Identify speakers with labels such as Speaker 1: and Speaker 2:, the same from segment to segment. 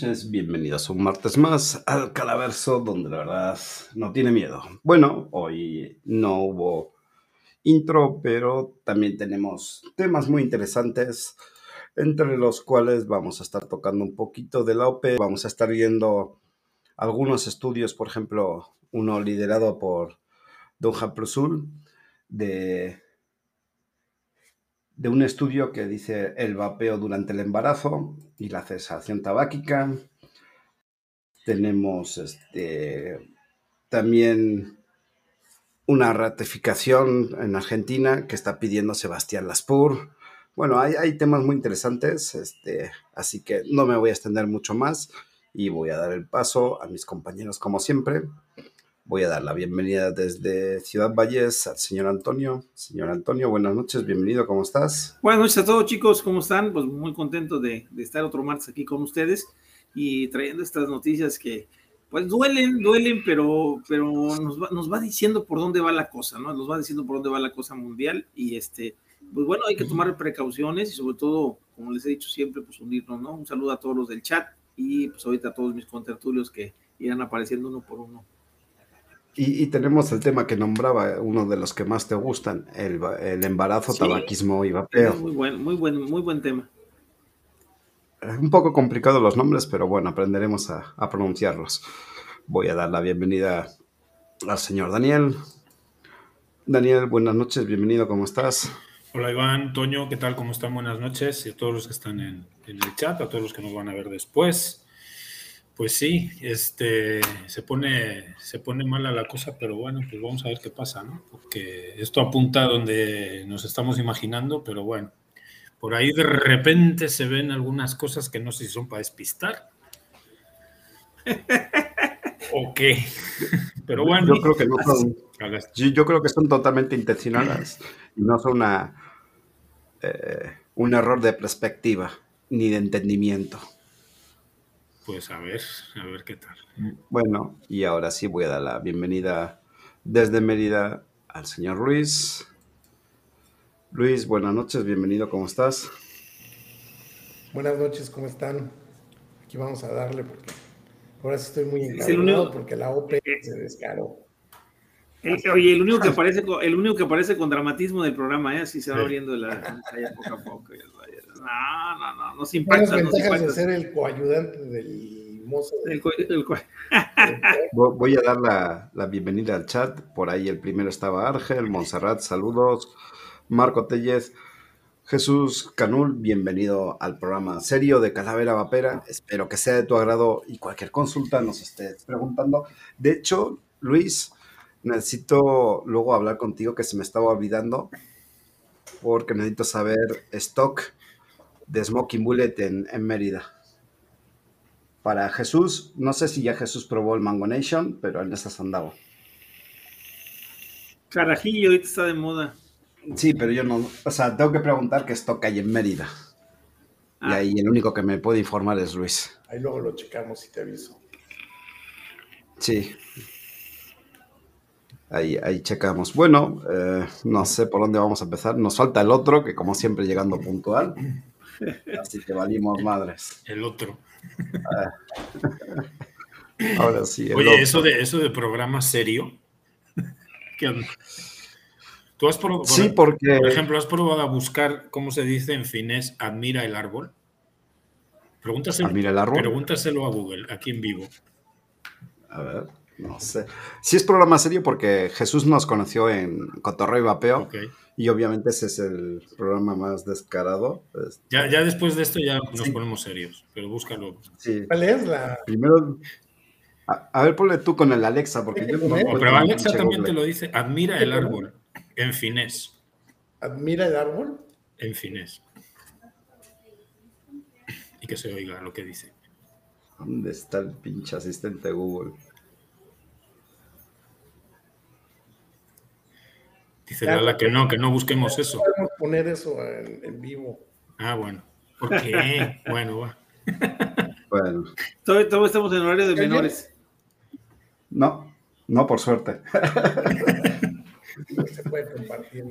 Speaker 1: Noches, bienvenidos un martes más al Calaverso, donde la verdad no tiene miedo. Bueno, hoy no hubo intro, pero también tenemos temas muy interesantes, entre los cuales vamos a estar tocando un poquito de la OP, vamos a estar viendo algunos estudios, por ejemplo, uno liderado por Don Plusul, de de un estudio que dice el vapeo durante el embarazo y la cesación tabáquica. Tenemos este, también una ratificación en Argentina que está pidiendo Sebastián Laspur. Bueno, hay, hay temas muy interesantes, este, así que no me voy a extender mucho más y voy a dar el paso a mis compañeros como siempre. Voy a dar la bienvenida desde Ciudad Valles al señor Antonio. Señor Antonio, buenas noches, bienvenido, ¿cómo estás?
Speaker 2: Buenas noches a todos chicos, ¿cómo están? Pues muy contento de, estar otro martes aquí con ustedes y trayendo estas noticias que pues duelen, duelen, pero, pero nos, va, nos va diciendo por dónde va la cosa, ¿no? Nos va diciendo por dónde va la cosa mundial y este, pues bueno, hay que tomar precauciones y sobre todo, como les he dicho siempre, pues unirnos, ¿no? Un saludo a todos los del chat y pues ahorita a todos mis contertulios que irán apareciendo uno por uno.
Speaker 1: Y, tenemos el tema que nombraba, uno de los que más te gustan, el, embarazo, tabaquismo y vapeo.
Speaker 2: Muy buen, muy buen, muy buen tema.
Speaker 1: Un poco complicado los nombres, pero bueno, aprenderemos a, a pronunciarlos. Voy a dar la bienvenida al señor Daniel. Daniel, buenas noches, bienvenido, ¿cómo estás?
Speaker 3: Hola Iván, Toño, ¿qué tal? ¿Cómo están? Buenas noches. Y a todos los que están en, en el chat, a todos los que nos van a ver después. Pues sí, este, se pone, se pone mala la cosa, pero bueno, pues vamos a ver qué pasa, ¿no? Porque esto apunta a donde nos estamos imaginando, pero bueno, por ahí de repente se ven algunas cosas que no sé si son para despistar. ¿O qué?
Speaker 1: Pero bueno. Yo creo que no son. Yo, creo que son totalmente intencionadas y no son una, eh, un error de perspectiva ni de entendimiento.
Speaker 3: Pues a ver, a ver qué tal.
Speaker 1: Bueno, y ahora sí voy a dar la bienvenida desde Mérida al señor Luis. Luis, buenas noches, bienvenido, ¿cómo estás?
Speaker 4: Buenas noches, ¿cómo están? Aquí vamos a darle porque ahora sí estoy muy encantado porque la OP se descaró.
Speaker 2: oye, el único que aparece con, el único que aparece con dramatismo del programa, ¿eh? Así se va abriendo la pantalla poco a poco. No, no, no, nos impacta.
Speaker 4: Las ventajas de ser el coayudante del mozo.
Speaker 1: Voy a dar la, bienvenida al chat. Por ahí el primero estaba Argel, Montserrat, saludos. Marco Tellez, Jesús Canul, bienvenido al programa serio de Calavera Vapera. Espero que sea de tu agrado y cualquier consulta nos estés preguntando. De hecho, Luis, necesito luego hablar contigo que se me estaba olvidando porque necesito saber stock de Smoking Bullet en, Mérida. Para Jesús, no sé si ya Jesús probó el Mango Nation, pero en esas andaba.
Speaker 2: Carajillo, ahorita está de moda.
Speaker 1: Sí, pero yo no, o sea, tengo que preguntar qué stock hay en Mérida. Y ah. ahí el único que me puede informar es Luis.
Speaker 4: Ahí luego lo checamos y te aviso.
Speaker 1: Sí. Ahí, ahí checamos. Bueno, eh, no sé por dónde vamos a empezar. Nos falta el otro, que como siempre llegando puntual. Así que valimos madres.
Speaker 3: El otro.
Speaker 1: Ah. Ahora sí.
Speaker 3: Oye, eso de eso de programa serio. ¿Tú has probado,
Speaker 1: sí, porque...
Speaker 3: por ejemplo, has probado a buscar cómo se dice en finés admira el árbol? Pregúntaselo,
Speaker 1: admira el árbol.
Speaker 3: Pregúntaselo a Google, aquí en vivo.
Speaker 1: A ver, no sé. Sí es programa serio porque Jesús nos conoció en Cotorreo y Vapeo. Okay. Y obviamente ese es el programa más descarado.
Speaker 3: Ya, ya después de esto ya nos ponemos serios, pero búscalo.
Speaker 4: ¿Cuál es la...?
Speaker 1: Primero, a, ver, ponle tú con el Alexa, porque yo
Speaker 3: no, Pero Alexa también te lo dice, admira el árbol, en finés.
Speaker 4: ¿Admira el árbol?
Speaker 3: En finés. Y que se oiga lo que dice.
Speaker 1: ¿Dónde está el pinche asistente Google?
Speaker 3: Dice Lala que no, que no busquemos eso.
Speaker 4: Podemos poner eso en, vivo.
Speaker 3: Ah, bueno. ¿Por qué? bueno, va.
Speaker 1: Bueno.
Speaker 2: Todavía, estamos en horario de menores.
Speaker 1: No, no, por suerte.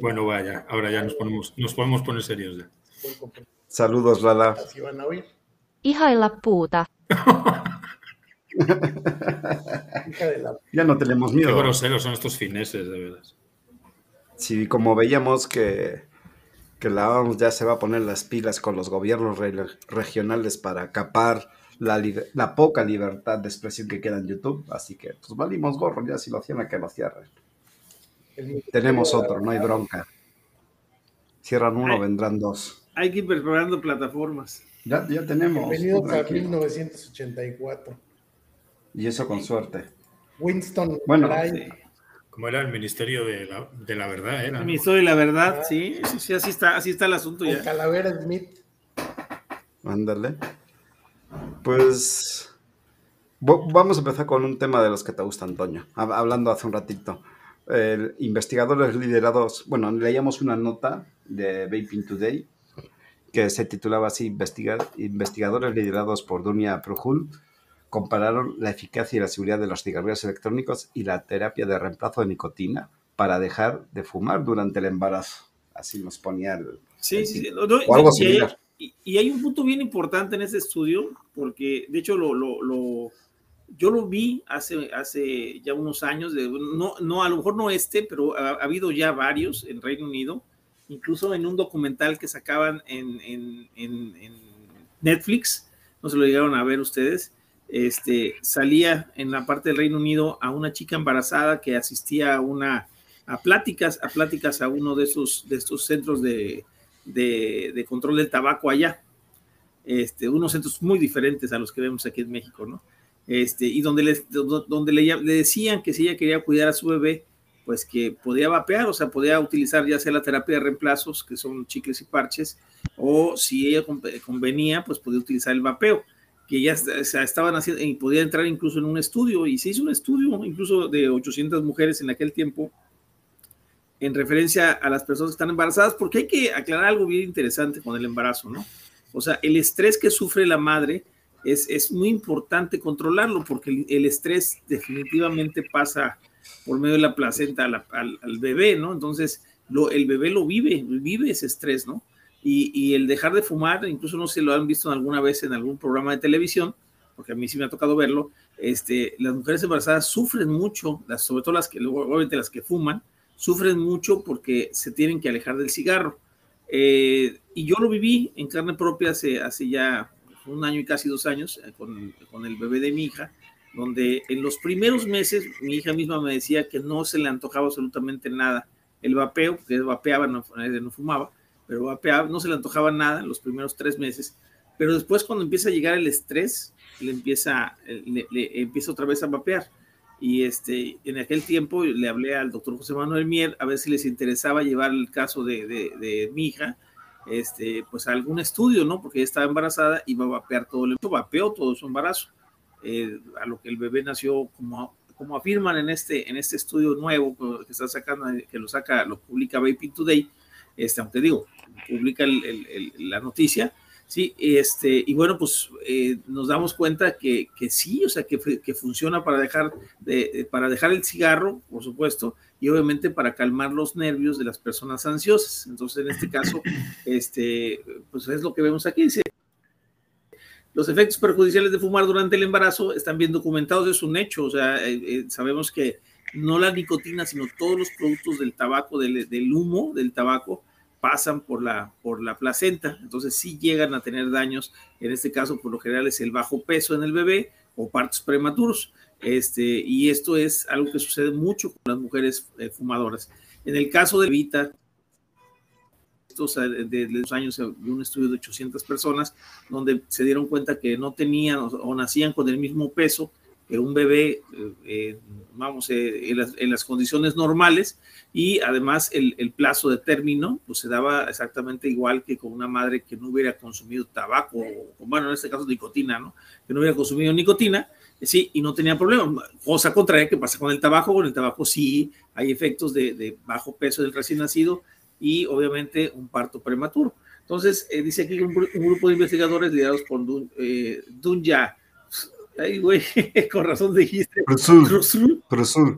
Speaker 3: Bueno, vaya, ahora ya nos ponemos, nos podemos poner serios ya.
Speaker 1: Saludos, Lala.
Speaker 4: ¿Así van a oír?
Speaker 5: Ihailla puuta,
Speaker 1: Ya no tenemos miedo.
Speaker 3: Qué groseros son estos fineses, de verdad.
Speaker 1: Sí, como veíamos que, que la OMS ya se va a poner las pilas con los gobiernos regionales para capar la, la, poca libertad de expresión que queda en YouTube. Así que, pues valimos gorro, ya si lo hacían a que lo cierren. Tenemos otro, no hay bronca. Cierran uno, vendrán dos.
Speaker 2: Hay que ir preparando plataformas.
Speaker 1: Ya, ya tenemos.
Speaker 4: Bienvenidos a 1984.
Speaker 1: Y eso con suerte.
Speaker 4: Winston.
Speaker 1: Bueno,
Speaker 3: como era el Ministerio de la, de la Verdad, era.
Speaker 2: El Ministerio de la Verdad, sí, sí, así está, así está el asunto ya.
Speaker 4: Calavera Smith.
Speaker 1: Ándale. Pues vamos a empezar con un tema de los que te gusta, Antonio. Hablando hace un ratito. investigadores liderados, bueno, leíamos una nota de Vaping Today que se titulaba así, investigadores liderados por Dunia Prohul compararon la eficacia y la seguridad de los cigarrillos electrónicos y la terapia de reemplazo de nicotina para dejar de fumar durante el embarazo. Así nos ponía el...
Speaker 2: Sí, sí, o algo similar. Y, hay un punto bien importante en ese estudio, porque de hecho lo, lo, yo lo vi hace, hace ya unos años, de, no, no, a lo mejor no este, pero ha, habido ya varios en Reino Unido, incluso en un documental que sacaban en, en, en, Netflix, no se lo llegaron a ver ustedes, este, salía en la parte del Reino Unido a una chica embarazada que asistía a una pláticas, a pláticas a uno de esos estos centros de, control del tabaco allá. Este, unos centros muy diferentes a los que vemos aquí en México, ¿no? Este, y donde, donde le, decían que si ella quería cuidar a su bebé, pues que podía vapear, o sea, podía utilizar ya sea la terapia de reemplazos, que son chicles y parches, o si ella convenía, pues podía utilizar el vapeo, que ya estaban haciendo, y podía entrar incluso en un estudio, y se hizo un estudio incluso de 800 mujeres en aquel tiempo, en referencia a las personas que están embarazadas, porque hay que aclarar algo bien interesante con el embarazo, ¿no? O sea, el estrés que sufre la madre es, es muy importante controlarlo, porque el, estrés definitivamente pasa por medio de la placenta al, al, bebé, ¿no? Entonces, lo, el bebé lo vive, vive ese estrés, ¿no? Y, el dejar de fumar, incluso no sé si lo han visto alguna vez en algún programa de televisión, porque a mí sí me ha tocado verlo, este, las mujeres embarazadas sufren mucho, las, sobre todo las que, obviamente las que fuman, sufren mucho porque se tienen que alejar del cigarro. Eh, y yo lo viví en carne propia hace, hace ya un año y casi dos años eh, con, con, el bebé de mi hija, donde en los primeros meses mi hija misma me decía que no se le antojaba absolutamente nada el vapeo, que vapeaba, no, no fumaba, pero vapeaba, no se le antojaba nada en los primeros tres meses, pero después cuando empieza a llegar el estrés, le empieza, le, le empieza otra vez a vapear. Y este, en aquel tiempo le hablé al doctor José Manuel Mier a ver si les interesaba llevar el caso de, de, mi hija, este, pues a algún estudio, ¿no? Porque ella estaba embarazada y va a vapear todo el vapeó todo su embarazo, eh, a lo que el bebé nació como, como afirman en este, en este estudio nuevo que está sacando, que lo saca, lo publica Vaping Today, este, aunque digo, publica la noticia, Sí, este, y bueno, pues eh, nos damos cuenta que, que, sí, o sea, que, que funciona para dejar, de, para dejar el cigarro, por supuesto, y obviamente para calmar los nervios de las personas ansiosas. Entonces, en este caso, este, pues es lo que vemos aquí. Dice, los efectos perjudiciales de fumar durante el embarazo están bien documentados, es un hecho, o sea, eh, eh, sabemos que no la nicotina, sino todos los productos del tabaco, del, del humo del tabaco, pasan por la, por la placenta, entonces sí llegan a tener daños, en este caso por lo general es el bajo peso en el bebé o partos prematuros, este, y esto es algo que sucede mucho con las mujeres eh, fumadoras. En el caso de Vita, de, los años un estudio de 800 personas, donde se dieron cuenta que no tenían o nacían con el mismo peso, un bebé, eh, eh, vamos, eh, en, las, condiciones normales y además el, plazo de término pues se daba exactamente igual que con una madre que no hubiera consumido tabaco, o, bueno, en este caso nicotina, ¿no? Que no hubiera consumido nicotina, sí, y no tenía problema. Cosa contraria que pasa con el tabaco, con el tabaco sí hay efectos de, bajo peso del recién nacido y obviamente un parto prematuro. Entonces, dice aquí un, un, grupo de investigadores liderados por Dun, Dunya Ay, güey, con razón dijiste.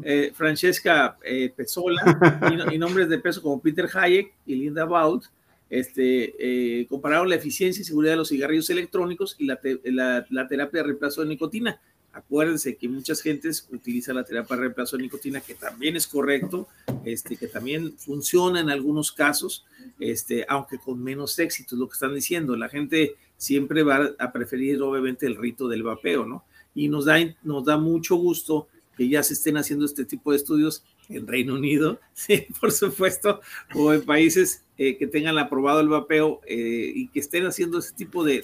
Speaker 2: Eh, Francesca eh, Pesola y, nombres de peso como Peter Hayek y Linda Baut este, eh, compararon la eficiencia y seguridad de los cigarrillos electrónicos y la, la, terapia de reemplazo de nicotina. Acuérdense que muchas gentes utilizan la terapia de reemplazo de nicotina, que también es correcto, este, que también funciona en algunos casos, este, aunque con menos éxito, es lo que están diciendo. La gente siempre va a preferir, obviamente, el rito del vapeo, ¿no? Y nos da, nos da mucho gusto que ya se estén haciendo este tipo de estudios en Reino Unido, sí, por supuesto, o en países eh, que tengan aprobado el vapeo eh, y que estén haciendo ese tipo de,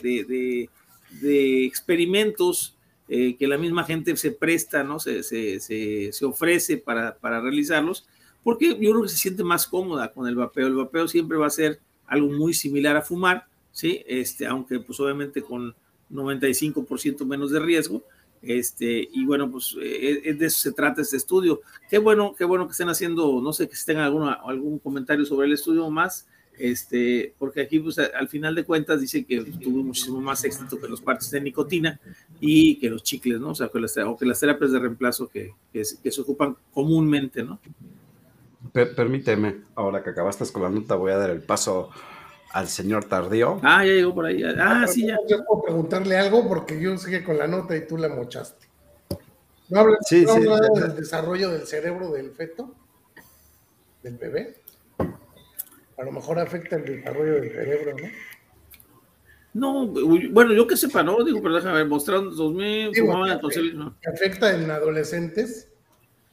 Speaker 2: de, experimentos eh, que la misma gente se presta, ¿no? Se, se, se, ofrece para, para, realizarlos, porque yo creo que se siente más cómoda con el vapeo. El vapeo siempre va a ser algo muy similar a fumar, ¿sí? Este, aunque pues obviamente con 95% menos de riesgo, este, y bueno, pues eh, de eso se trata este estudio. Qué bueno, qué bueno que estén haciendo, no sé, que si tengan alguna, algún comentario sobre el estudio más, este, porque aquí pues al final de cuentas dice que tuvo muchísimo más éxito que los partes de nicotina y que los chicles, ¿no? O sea, que las, o que las terapias de reemplazo que, que, se ocupan comúnmente, ¿no?
Speaker 1: permíteme, ahora que acabaste con la nota, voy a dar el paso al señor Tardío.
Speaker 2: Ah, ya llegó por ahí. Ah, sí, ya.
Speaker 4: Yo puedo preguntarle algo porque yo sigue con la nota y tú la mochaste. ¿No hablas sí, del desarrollo del cerebro del feto? ¿Del bebé? A lo mejor afecta el desarrollo del cerebro, ¿no?
Speaker 2: No, bueno, yo que sepa, ¿no? Digo, pero déjame ver, mostraron 2000, sí,
Speaker 4: ¿no? afecta en adolescentes.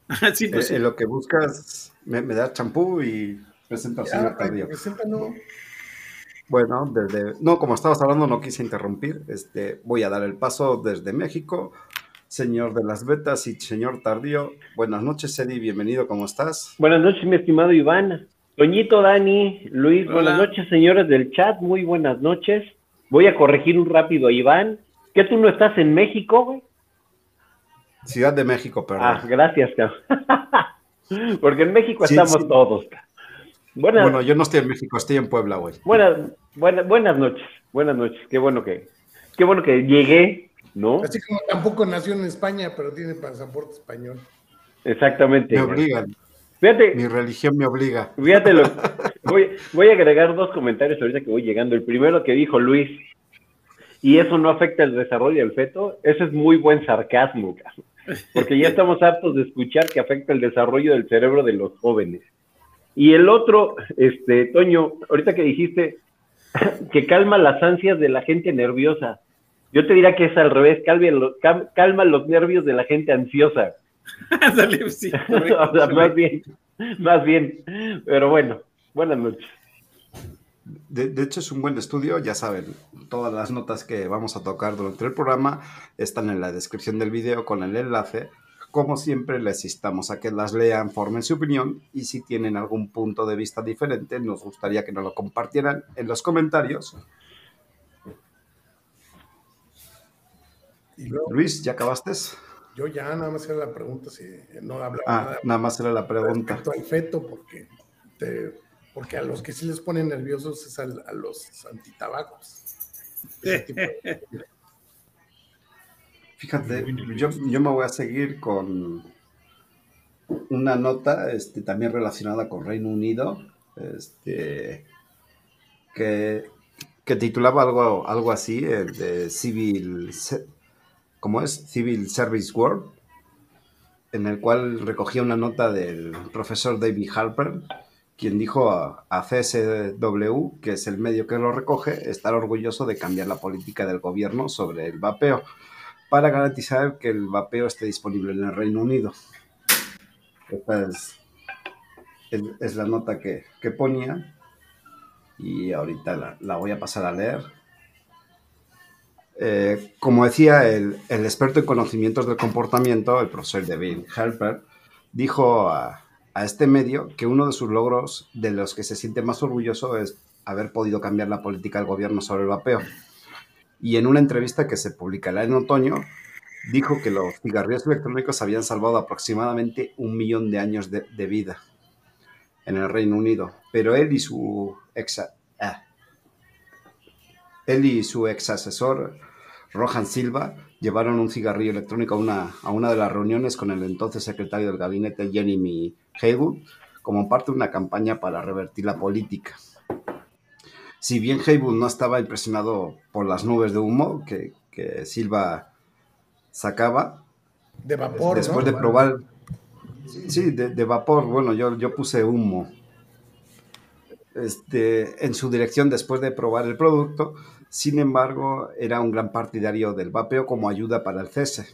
Speaker 1: Ah, sí, pues. Eh, lo que buscas, me, da champú y presenta al señor Tardío. Presenta, no. Bueno, desde, no, como estabas hablando, no quise interrumpir. Este, voy a dar el paso desde México. Señor de las Betas y señor Tardío, buenas noches, Eddie, bienvenido, ¿cómo estás?
Speaker 5: Buenas noches, mi estimado Iván. Toñito, Dani, Luis, buenas noches, señores del chat, muy buenas noches. Voy a corregir un rápido a Iván. ¿Que tú no estás en México, güey?
Speaker 1: Ciudad de México, perdón.
Speaker 5: Ah, gracias, cabrón. Porque en México estamos todos, cabrón
Speaker 1: bueno, yo no estoy en México, estoy en Puebla, güey.
Speaker 5: Buenas, buenas, buenas noches, buenas noches. Qué bueno que, qué bueno que llegué, ¿no?
Speaker 4: Así como tampoco nació en España, pero tiene pasaporte español.
Speaker 5: Exactamente.
Speaker 1: Me obligan. Fíjate. Mi religión me obliga.
Speaker 5: Fíjate, voy, voy a agregar dos comentarios ahorita que voy llegando. El primero que dijo Luis, y eso no afecta el desarrollo del feto, eso es muy buen sarcasmo, porque ya estamos hartos de escuchar que afecta el desarrollo del cerebro de los jóvenes. Y el otro, este, Toño, ahorita que dijiste que calma las ansias de la gente nerviosa, yo te diría que es al revés, calma, los nervios de la gente ansiosa. sí, o sea, más bien, más bien, pero bueno, buenas noches.
Speaker 1: De, de, hecho, es un buen estudio, ya saben, todas las notas que vamos a tocar durante el programa están en la descripción del video con el enlace como siempre, les instamos a que las lean, formen su opinión y si tienen algún punto de vista diferente, nos gustaría que nos lo compartieran en los comentarios. Luis, ¿ya acabaste?
Speaker 4: Yo ya, nada más era la pregunta, si no hablaba
Speaker 1: ah, nada. Nada más era la pregunta.
Speaker 4: Respecto al feto, porque, porque a los que sí les ponen nerviosos es a, los antitabacos.
Speaker 1: Fíjate, yo, me voy a seguir con una nota este, también relacionada con Reino Unido, este, que, titulaba algo, algo así, de Civil, ¿cómo es? Civil Service World, en el cual recogía una nota del profesor David Harper, quien dijo a, a, CSW, que es el medio que lo recoge, estar orgulloso de cambiar la política del gobierno sobre el vapeo para garantizar que el vapeo esté disponible en el Reino Unido. Esta es, la nota que, ponía y ahorita la, voy a pasar a leer. Eh, como decía el, experto en conocimientos del comportamiento, el profesor David Helper, dijo a, a este medio que uno de sus logros de los que se siente más orgulloso es haber podido cambiar la política del gobierno sobre el vapeo y en una entrevista que se publicará en otoño, dijo que los cigarrillos electrónicos habían salvado aproximadamente un millón de años de, vida en el Reino Unido, pero él y su ex, ah, él y su ex asesor, Rohan Silva, llevaron un cigarrillo electrónico a una, a una de las reuniones con el entonces secretario del gabinete, Jeremy Haywood, como parte de una campaña para revertir la política. Si bien Haywood no estaba impresionado por las nubes de humo que, Silva sacaba,
Speaker 4: de vapor,
Speaker 1: después de probar, sí, de, vapor, bueno, yo, yo puse humo. Este, en su dirección después de probar el producto, sin embargo, era un gran partidario del vapeo como ayuda para el cese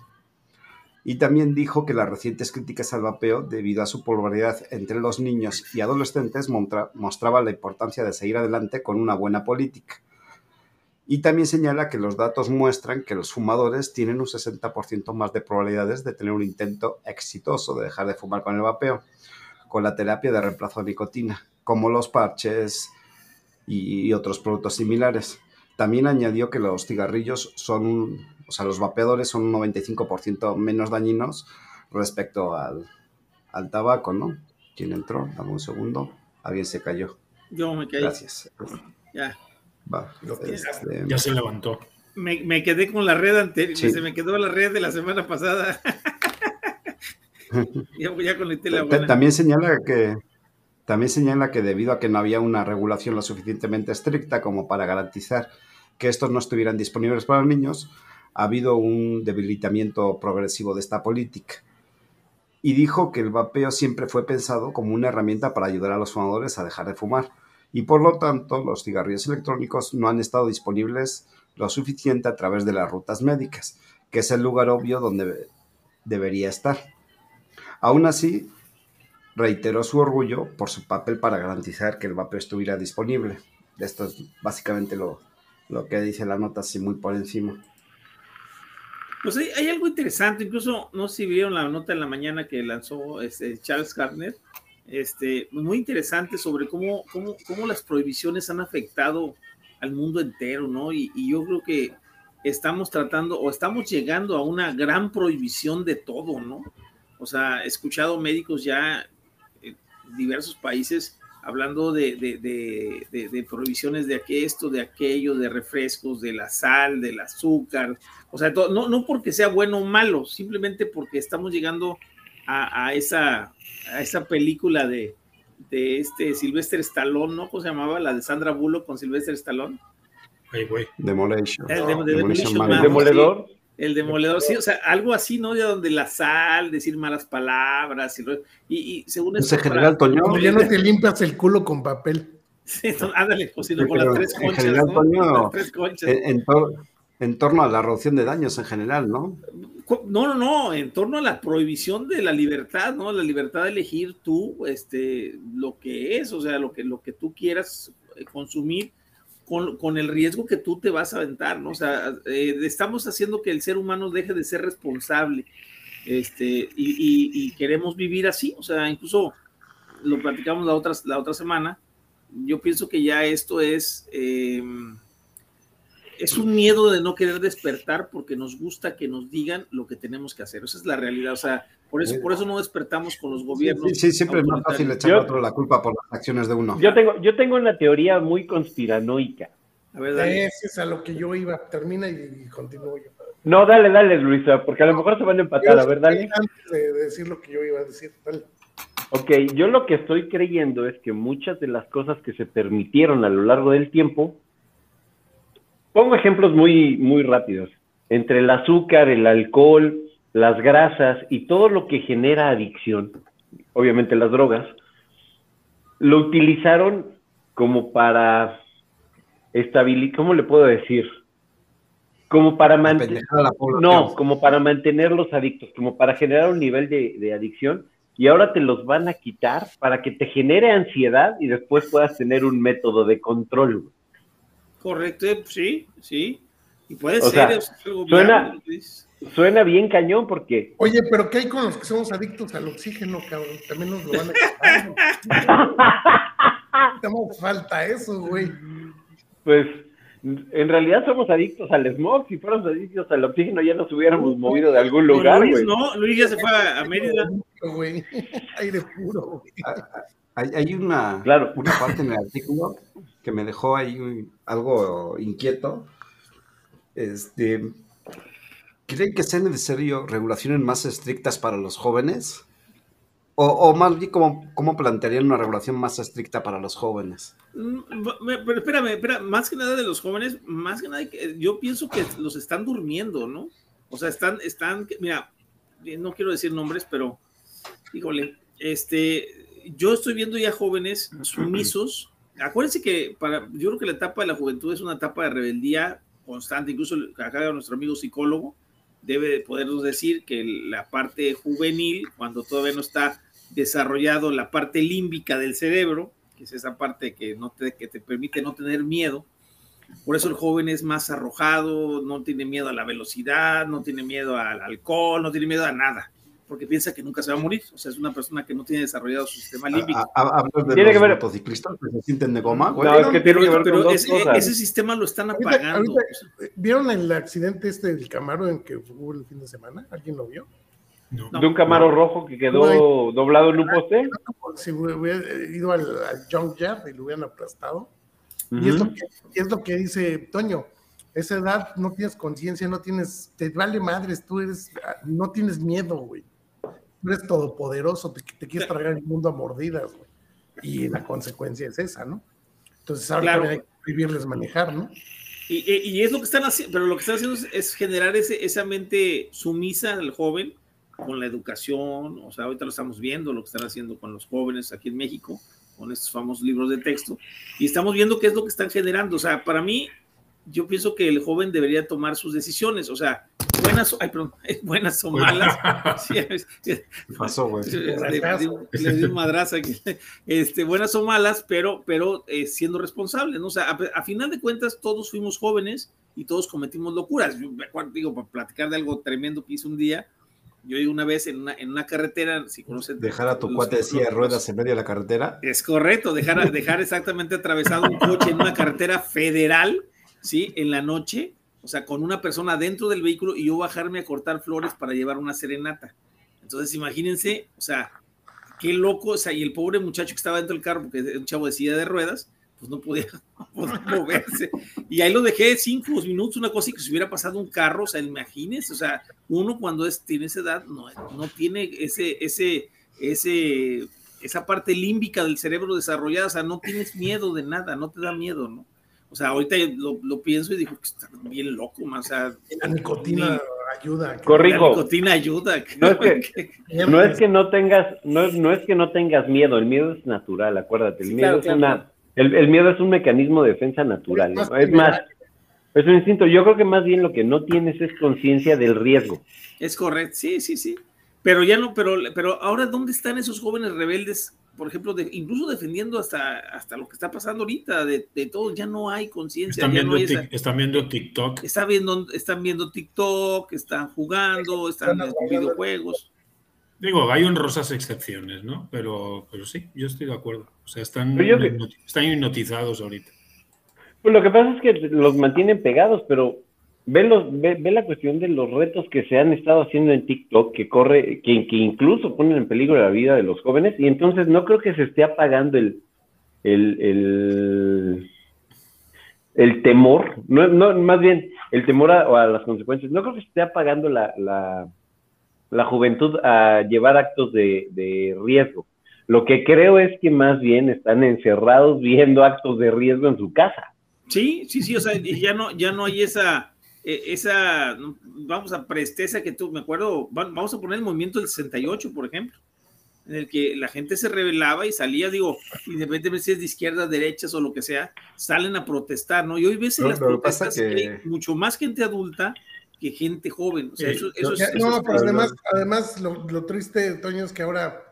Speaker 1: y también dijo que las recientes críticas al vapeo, debido a su popularidad entre los niños y adolescentes, mostraba la importancia de seguir adelante con una buena política. Y también señala que los datos muestran que los fumadores tienen un 60% más de probabilidades de tener un intento exitoso de dejar de fumar con el vapeo, con la terapia de reemplazo de nicotina, como los parches y otros productos similares. También añadió que los cigarrillos son o sea, los vapeadores son un 95% menos dañinos respecto al, tabaco, ¿no? ¿Quién entró? Dame un segundo. Alguien se cayó.
Speaker 2: Yo me caí.
Speaker 1: Gracias.
Speaker 2: Ya.
Speaker 3: Este, ya se levantó.
Speaker 2: Me, quedé con la red anterior. Se me quedó la red de la semana pasada. ya, ya conecté la buena.
Speaker 1: También señala que también señala que debido a que no había una regulación lo suficientemente estricta como para garantizar que estos no estuvieran disponibles para los niños, ha habido un debilitamiento progresivo de esta política. Y dijo que el vapeo siempre fue pensado como una herramienta para ayudar a los fumadores a dejar de fumar. Y por lo tanto, los cigarrillos electrónicos no han estado disponibles lo suficiente a través de las rutas médicas, que es el lugar obvio donde debería estar. Aún así, reiteró su orgullo por su papel para garantizar que el vapeo estuviera disponible. Esto es básicamente lo, que dice la nota así muy por encima.
Speaker 2: Pues hay, algo interesante, incluso no sé si vieron la nota en la mañana que lanzó este, Charles Gardner, este, muy interesante sobre cómo, cómo, cómo las prohibiciones han afectado al mundo entero, ¿no? Y, yo creo que estamos tratando o estamos llegando a una gran prohibición de todo, ¿no? O sea, he escuchado médicos ya en diversos países hablando de, de, prohibiciones de esto, de aquello, de refrescos, de la sal, del azúcar, o sea, no, no porque sea bueno o malo, simplemente porque estamos llegando a, esa, a esa película de, de este Sylvester Stallone, ¿no? ¿Cómo se llamaba? La de Sandra Bullock con Sylvester Stallone.
Speaker 3: Ay, güey.
Speaker 1: Demolition.
Speaker 2: El, Demolition
Speaker 5: ¿El demoledor.
Speaker 2: El demoledor, sí, o sea, algo así, ¿no? De donde la sal, decir malas palabras, y, y, según
Speaker 1: eso. En general, Toño.
Speaker 4: Como ya no te limpias el culo con papel.
Speaker 2: Sí, ándale, pues, sino con las tres conchas.
Speaker 1: En general,
Speaker 2: ¿no?
Speaker 1: Toño, tres conchas. En, todo, en torno a la reducción de daños en general, ¿no?
Speaker 2: No, no, no, en torno a la prohibición de la libertad, ¿no? La libertad de elegir tú, este, lo que es, o sea, lo que, lo que tú quieras eh, consumir con, el riesgo que tú te vas a aventar, ¿no? O sea, eh, estamos haciendo que el ser humano deje de ser responsable, este, y, queremos vivir así, o sea, incluso lo platicamos la otra, la otra semana, yo pienso que ya esto es... Eh, es un miedo de no querer despertar porque nos gusta que nos digan lo que tenemos que hacer. Esa es la realidad. O sea, por eso, por eso no despertamos con los gobiernos.
Speaker 1: Sí, siempre es más fácil echar a otro la culpa por las acciones de uno.
Speaker 5: Yo tengo, yo tengo una teoría muy conspiranoica.
Speaker 4: A ver, dale. es a lo que yo iba. Termina y, continúo yo.
Speaker 5: No, dale, dale, Luisa, porque a lo mejor se van a empatar. a ver, dale.
Speaker 4: Antes de decir lo que yo iba a decir, dale.
Speaker 5: Ok, yo lo que estoy creyendo es que muchas de las cosas que se permitieron a lo largo del tiempo Pongo ejemplos muy, muy rápidos. Entre el azúcar, el alcohol, las grasas y todo lo que genera adicción, obviamente las drogas, lo utilizaron como para estabilizar, ¿cómo le puedo decir? Como para mantener, no, como para mantenerlos adictos, como para generar un nivel de, de adicción y ahora te los van a quitar para que te genere ansiedad y después puedas tener un método de control.
Speaker 2: Correcto, sí, sí. Y puede ser.
Speaker 5: suena, suena bien cañón porque.
Speaker 4: Oye, pero ¿qué hay con los que somos adictos al oxígeno, cabrón? También nos lo van a quitar. ¿Cómo falta eso, güey?
Speaker 5: Pues en realidad somos adictos al smog. Si fuéramos adictos al oxígeno, ya nos hubiéramos movido de algún lugar.
Speaker 2: Luis, no, Luis ya se fue a, Mérida.
Speaker 4: Aire puro.
Speaker 1: Ah, ah, hay, hay una,
Speaker 5: claro.
Speaker 1: una parte en el artículo que me dejó ahí algo inquieto. Este, ¿Creen que sean necesario regulaciones más estrictas para los jóvenes? O, más bien, ¿cómo, ¿cómo, plantearían una regulación más estricta para los jóvenes?
Speaker 2: Mm, pero espérame, espera, más que nada de los jóvenes, más que nada, yo pienso que los están durmiendo, ¿no? O sea, están, están, mira, no quiero decir nombres, pero, híjole, este, yo estoy viendo ya jóvenes sumisos. Acuérdense que para, yo creo que la etapa de la juventud es una etapa de rebeldía constante, incluso acá nuestro amigo psicólogo debe podernos decir que la parte juvenil, cuando todavía no está desarrollado la parte límbica del cerebro, que es esa parte que, no te, que te permite no tener miedo. Por eso el joven es más arrojado, no tiene miedo a la velocidad, no tiene miedo al alcohol, no tiene miedo a nada, porque piensa que nunca se va a morir. O sea, es una persona que no tiene desarrollado su sistema límbico.
Speaker 1: ¿Hablas de ¿Tiene los que ver... motociclistas que se sienten de goma?
Speaker 2: No, es que tiene que ver con dos cosas. ese sistema lo están apagando.
Speaker 4: ¿Vieron el accidente este del Camaro en que hubo el fin de semana? ¿Alguien lo vio?
Speaker 5: de un Camaro rojo que quedó doblado en un poste.
Speaker 4: Si hubiera ido al, al Yard y lo hubieran aplastado. y, es lo que, es lo que dice Toño. Esa edad no tienes conciencia, no tienes, te vale madres, tú eres, no tienes miedo, güey. Eres todopoderoso, te, te quieres tragar el mundo a mordidas, güey. Y la consecuencia es esa, ¿no? Entonces ahora claro. hay que vivirles manejar, ¿no?
Speaker 2: Y, y, es lo que están haciendo, pero lo que están haciendo es, es generar ese, esa mente sumisa al joven con la educación, o sea, ahorita lo estamos viendo, lo que están haciendo con los jóvenes aquí en México, con estos famosos libros de texto, y estamos viendo qué es lo que están generando. O sea, para mí, yo pienso que el joven debería tomar sus decisiones, o sea, buenas, ay, perdón, buenas o malas.
Speaker 1: pasó, güey?
Speaker 2: Le, di un madrazo aquí. Este, buenas o malas, pero, pero eh, siendo responsables, ¿no? O sea, a, a, final de cuentas, todos fuimos jóvenes y todos cometimos locuras. Yo, digo, para platicar de algo tremendo que hice un día, yo una vez en una, en una carretera, si conocen.
Speaker 1: Dejar a tu cuate de silla de ruedas en medio de la carretera.
Speaker 2: Es correcto, dejar, dejar exactamente atravesado un coche en una carretera federal, ¿sí? En la noche, o sea, con una persona dentro del vehículo y yo bajarme a cortar flores para llevar una serenata. Entonces, imagínense, o sea, qué loco, o sea, y el pobre muchacho que estaba dentro del carro, porque es un chavo de silla de ruedas, pues no podía, moverse. Y ahí lo dejé cinco minutos, una cosa y que se hubiera pasado un carro, o sea, imagínense, o sea, uno cuando tiene esa edad no, no tiene ese, ese, ese, esa parte límbica del cerebro desarrollada, o sea, no tienes miedo de nada, no te da miedo, ¿no? O sea, ahorita lo, lo pienso y digo que está bien loco, o sea.
Speaker 4: La nicotina ayuda.
Speaker 5: Corrijo.
Speaker 2: La nicotina ayuda.
Speaker 5: No es que, no, es que no tengas, no, no es que no tengas miedo, el miedo es natural, acuérdate, el miedo es una el, miedo es un mecanismo de defensa natural, ¿no? es más, es un instinto. Yo creo que más bien lo que no tienes es conciencia del riesgo.
Speaker 2: Es correcto, sí, sí, sí. Pero ya no, pero, pero ahora, ¿dónde están esos jóvenes rebeldes? Por ejemplo, de, incluso defendiendo hasta, hasta lo que está pasando ahorita, de, de todo, ya no hay conciencia.
Speaker 3: Están,
Speaker 2: viendo
Speaker 3: están viendo TikTok.
Speaker 2: Están viendo, están viendo TikTok, están jugando, están en videojuegos.
Speaker 3: Digo, hay honrosas excepciones, ¿no? Pero, pero sí, yo estoy de acuerdo. O sea, están, están hipnotizados ahorita.
Speaker 5: Pues lo que pasa es que los mantienen pegados, pero ve, los, ve, la cuestión de los retos que se han estado haciendo en TikTok, que corre, que, que, incluso ponen en peligro la vida de los jóvenes, y entonces no creo que se esté apagando el, el, el, el temor, no, no, más bien el temor a, a, las consecuencias, no creo que se esté apagando la, la la juventud a llevar actos de, riesgo. Lo que creo es que más bien están encerrados viendo actos de riesgo en su casa.
Speaker 2: Sí, sí, sí, o sea, ya no, ya no hay esa, esa, vamos a presteza que tú, me acuerdo, vamos a poner el movimiento del 68, por ejemplo, en el que la gente se rebelaba y salía, digo, independientemente si es de izquierda, derechas o lo que sea, salen a protestar, ¿no? Y hoy ves en las protestas que... hay mucho más gente adulta que gente joven. O sea, eso, eso, es,
Speaker 4: no, pero además, además lo, lo, triste, Toño, es que ahora,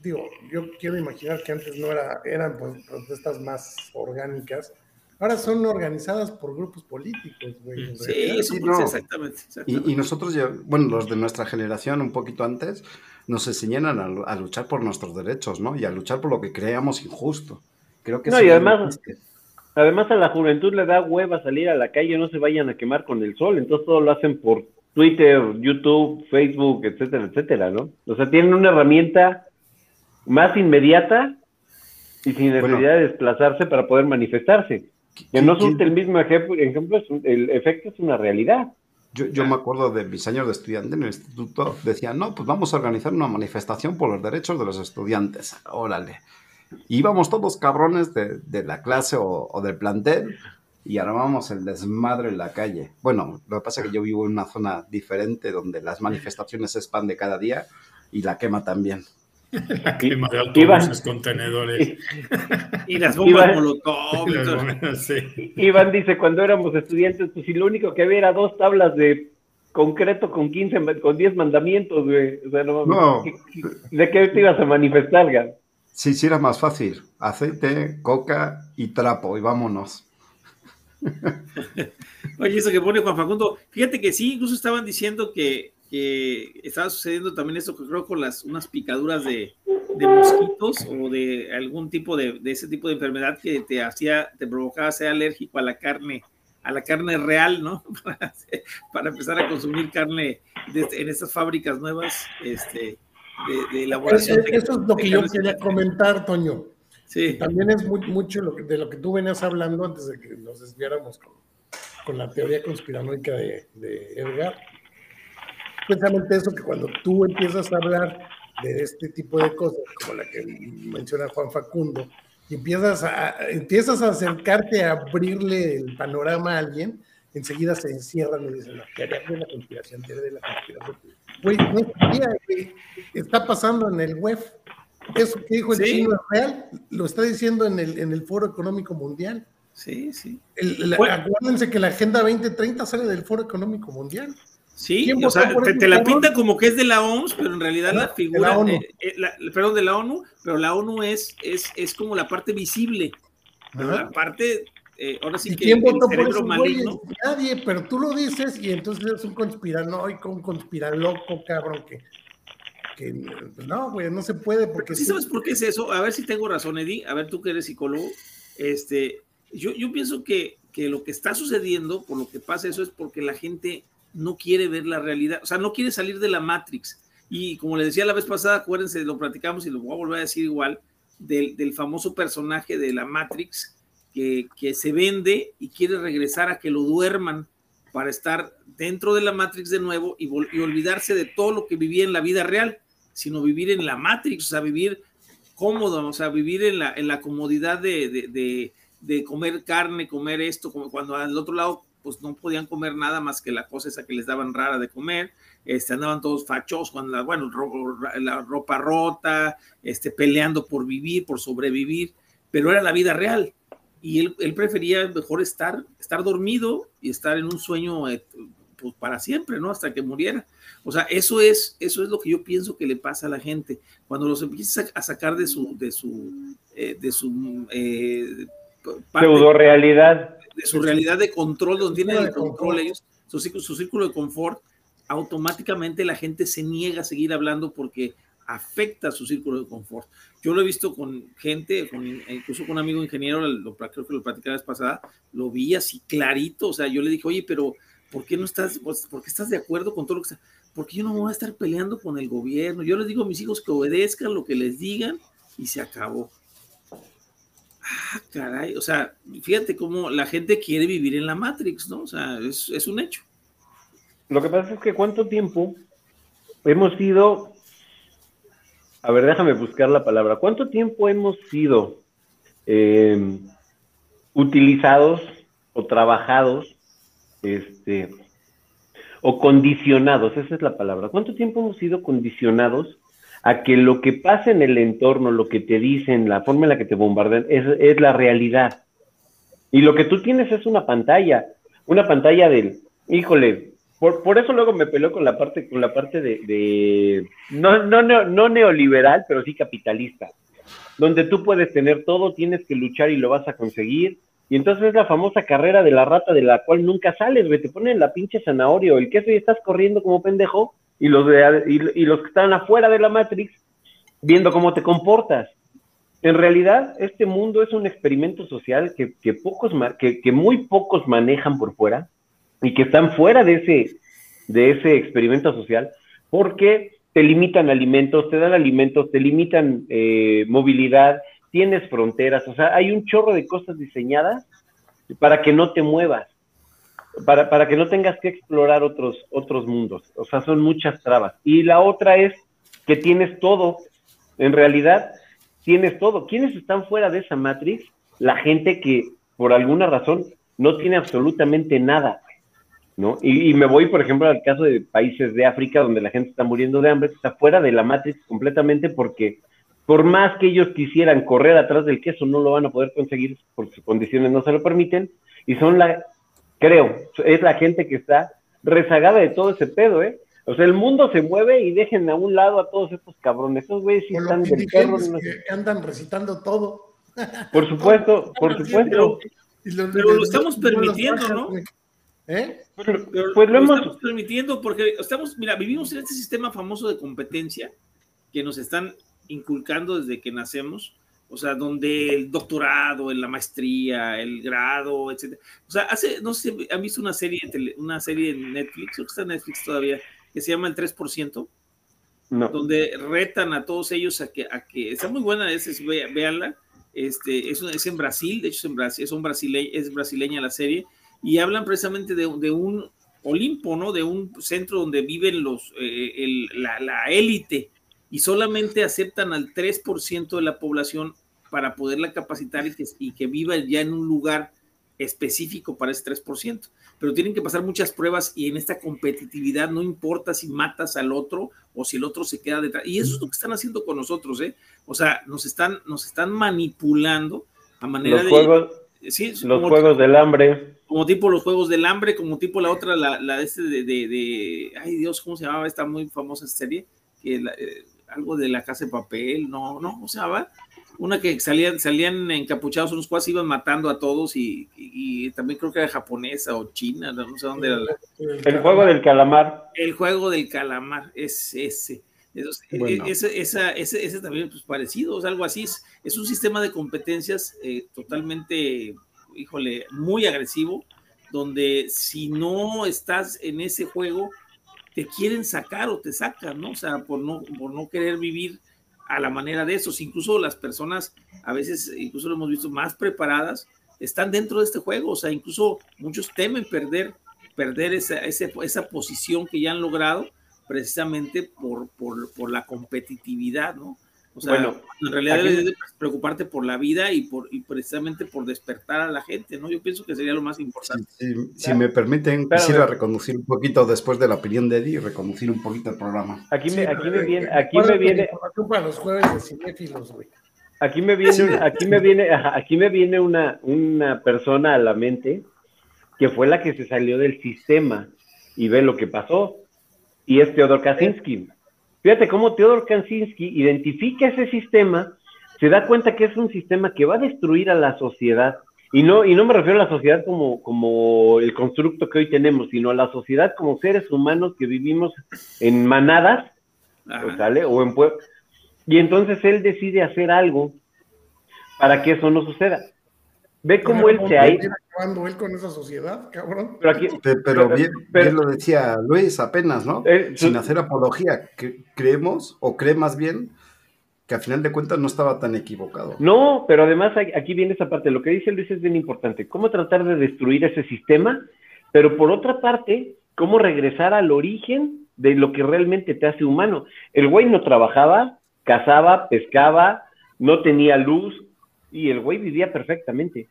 Speaker 4: digo, yo quiero imaginar que antes no era, eran pues, protestas más orgánicas. Ahora son organizadas por grupos políticos, güey.
Speaker 2: Sí, sí no. exactamente.
Speaker 1: Y, y, nosotros, ya, bueno, los de nuestra generación, un poquito antes, nos enseñaron a, a, luchar por nuestros derechos, ¿no? Y a luchar por lo que creíamos injusto. Creo que
Speaker 5: no, y además, Además a la juventud le da hueva salir a la calle, no se vayan a quemar con el sol, entonces todo lo hacen por Twitter, YouTube, Facebook, etcétera, etcétera, ¿no? O sea, tienen una herramienta más inmediata y sin necesidad de desplazarse para poder manifestarse. Que no es el mismo ejemplo, ejemplo el efecto es una realidad.
Speaker 1: Yo, me acuerdo de mis años de estudiante en el instituto, decían, no, pues vamos a organizar una manifestación por los derechos de los estudiantes. Órale. Íbamos todos cabrones de, la clase o, del plantel y armábamos el desmadre en la calle. Bueno, lo que pasa es que yo vivo en una zona diferente donde las manifestaciones se expanden cada día y la quema también.
Speaker 3: La quema de autobuses, contenedores.
Speaker 2: Y las bombas molotov.
Speaker 5: Iván dice, cuando éramos estudiantes, pues si lo único que había era dos tablas de concreto con 15, con 10 mandamientos, güey. O sea, no, ¿De qué te ibas a manifestar, Gal?
Speaker 1: Sí, sí, era más fácil. Aceite, coca y trapo, y vámonos.
Speaker 2: Oye, eso que pone Juan Facundo, fíjate que sí, incluso estaban diciendo que, estaba sucediendo también que creo con las unas picaduras de, mosquitos o de algún tipo de, ese tipo de enfermedad que te hacía, te provocaba ser alérgico a la carne, a la carne real, ¿no? Para, empezar a consumir carne en estas fábricas nuevas, este, de, elaboración.
Speaker 4: Eso es lo que yo quería comentar, Toño. Sí. También es mucho de lo que tú venías hablando antes de que nos desviáramos con, la teoría conspiranoica de, de, Edgar. Precisamente eso que cuando tú empiezas a hablar de este tipo de cosas, como la que menciona Juan Facundo, y empiezas a, empiezas a acercarte a abrirle el panorama a alguien, enseguida se encierran y dicen, no, teoría de la conspiración, teoría de la conspiración. Güey, no que está pasando en el web. Eso que dijo el chino es real, lo está diciendo en el, en el Foro Económico Mundial.
Speaker 2: Sí, sí.
Speaker 4: acuérdense que la Agenda 2030 sale del Foro Económico Mundial.
Speaker 2: Sí, o sea, te, la pinta como que es de la OMS, pero en realidad la figura, de la ONU. Eh, perdón, de la ONU, pero la ONU es, es, es como la parte visible, pero la parte eh, ahora sí que
Speaker 4: quién votó por eso. Nadie, pero tú lo dices y entonces es un conspiranoico, un conspiraloco, cabrón, que, que no, güey, no se puede porque...
Speaker 2: ¿Sí sabes por qué es eso? A ver si tengo razón, Eddie, a ver tú que eres psicólogo, este, yo, yo pienso que, que lo que está sucediendo, por lo que pasa eso, es porque la gente no quiere ver la realidad, o sea, no quiere salir de la Matrix. Y como le decía la vez pasada, acuérdense, lo platicamos y lo voy a volver a decir igual, del, del famoso personaje de la Matrix, que, se vende y quiere regresar a que lo duerman para estar dentro de la Matrix de nuevo y, olvidarse de todo lo que vivía en la vida real, sino vivir en la Matrix, o sea, vivir cómodo, o sea, vivir en la, en la comodidad de, de, comer carne, comer esto, como cuando al otro lado pues no podían comer nada más que la cosa esa que les daban rara de comer, este, andaban todos fachos, cuando la, bueno, la ropa rota, este, peleando por vivir, por sobrevivir, pero era la vida real, y él, prefería mejor estar, estar dormido y estar en un sueño eh, pues, para siempre, ¿no? Hasta que muriera. O sea, eso es, eso es lo que yo pienso que le pasa a la gente. Cuando los empiezas a, sacar de su, de su, eh, de su eh,
Speaker 5: pseudo realidad.
Speaker 2: De su realidad de control, donde tienen el control ellos, su, su círculo de confort, automáticamente la gente se niega a seguir hablando porque afecta su círculo de confort. Yo lo he visto con gente, incluso con un amigo ingeniero, lo, creo que lo platicé la vez pasada, lo vi así clarito, o sea, yo le dije, oye, pero ¿por qué no estás, pues, por qué estás de acuerdo con todo lo que está? Porque yo no me voy a estar peleando con el gobierno. Yo les digo a mis hijos que obedezcan lo que les digan y se acabó. Ah, caray, o sea, fíjate cómo la gente quiere vivir en la Matrix, ¿no? O sea, es, un hecho.
Speaker 5: Lo que pasa es que cuánto tiempo hemos sido a ver, déjame buscar la palabra. ¿Cuánto tiempo hemos sido eh, utilizados o trabajados, este, o condicionados? Esa es la palabra. ¿Cuánto tiempo hemos sido condicionados a que lo que pasa en el entorno, lo que te dicen, la forma en la que te bombardean, es, es la realidad? Y lo que tú tienes es una pantalla, una pantalla del, híjole, por, por eso luego me peló con la parte, con la parte de, no, no, no, no neoliberal, pero sí capitalista, donde tú puedes tener todo, tienes que luchar y lo vas a conseguir. Y entonces es la famosa carrera de la rata de la cual nunca sales. Te ponen la pinche zanahoria o el queso y estás corriendo como pendejo y los, de, y, los que están afuera de la Matrix viendo cómo te comportas. En realidad, este mundo es un experimento social que, que pocos, que, que muy pocos manejan por fuera y que están fuera de ese, de ese experimento social porque te limitan alimentos, te dan alimentos, te limitan eh, movilidad, tienes fronteras, o sea, hay un chorro de cosas diseñadas para que no te muevas. Para, para que no tengas que explorar otros, otros mundos. O sea, son muchas trabas. Y la otra es que tienes todo. En realidad, tienes todo. ¿Quiénes están fuera de esa Matrix? La gente que, por alguna razón, no tiene absolutamente nada. ¿no? Y, me voy, por ejemplo, al caso de países de África donde la gente está muriendo de hambre, está fuera de la Matrix completamente porque por más que ellos quisieran correr atrás del queso, no lo van a poder conseguir porque sus condiciones no se lo permiten. Y son la, creo, es la gente que está rezagada de todo ese pedo, ¿eh? O sea, el mundo se mueve y dejen a un lado a todos estos cabrones. Esos güeyes sí están del perro.
Speaker 4: Que andan recitando todo.
Speaker 5: Por supuesto, por supuesto.
Speaker 2: Pero lo estamos permitiendo, ¿no? ¿Eh?
Speaker 5: pues lo, hemos...
Speaker 2: estamos permitiendo porque estamos, mira, vivimos en este sistema famoso de competencia que nos están inculcando desde que nacemos, o sea, donde el doctorado, la maestría, el grado, etcétera. O sea, hace, no sé, ¿han visto una serie, una serie en Netflix, o que está en Netflix todavía, que se llama El 3%? No. Donde retan a todos ellos a que, a que está muy buena, es, es véanla, este, es, es en Brasil, de hecho es en Brasil, es, un brasile, es brasileña la serie, y hablan precisamente de, un Olimpo, ¿no? De un centro donde viven los, eh, la élite y solamente aceptan al 3% de la población para poderla capacitar y que, y que viva ya en un lugar específico para ese 3%. Pero tienen que pasar muchas pruebas y en esta competitividad no importa si matas al otro o si el otro se queda detrás. Y eso es lo que están haciendo con nosotros, ¿eh? O sea, nos están, nos están manipulando a manera
Speaker 5: de... sí, los juegos del hambre
Speaker 2: como tipo los juegos del hambre, como tipo la otra, la, la este de, de, ay Dios, ¿cómo se llamaba esta muy famosa serie? Que eh, algo de la casa de papel, no, no, ¿cómo se llamaba? Una que salían, salían encapuchados unos cuas, iban matando a todos y, y, también creo que era japonesa o china, no sé dónde era. La...
Speaker 5: El juego del calamar.
Speaker 2: El juego del calamar, es ese. E, ese, esa, ese, ese, también pues parecido, o algo así. Es, es un sistema de competencias eh, totalmente híjole, muy agresivo, donde si no estás en ese juego, te quieren sacar o te sacan, ¿no? O sea, por no, por no querer vivir a la manera de esos. Incluso las personas, a veces, incluso lo hemos visto, más preparadas, están dentro de este juego. O sea, incluso muchos temen perder, perder esa, esa posición que ya han logrado precisamente por, por, por la competitividad, ¿no? O sea, bueno, en realidad debes preocuparte por la vida y, por, y precisamente por despertar a la gente, ¿no? Yo pienso que sería lo más importante.
Speaker 1: si me permiten, quisiera reconducir un poquito después de la opinión de Eddie, reconducir un poquito el programa.
Speaker 5: Aquí me, aquí me viene, aquí me viene.
Speaker 4: Para los jueves de cinéfilos, güey.
Speaker 5: Aquí me viene, aquí me viene, aquí me viene una, una persona a la mente que fue la que se salió del sistema y ve lo que pasó. Y es Teodor Kaczynski. Fíjate cómo Teodor Kaczynski identifica ese sistema, se da cuenta que es un sistema que va a destruir a la sociedad. Y no, y no me refiero a la sociedad como, como el constructo que hoy tenemos, sino a la sociedad como seres humanos que vivimos en manadas, ¿sale? O en pueblos. Y entonces él decide hacer algo para que eso no suceda. Ve cómo él se ha ido.
Speaker 4: él con esa sociedad, cabrón?
Speaker 1: Pero, bien, lo decía Luis apenas, ¿no? Sin hacer apología, creemos, o cree más bien, que a final de cuentas no estaba tan equivocado.
Speaker 5: No, pero además aquí viene esa parte. Lo que dice Luis es bien importante. ¿Cómo tratar de destruir ese sistema? Pero por otra parte, ¿cómo regresar al origen de lo que realmente te hace humano? El güey no trabajaba, cazaba, pescaba, no tenía luz, y el güey vivía perfectamente.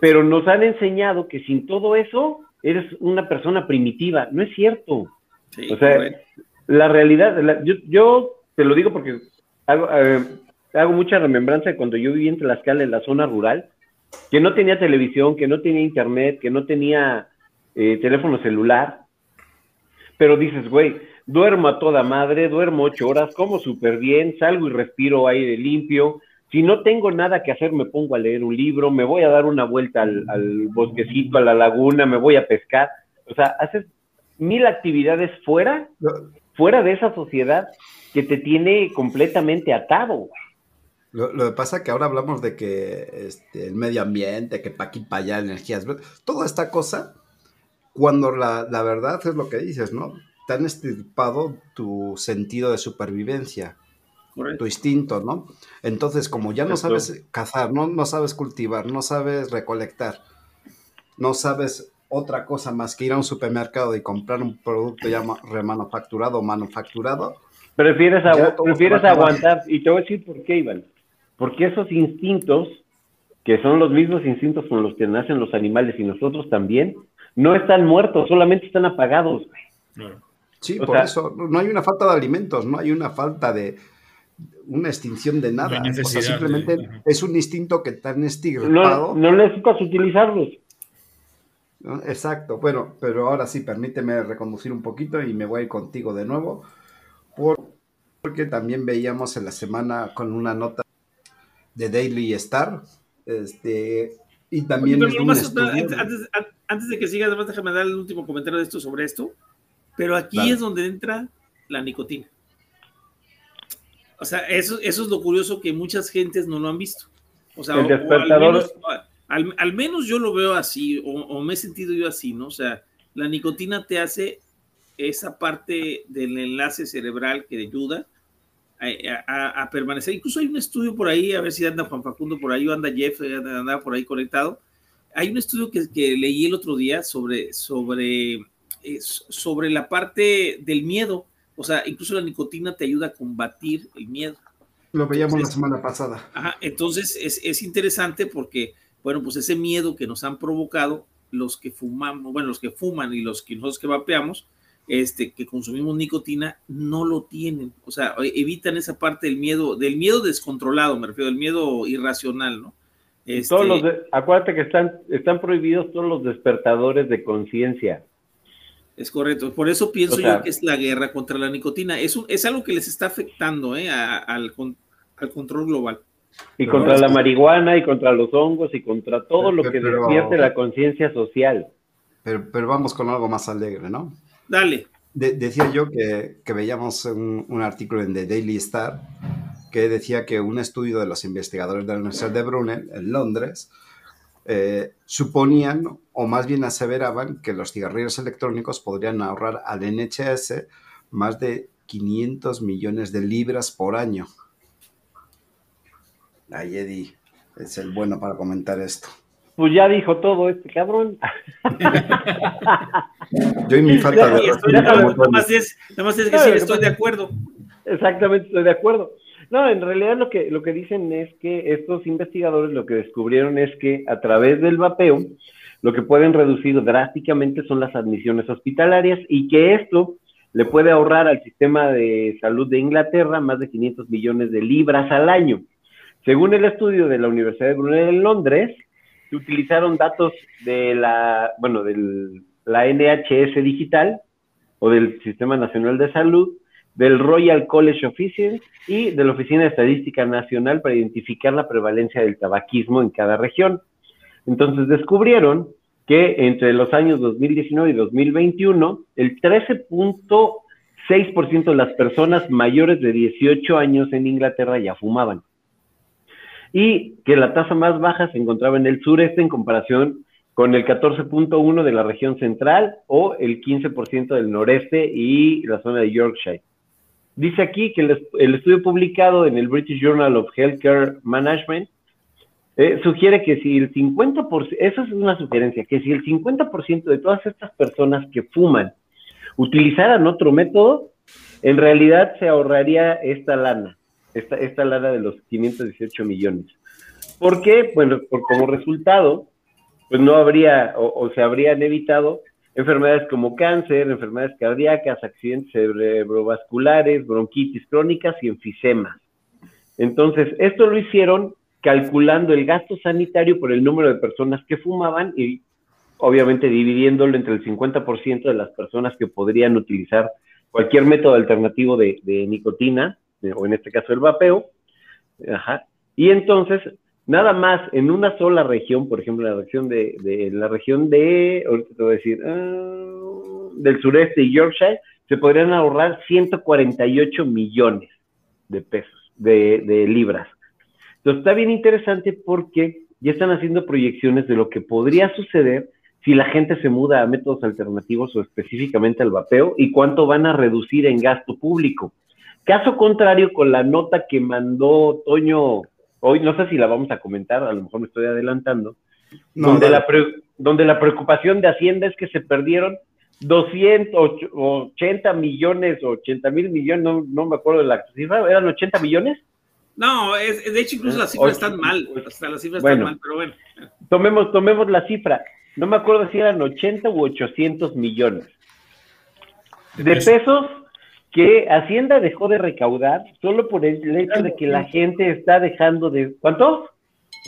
Speaker 5: Pero nos han enseñado que sin todo eso eres una persona primitiva. No es cierto. o sea, la realidad, yo, te lo digo porque hago, eh, hago mucha remembranza de cuando yo viví en Tlaxcala, en la zona rural, que no tenía televisión, que no tenía internet, que no tenía eh, teléfono celular. Pero dices, güey, duermo a toda madre, duermo ocho horas, como súper bien, salgo y respiro aire limpio, si no tengo nada que hacer, me pongo a leer un libro, me voy a dar una vuelta al, bosquecito, a la laguna, me voy a pescar. O sea, haces mil actividades fuera, fuera de esa sociedad que te tiene completamente atado.
Speaker 1: Lo, lo que pasa es que ahora hablamos de que este, el medio ambiente, que para aquí, para allá, energías, toda esta cosa, cuando la, la verdad es lo que dices, ¿no? Te han estirpado tu sentido de supervivencia tu instinto, ¿no? Entonces, como ya no sabes cazar, no, no sabes cultivar, no sabes recolectar, no sabes otra cosa más que ir a un supermercado y comprar un producto ya remanufacturado o manufacturado.
Speaker 5: Prefieres, prefieres aguantar, y te voy a decir por qué, Iván. Porque esos instintos, que son los mismos instintos con los que nacen los animales y nosotros también, no están muertos, solamente están apagados.
Speaker 1: Sí, por eso no hay una falta de alimentos, no hay una falta de una extinción de nada. o sea, simplemente es un instinto que está estigmado.
Speaker 5: No, no necesitas utilizarlos.
Speaker 1: Exacto, bueno, pero ahora sí, permíteme reconducir un poquito y me voy a ir contigo de nuevo, porque también veíamos en la semana con una nota de Daily Star, este, y también...
Speaker 2: antes, de que sigas, además déjame dar el último comentario de esto sobre esto, pero aquí es donde entra la nicotina. O sea, eso, eso es lo curioso que muchas gentes no lo han visto. O sea, el despertador al, menos yo lo veo así, o, me he sentido yo así, ¿no? O sea, la nicotina te hace esa parte del enlace cerebral que te ayuda a, permanecer. Incluso hay un estudio por ahí, a ver si anda Juan Facundo por ahí o anda Jeff, anda por ahí conectado. Hay un estudio que, que leí el otro día sobre, sobre, eh, sobre la parte del miedo. O sea, incluso la nicotina te ayuda a combatir el miedo.
Speaker 1: Lo veíamos la semana pasada.
Speaker 2: Ajá, entonces es, es interesante porque bueno, pues ese miedo que nos han provocado los que fumamos, bueno, los que fuman y los que nosotros que vapeamos, este, que consumimos nicotina, no lo tienen. O sea, e, evitan esa parte del miedo, del miedo descontrolado, me refiero, del miedo irracional, ¿no?
Speaker 5: Todos los este acuérdate que están, están prohibidos todos los despertadores de conciencia.
Speaker 2: Es correcto. Por eso pienso yo que es la guerra contra la nicotina. Es, es algo que les está afectando ¿eh? al, al control global.
Speaker 5: Y contra la marihuana y contra los hongos y contra todo lo que despierte la conciencia social.
Speaker 1: Pero, pero, vamos con algo más alegre, ¿no?
Speaker 2: Dale.
Speaker 1: decía yo que, que veíamos un, un, artículo en The Daily Star que decía que un estudio de los investigadores de la Universidad de Brunel en Londres eh, suponían, o más bien aseveraban, que los cigarrillos electrónicos podrían ahorrar al NHS más de 500 millones de libras por año. Ay, Eddie, es el bueno para comentar esto.
Speaker 5: Pues ya dijo todo este cabrón.
Speaker 1: Yo y mi falta de...
Speaker 2: Nada más es, más es decir, estoy de acuerdo.
Speaker 5: Exactamente, estoy de acuerdo. No, en realidad lo que, lo que dicen es que estos investigadores lo que descubrieron es que a través del vapeo, lo que pueden reducir drásticamente son las admisiones hospitalarias y que esto le puede ahorrar al sistema de salud de Inglaterra más de 500 millones de libras al año. Según el estudio de la Universidad de Brunel en Londres, se utilizaron datos de la, bueno, de la NHS digital o del Sistema Nacional de Salud, del Royal College of Physicians y de la Oficina de Estadística Nacional para identificar la prevalencia del tabaquismo en cada región. Entonces descubrieron que entre los años 2019 y 2021, el 13.6% de las personas mayores de 18 años en Inglaterra ya fumaban y que la tasa más baja se encontraba en el sureste en comparación con el 14.1 de la región central o el 15% del noreste y la zona de Yorkshire. Dice aquí que el, estudio publicado en el British Journal of Healthcare Management eh, sugiere que si el 50%, eso es una sugerencia, que si el 50% de todas estas personas que fuman utilizaran otro método, en realidad se ahorraría esta lana esta, esta lana de los 518 millones. ¿Por qué? Bueno, como resultado, pues no habría o, se habrían evitado enfermedades como cáncer, enfermedades cardíacas, accidentes cerebrovasculares, bronquitis crónicas y enfisemas. Entonces, esto lo hicieron calculando el gasto sanitario por el número de personas que fumaban y obviamente dividiéndolo entre el 50% de las personas que podrían utilizar cualquier método alternativo de, de nicotina o en este caso el vapeo, ajá, y entonces, nada más en una sola región, por ejemplo, la región de, la región de, ahorita te voy a decir, ah, del sureste y Yorkshire, se podrían ahorrar 148 millones de pesos, de, de libras. Entonces está bien interesante porque ya están haciendo proyecciones de lo que podría suceder si la gente se muda a métodos alternativos o específicamente al vapeo y cuánto van a reducir en gasto público. Caso contrario con la nota que mandó Toño, hoy no sé si la vamos a comentar, a lo mejor me estoy adelantando, donde, la donde la preocupación de Hacienda es que se perdieron 280 millones, 80 mil millones, no, no, me acuerdo de la cifra, ¿eran 80 millones?
Speaker 2: No, es, de hecho incluso las cifras están mal, las cifras están mal, pero bueno.
Speaker 5: Tomemos, tomemos la cifra, no me acuerdo si eran 80 u 800 millones de pesos que Hacienda dejó de recaudar solo por el hecho de que la gente está dejando de... ¿Cuánto?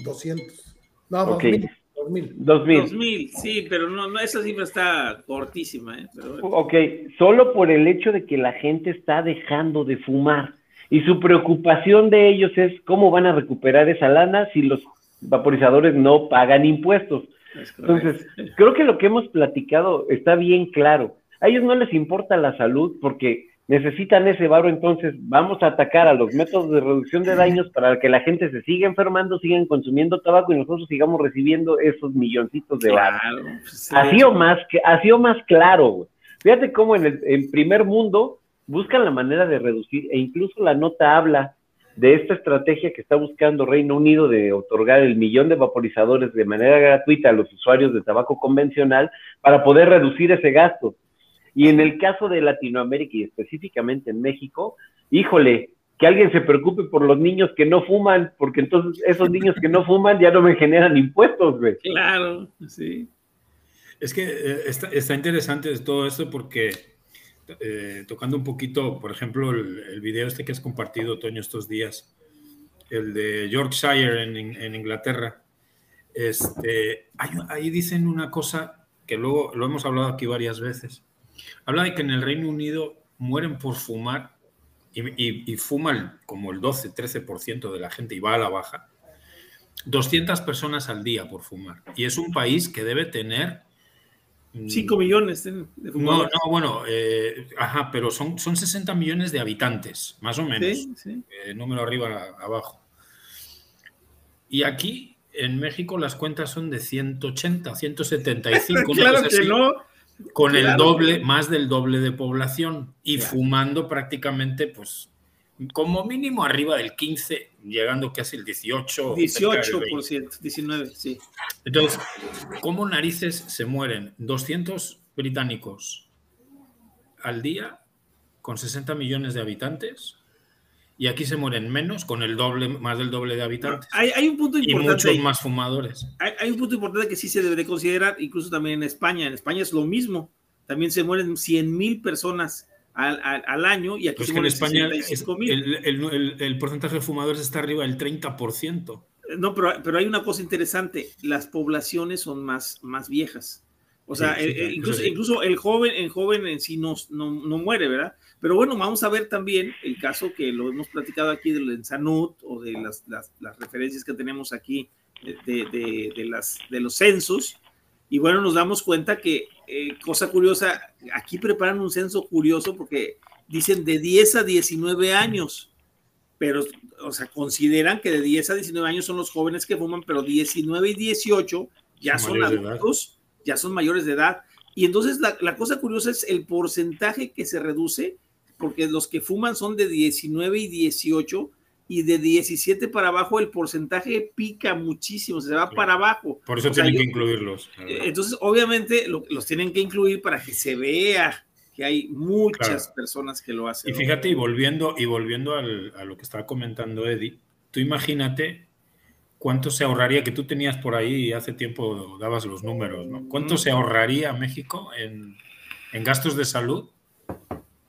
Speaker 4: 200. No, 2000.
Speaker 2: 2000. 2000. 2000, sí, pero no, no, esa cifra está cortísima. ¿eh?
Speaker 5: Ok, solo por el hecho de que la gente está dejando de fumar. Y su preocupación de ellos es cómo van a recuperar esa lana si los vaporizadores no pagan impuestos. Entonces, creo que lo que hemos platicado está bien claro. A ellos no les importa la salud porque necesitan ese barro, entonces vamos a atacar a los métodos de reducción de daños para que la gente se siga enfermando, sigan consumiendo tabaco y nosotros sigamos recibiendo esos milloncitos de barro. Pues, así o más, así o más claro. Fíjate cómo en el primer mundo buscan la manera de reducir e incluso la nota habla de esta estrategia que está buscando Reino Unido de otorgar el millón de vaporizadores de manera gratuita a los usuarios de tabaco convencional para poder reducir ese gasto. Y en el caso de Latinoamérica y específicamente en México, híjole, que alguien se preocupe por los niños que no fuman, porque entonces esos niños que no fuman ya no me generan impuestos, güey.
Speaker 2: Claro, sí.
Speaker 3: Es que eh, está, interesante todo esto porque eh, tocando un poquito, por ejemplo, el, video este que has compartido, Toño, estos días, el de Yorkshire en, Inglaterra, este, ahí dicen una cosa que luego lo hemos hablado aquí varias veces Habla de que en el Reino Unido mueren por fumar y, fuman como el 12, 13% de la gente y va a la baja. 200 personas al día por fumar. Y es un país que debe tener...
Speaker 2: 5 mm, millones de
Speaker 3: No, no, bueno, eh, ajá, pero son, son 60 millones de habitantes, más o menos. Sí, eh, número arriba, abajo. Y aquí, en México, las cuentas son de 180, 175.
Speaker 2: claro que no.
Speaker 3: Con el doble, más del doble de población y fumando prácticamente, pues, como mínimo arriba del 15, llegando casi el 18.
Speaker 2: 18%, 19, sí.
Speaker 3: Entonces, ¿cómo narices se mueren 200 británicos al día con 60 millones de habitantes? Y aquí se mueren menos con el doble, más del doble de habitantes.
Speaker 2: Hay, un punto importante.
Speaker 3: Y muchos más fumadores.
Speaker 2: Hay, un punto importante que sí se debe de considerar, incluso también en España. En España es lo mismo. También se mueren 100 mil personas al, al, año y aquí
Speaker 3: pues se en España el, el, porcentaje de fumadores está arriba del 30%.
Speaker 2: No, pero, pero hay una cosa interesante. Las poblaciones son más, más viejas. O sea, incluso, incluso, el joven, el joven en sí no, no, no muere, ¿verdad? Pero bueno, vamos a ver también el caso que lo hemos platicado aquí del Ensanud o de las, las, referencias que tenemos aquí de, de, las, de los censos. Y bueno, nos damos cuenta que, eh, cosa curiosa, aquí preparan un censo curioso porque dicen de 10 a 19 años, pero, o sea, consideran que de 10 a 19 años son los jóvenes que fuman, pero 19 y 18 ya son adultos, ya son mayores de edad. Y entonces la, la, cosa curiosa es el porcentaje que se reduce porque los que fuman son de 19 y 18 y de 17 para abajo el porcentaje pica muchísimo, se va para abajo.
Speaker 3: Por eso tienen que incluirlos.
Speaker 2: Entonces, obviamente, los tienen que incluir para que se vea que hay muchas personas que lo hacen.
Speaker 3: Y fíjate, y volviendo, y volviendo a lo que estaba comentando Eddie, tú imagínate cuánto se ahorraría, que tú tenías por ahí hace tiempo dabas los números, ¿no? ¿Cuánto se ahorraría México en, en gastos de salud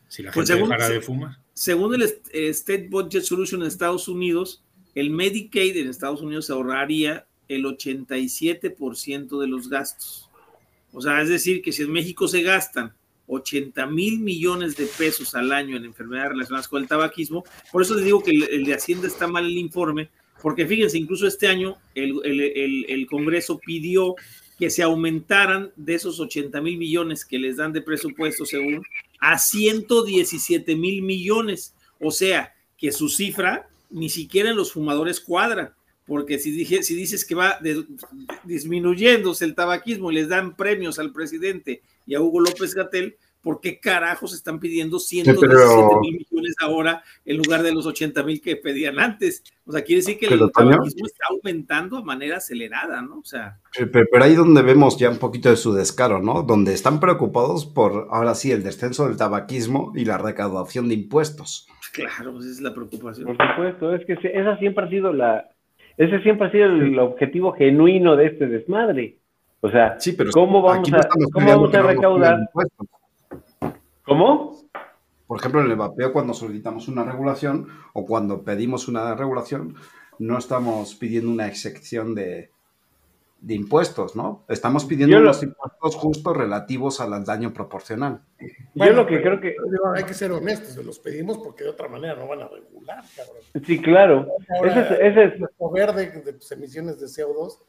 Speaker 3: si la pues gente dejara de fumar.
Speaker 2: Según el State Budget Solution en Estados Unidos, el Medicaid en Estados Unidos se ahorraría el 87% de los gastos. O sea, es decir, que si en México se gastan 80 mil millones de pesos al año en enfermedades relacionadas con el tabaquismo, por eso les digo que el, de Hacienda está mal el informe, porque fíjense, incluso este año el, el, el Congreso pidió que se aumentaran de esos 80 mil millones que les dan de presupuesto según a 117 mil millones. O sea, que su cifra ni siquiera en los fumadores cuadra, porque si, dije, si dices que va disminuyéndose el tabaquismo y les dan premios al presidente y a Hugo López Gatel, ¿por qué carajos están pidiendo 117 mil millones ahora en lugar de los 80 mil que pedían antes? O sea, quiere decir que el tabaquismo está aumentando a manera acelerada, ¿no? O sea.
Speaker 1: Pero, pero, ahí donde vemos ya un poquito de su descaro, ¿no? Donde están preocupados por, ahora sí, el descenso del tabaquismo y la recaudación de impuestos.
Speaker 2: Claro, pues esa es la preocupación.
Speaker 5: Por supuesto, es que esa siempre ha sido la, ese siempre ha sido el objetivo genuino de este desmadre. O sea, ¿cómo vamos, a, ¿cómo vamos a recaudar? ¿Cómo?
Speaker 1: Por ejemplo, en el vapeo, cuando solicitamos una regulación o cuando pedimos una regulación, no estamos pidiendo una excepción de, de impuestos, ¿no? Estamos pidiendo los impuestos justos relativos al daño proporcional.
Speaker 4: Yo lo que creo que... Hay que ser honestos, los pedimos porque de otra manera no van a regular, cabrón.
Speaker 5: Sí, claro. ese es... Ese es...
Speaker 4: de, de pues, emisiones de CO2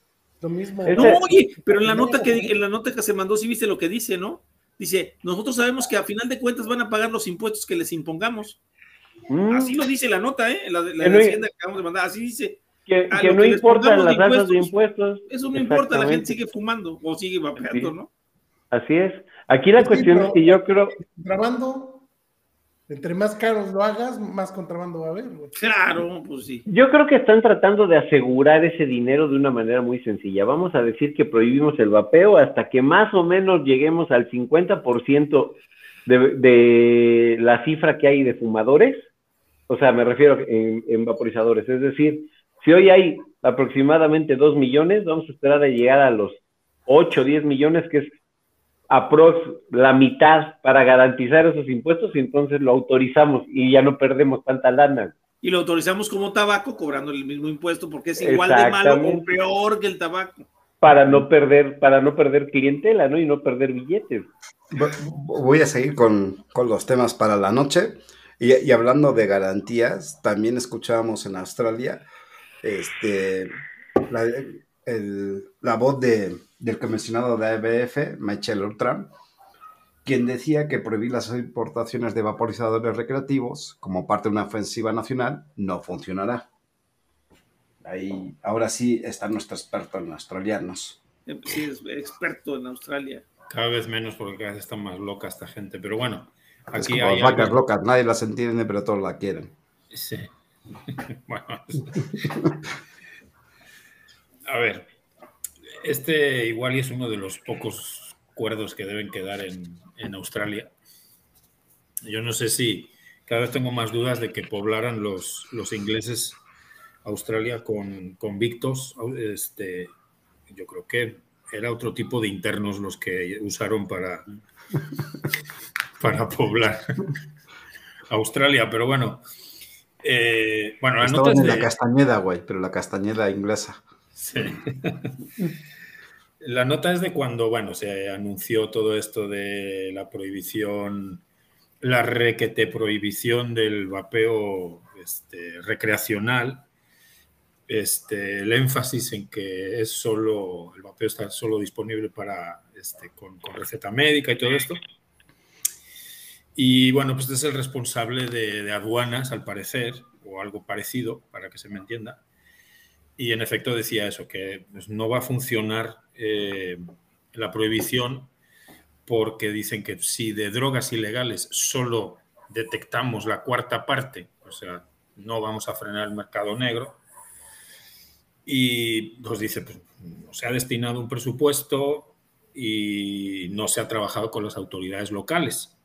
Speaker 4: lo mismo.
Speaker 2: No, oye, pero en la nota que en la nota que se mandó, sí viste lo que dice, ¿no? Dice, nosotros sabemos que a final de cuentas van a pagar los impuestos que les impongamos. Mm. Así lo dice la nota, ¿eh? La, la, la hacienda que acabamos de mandar, así dice.
Speaker 5: Que, no importan las tasas de impuestos.
Speaker 2: Eso no importa, la gente sigue fumando o sigue vapeando, ¿no?
Speaker 5: Así es. Aquí la cuestión es que yo creo.
Speaker 4: Grabando entre más caros lo hagas, más contrabando va a haber.
Speaker 2: Claro, pues sí.
Speaker 5: Yo creo que están tratando de asegurar ese dinero de una manera muy sencilla. Vamos a decir que prohibimos el vapeo hasta que más o menos lleguemos al 50% de, de la cifra que hay de fumadores. O sea, me refiero en, en vaporizadores. Es decir, si hoy hay aproximadamente 2 millones, vamos a esperar a llegar a los 8 o 10 millones, que es aprox la mitad para garantizar esos impuestos y entonces lo autorizamos y ya no perdemos tanta lana.
Speaker 2: Y lo autorizamos como tabaco cobrando el mismo impuesto porque es igual de malo o peor que el tabaco.
Speaker 5: Para no perder, para no perder clientela, ¿no? Y no perder billetes.
Speaker 1: Voy a seguir con, los temas para la noche. Y, hablando de garantías, también escuchábamos en Australia este, la voz de, del comisionado de ABF, Michel Ultram, quien decía que prohibir las importaciones de vaporizadores recreativos como parte de una ofensiva nacional no funcionará. Ahí, ahora sí está nuestro experto en australianos.
Speaker 2: Sí, es experto en Australia.
Speaker 3: Cada vez menos porque cada vez está más loca esta gente, pero bueno.
Speaker 1: Aquí hay las vacas locas, nadie las entiende, pero todos la quieren.
Speaker 3: Sí. bueno. A ver, este igual es uno de los pocos cuerdos que deben quedar en, Australia. Yo no sé si cada vez tengo más dudas de que poblaran los, los ingleses Australia con convictos. Este, yo creo que era otro tipo de internos los que usaron para, para poblar Australia, pero bueno. Eh, bueno,
Speaker 1: la en la Castañeda, güey, pero la Castañeda inglesa.
Speaker 3: La nota es de cuando, bueno, se anunció todo esto de la prohibición, la requete prohibición del vapeo este, recreacional, este, el énfasis en que es solo, el vapeo está solo disponible para, este, con, receta médica y todo esto. Y bueno, pues es el responsable de aduanas, al parecer, o algo parecido, para que se me entienda y en efecto decía eso, que pues, no va a funcionar eh, la prohibición porque dicen que si de drogas ilegales solo detectamos la cuarta parte, o sea, no vamos a frenar el mercado negro. Y pues dice, pues, se ha destinado un presupuesto y no se ha trabajado con las autoridades locales.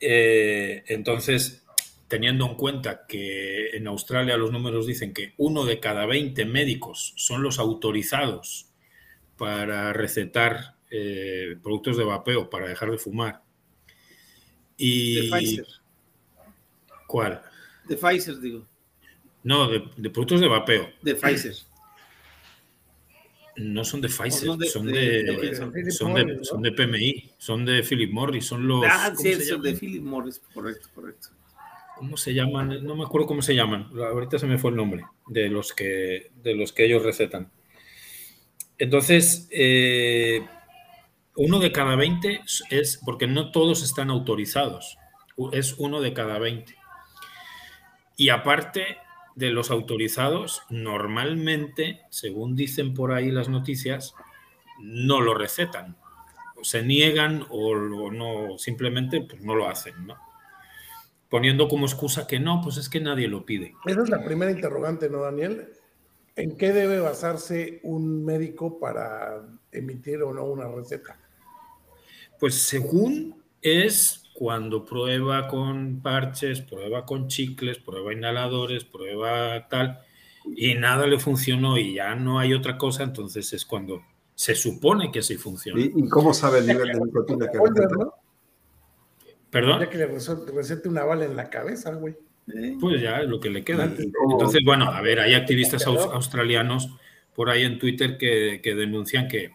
Speaker 3: Eh, entonces, teniendo en cuenta que en Australia los números dicen que uno de cada 20 médicos son los autorizados para recetar eh, productos de vapeo para dejar de fumar. Y...
Speaker 2: De Pfizer.
Speaker 3: ¿Cuál?
Speaker 2: De Pfizer, digo.
Speaker 3: No, de, productos de vapeo.
Speaker 2: De Pfizer.
Speaker 3: No son de Pfizer, son, de, son, de, PMI, son de Philip Morris, son los...
Speaker 2: Ah, sí, son de Philip Morris, correcto, correcto.
Speaker 3: ¿Cómo se llaman? No me acuerdo cómo se llaman. Ahorita se me fue el nombre de los que, de los que ellos recetan. Entonces, eh, uno de cada 20 es, porque no todos están autorizados, es uno de cada 20. Y aparte de los autorizados, normalmente, según dicen por ahí las noticias, no lo recetan. se niegan o, no, simplemente pues, no lo hacen, ¿no? Poniendo como excusa que no, pues es que nadie lo pide.
Speaker 4: Esa es la primera interrogante, ¿no, Daniel? ¿En qué debe basarse un médico para emitir o no una receta?
Speaker 3: Pues según es cuando prueba con parches, prueba con chicles, prueba inhaladores, prueba tal, y nada le funcionó y ya no hay otra cosa, entonces es cuando se supone que sí funciona.
Speaker 1: ¿Y, cómo sabe el nivel de nicotina que
Speaker 4: ¿no?
Speaker 3: ¿Perdón?
Speaker 4: Ya que le recete una bala en la cabeza, güey.
Speaker 3: Pues ya es lo que le queda. Entonces, bueno, a ver, hay activistas australianos por ahí en Twitter que, denuncian que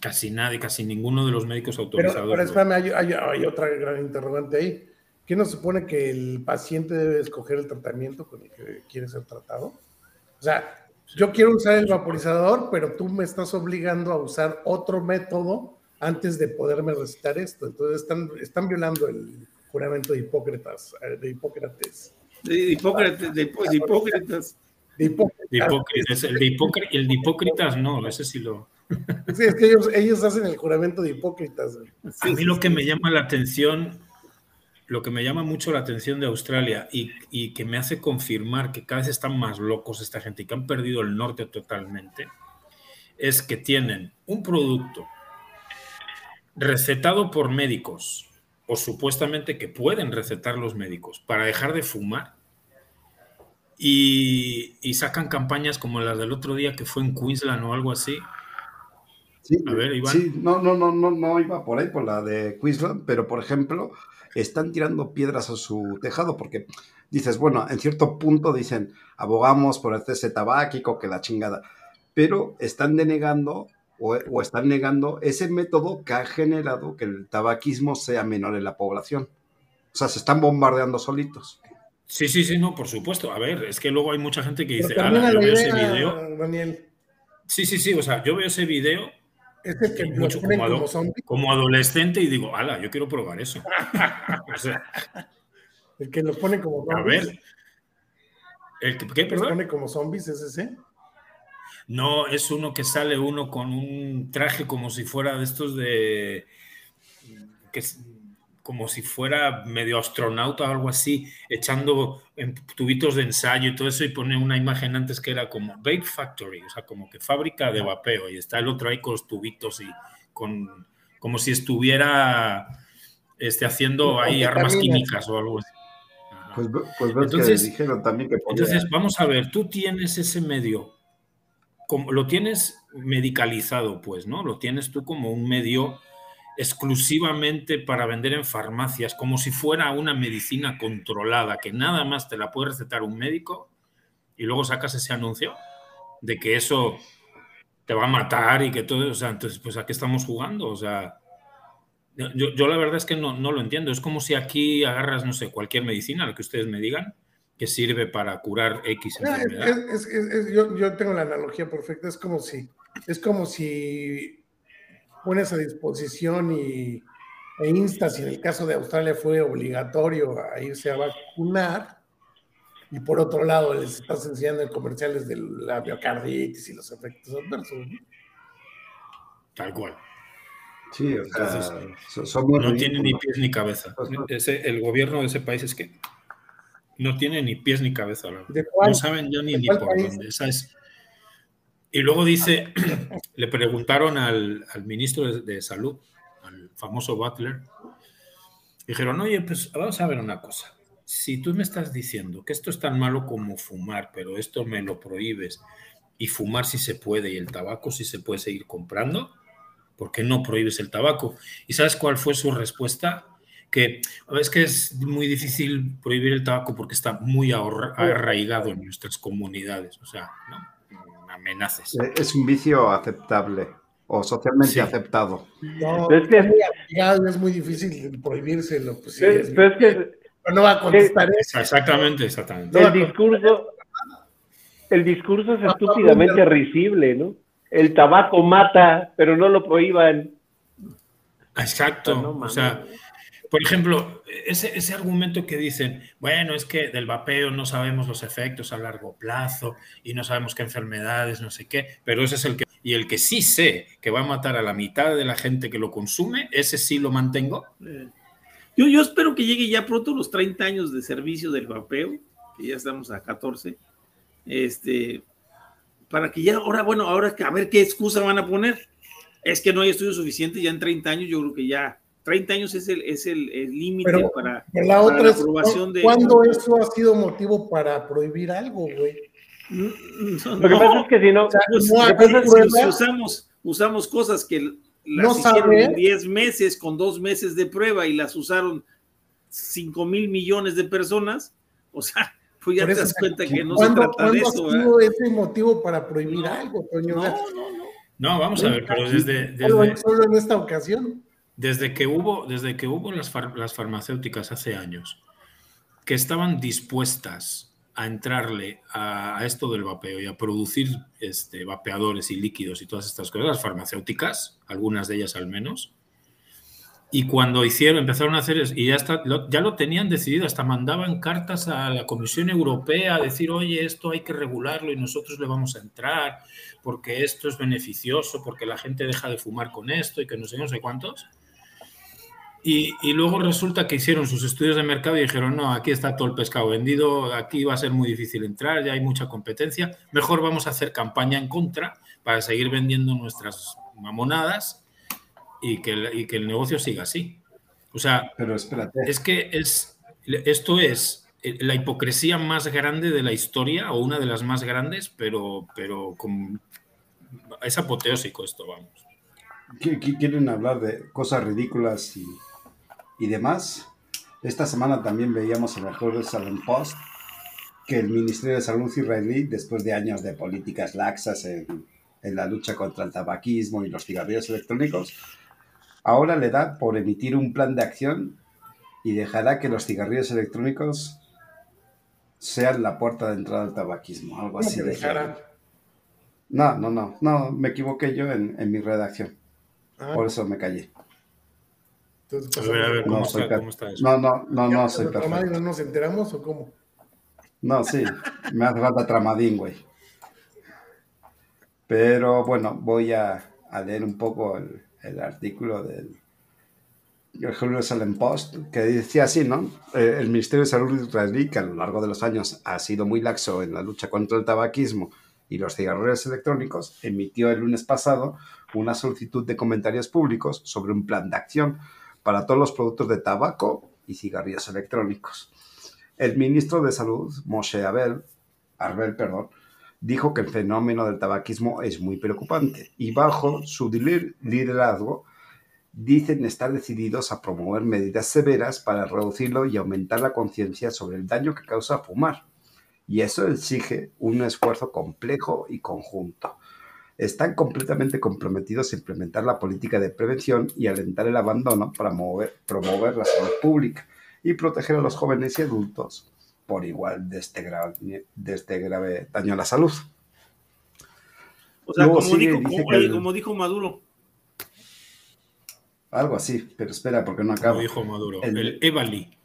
Speaker 3: casi nadie, casi ninguno de los médicos autorizados.
Speaker 4: Pero, espérame, hay, otra gran interrogante ahí. ¿Qué nos supone que el paciente debe escoger el tratamiento con el que quiere ser tratado? O sea, yo quiero usar el vaporizador, pero tú me estás obligando a usar otro método antes de poderme recitar esto. Entonces están, están violando el juramento de Hipócrates. Eh, de Hipócrates.
Speaker 2: De Hipócrates. De, Hipócrates.
Speaker 3: De Hipócrates. El de, Hipócrates, no, ese sí lo.
Speaker 4: Sí, es que ellos, ellos hacen el juramento de Hipócritas.
Speaker 3: A mí lo que me llama la atención, lo que me llama mucho la atención de Australia y, y, que me hace confirmar que cada vez están más locos esta gente y que han perdido el norte totalmente, es que tienen un producto recetado por médicos o supuestamente que pueden recetar los médicos para dejar de fumar y, sacan campañas como las del otro día que fue en Queensland o algo así.
Speaker 1: Sí, a ver, Iván. Sí, no, no, no, no, no iba por ahí, por la de Queensland, pero por ejemplo, están tirando piedras a su tejado porque dices, bueno, en cierto punto dicen, abogamos por el cese tabáquico, que la chingada, pero están denegando o, están negando ese método que ha generado que el tabaquismo sea menor en la población. O sea, se están bombardeando solitos.
Speaker 3: Sí, sí, sí, no, por supuesto. A ver, es que luego hay mucha gente que dice, ah, yo veo ese video.
Speaker 4: Daniel.
Speaker 3: Sí, sí, sí, o sea, yo veo ese video
Speaker 4: es el que mucho
Speaker 3: como, como, adolescente y digo, ala, yo quiero probar eso.
Speaker 4: el que lo pone como
Speaker 3: zombies. A ver. ¿El que, ¿Qué,
Speaker 4: perdón? pone como zombies es ese?
Speaker 3: No, es uno que sale uno con un traje como si fuera de estos de. Que, como si fuera medio astronauta o algo así, echando en tubitos de ensayo y todo eso, y pone una imagen antes que era como Vape Factory, o sea, como que fábrica de vapeo, y está el otro ahí con los tubitos y con como si estuviera este, haciendo ahí armas químicas o algo así.
Speaker 1: Pues, pues ves entonces, que dijeron también que
Speaker 3: Entonces, vamos a ver, tú tienes ese medio lo tienes medicalizado, pues, ¿no? Lo tienes tú como un medio exclusivamente para vender en farmacias, como si fuera una medicina controlada, que nada más te la puede recetar un médico y luego sacas ese anuncio de que eso te va a matar y que todo, o sea, entonces, pues a qué estamos jugando, o sea, yo, la verdad es que no, no, lo entiendo, es como si aquí agarras, no sé, cualquier medicina, lo que ustedes me digan, que sirve para curar X
Speaker 4: ah, enfermedad. yo, yo, tengo la analogía perfecta, es como si, es como si pones a disposición y, e instas, y en el caso de Australia fue obligatorio a irse a vacunar, y por otro lado les estás enseñando en comerciales de la biocarditis y los efectos adversos.
Speaker 3: Tal cual.
Speaker 1: Sí, o sea,
Speaker 3: no tiene ni pies ni cabeza. Ese, el gobierno de ese país es que no tiene ni pies ni cabeza. No saben ya ni, por dónde. Y luego dice, le preguntaron al, ministro de, Salud, al famoso Butler, dijeron, oye, pues vamos a ver una cosa. Si tú me estás diciendo que esto es tan malo como fumar, pero esto me lo prohíbes, y fumar si se puede, y el tabaco si se puede seguir comprando, ¿por qué no prohíbes el tabaco? ¿Y sabes cuál fue su respuesta? Que es que es muy difícil prohibir el tabaco porque está muy arraigado en nuestras comunidades, o sea, ¿no? amenazas.
Speaker 1: Eh, es un vicio aceptable o socialmente aceptado.
Speaker 4: No, es que es muy, difícil prohibírselo. Pues, sí, es, que, no va a contestar eso.
Speaker 3: Exactamente, exactamente.
Speaker 5: El discurso, el discurso es estúpidamente risible, ¿no? El tabaco mata, pero no lo prohíban.
Speaker 3: Exacto, o sea, por ejemplo, ese, ese, argumento que dicen, bueno, es que del vapeo no sabemos los efectos a largo plazo y no sabemos qué enfermedades, no sé qué, pero ese es el que... Y el que sí sé que va a matar a la mitad de la gente que lo consume, ese sí lo mantengo.
Speaker 2: Eh, yo, yo espero que llegue ya pronto los 30 años de servicio del vapeo, que ya estamos a 14, este, para que ya, ahora, bueno, ahora a ver qué excusa van a poner. Es que no hay estudio suficiente ya en 30 años, yo creo que ya 30 años es el es el límite para,
Speaker 4: la, otra aprobación de. ¿Cuándo eso ha sido motivo para prohibir algo, güey?
Speaker 5: Lo que pasa es que si no,
Speaker 2: si, usamos, usamos cosas que las hicieron en 10 meses con dos meses de prueba y las usaron 5 mil millones de personas, o sea, pues ya te das cuenta que no se trata de eso.
Speaker 4: ¿Cuándo ha sido ese motivo para prohibir algo, Toño?
Speaker 3: No, no, no. No, vamos a ver, pero desde,
Speaker 4: desde solo en esta ocasión.
Speaker 3: Desde que hubo, desde que hubo las, las farmacéuticas hace años que estaban dispuestas a entrarle a, esto del vapeo y a producir este, vapeadores y líquidos y todas estas cosas, las farmacéuticas, algunas de ellas al menos, y cuando hicieron, empezaron a hacer eso, y ya, está, ya lo tenían decidido, hasta mandaban cartas a la Comisión Europea a decir, oye, esto hay que regularlo y nosotros le vamos a entrar, porque esto es beneficioso, porque la gente deja de fumar con esto y que no sé, no sé cuántos. Y, luego resulta que hicieron sus estudios de mercado y dijeron, no, aquí está todo el pescado vendido, aquí va a ser muy difícil entrar, ya hay mucha competencia, mejor vamos a hacer campaña en contra para seguir vendiendo nuestras mamonadas y que, que el negocio siga así. O sea,
Speaker 1: Pero espérate.
Speaker 3: es que es, esto es la hipocresía más grande de la historia o una de las más grandes, pero, pero con, es apoteósico esto, vamos.
Speaker 1: Quieren hablar de cosas ridículas y y demás. Esta semana también veíamos en el Jerusalem Post que el Ministerio de Salud israelí, después de años de políticas laxas en, en la lucha contra el tabaquismo y los cigarrillos electrónicos, ahora le da por emitir un plan de acción y dejará que los cigarrillos electrónicos sean la puerta de entrada al tabaquismo, algo así. No, no, no, no, me equivoqué yo en, en mi redacción. Ah. Por eso me callé
Speaker 3: a ver, a ver, ¿cómo, está, eso? No,
Speaker 1: no, no, no, soy
Speaker 4: perfecto. ¿No nos enteramos o cómo?
Speaker 1: No, sí, me hace falta tramadín, güey. Pero bueno, voy a, leer un poco el, artículo del Jerusalem Post, que decía así, ¿no? Eh, el Ministerio de Salud israelí, que a lo largo de los años ha sido muy laxo en la lucha contra el tabaquismo y los cigarrillos electrónicos, emitió el lunes pasado una solicitud de comentarios públicos sobre un plan de acción para todos los productos de tabaco y cigarrillos electrónicos. El ministro de Salud, Moshe Abel, Arbel, perdón, dijo que el fenómeno del tabaquismo es muy preocupante y bajo su liderazgo dicen estar decididos a promover medidas severas para reducirlo y aumentar la conciencia sobre el daño que causa fumar. Y eso exige un esfuerzo complejo y conjunto están completamente comprometidos a implementar la política de prevención y alentar el abandono para promover la salud pública y proteger a los jóvenes y adultos por igual de este grave, de este grave daño a la salud.
Speaker 2: O sea, como, dijo, Maduro.
Speaker 1: Algo así, pero espera, porque no acabo.
Speaker 3: Como dijo Maduro, el, Evali.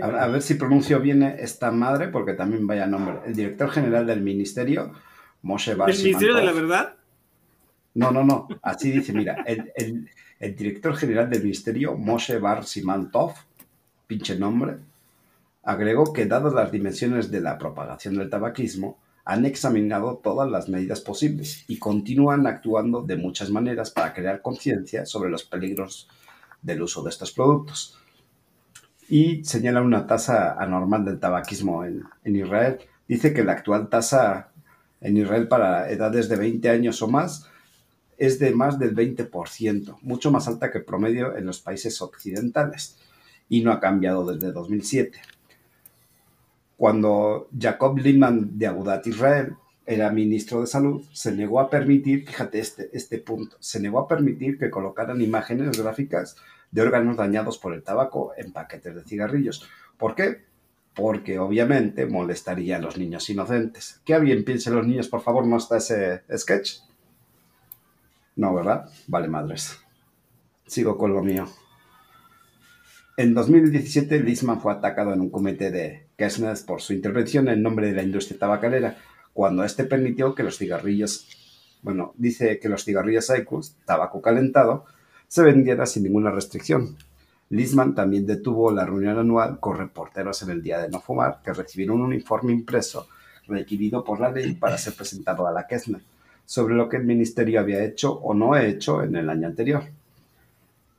Speaker 1: A, ver si pronuncio bien esta madre, porque también vaya nombre. El director general del ministerio Moshe
Speaker 2: ¿El Ministerio de la Verdad?
Speaker 1: No, no, no. Así dice, mira, el, director general del Ministerio, Moshe Bar Simantov, pinche nombre, agregó que, dadas las dimensiones de la propagación del tabaquismo, han examinado todas las medidas posibles y continúan actuando de muchas maneras para crear conciencia sobre los peligros del uso de estos productos. Y señala una tasa anormal del tabaquismo en, en Israel. Dice que la actual tasa en Israel para edades de 20 años o más es de más del 20%, mucho más alta que el promedio en los países occidentales y no ha cambiado desde 2007. Cuando Jacob Liman de Agudat Israel era ministro de Salud, se negó a permitir, fíjate este, este punto, se negó a permitir que colocaran imágenes gráficas de órganos dañados por el tabaco en paquetes de cigarrillos. ¿Por qué? Porque obviamente molestaría a los niños inocentes. Que bien piensen los niños, por favor, no está ese sketch. No, ¿verdad? Vale, madres. Sigo con lo mío. En 2017, Lisman fue atacado en un comité de Kessner por su intervención en nombre de la industria tabacalera, cuando este permitió que los cigarrillos, bueno, dice que los cigarrillos Icus, tabaco calentado, se vendiera sin ninguna restricción. Lisman también detuvo la reunión anual con reporteros en el Día de No Fumar, que recibieron un informe impreso requerido por la ley para ser presentado a la Kessner sobre lo que el ministerio había hecho o no hecho en el año anterior.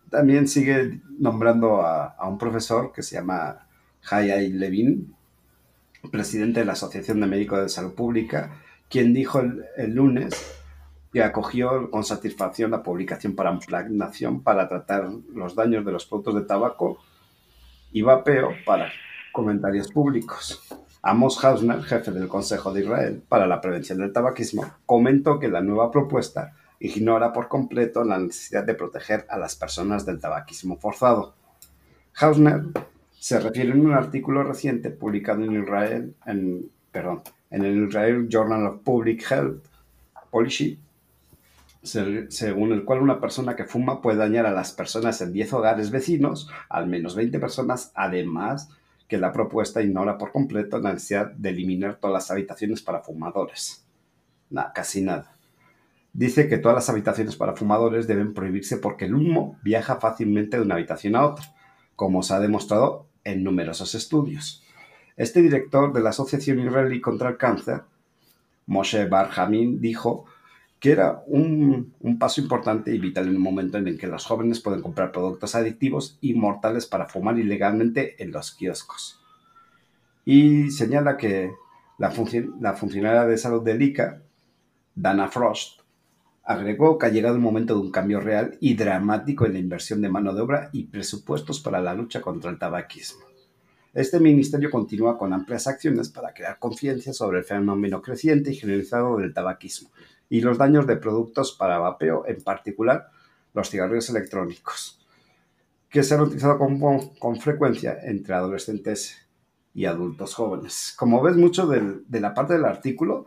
Speaker 1: También sigue nombrando a, un profesor que se llama Hayai Levin, presidente de la Asociación de Médicos de Salud Pública, quien dijo el, lunes que acogió con satisfacción la publicación para impregnación para tratar los daños de los productos de tabaco y vapeo para comentarios públicos. Amos Hausner, jefe del Consejo de Israel para la Prevención del Tabaquismo, comentó que la nueva propuesta ignora por completo la necesidad de proteger a las personas del tabaquismo forzado. Hausner se refiere en un artículo reciente publicado en Israel, en, perdón, en el Israel Journal of Public Health Policy, según el cual una persona que fuma puede dañar a las personas en 10 hogares vecinos, al menos 20 personas, además que la propuesta ignora por completo la necesidad de eliminar todas las habitaciones para fumadores. Nada, casi nada. Dice que todas las habitaciones para fumadores deben prohibirse porque el humo viaja fácilmente de una habitación a otra, como se ha demostrado en numerosos estudios. Este director de la Asociación Israelí contra el Cáncer, Moshe Barjamin, dijo que era un, paso importante y vital en un momento en el que los jóvenes pueden comprar productos adictivos y mortales para fumar ilegalmente en los kioscos. Y señala que la, la funcionaria de salud del ICA, Dana Frost, agregó que ha llegado el momento de un cambio real y dramático en la inversión de mano de obra y presupuestos para la lucha contra el tabaquismo. Este ministerio continúa con amplias acciones para crear conciencia sobre el fenómeno creciente y generalizado del tabaquismo y los daños de productos para vapeo, en particular los cigarrillos electrónicos, que se han utilizado con, frecuencia entre adolescentes y adultos jóvenes. Como ves, mucho de la parte del artículo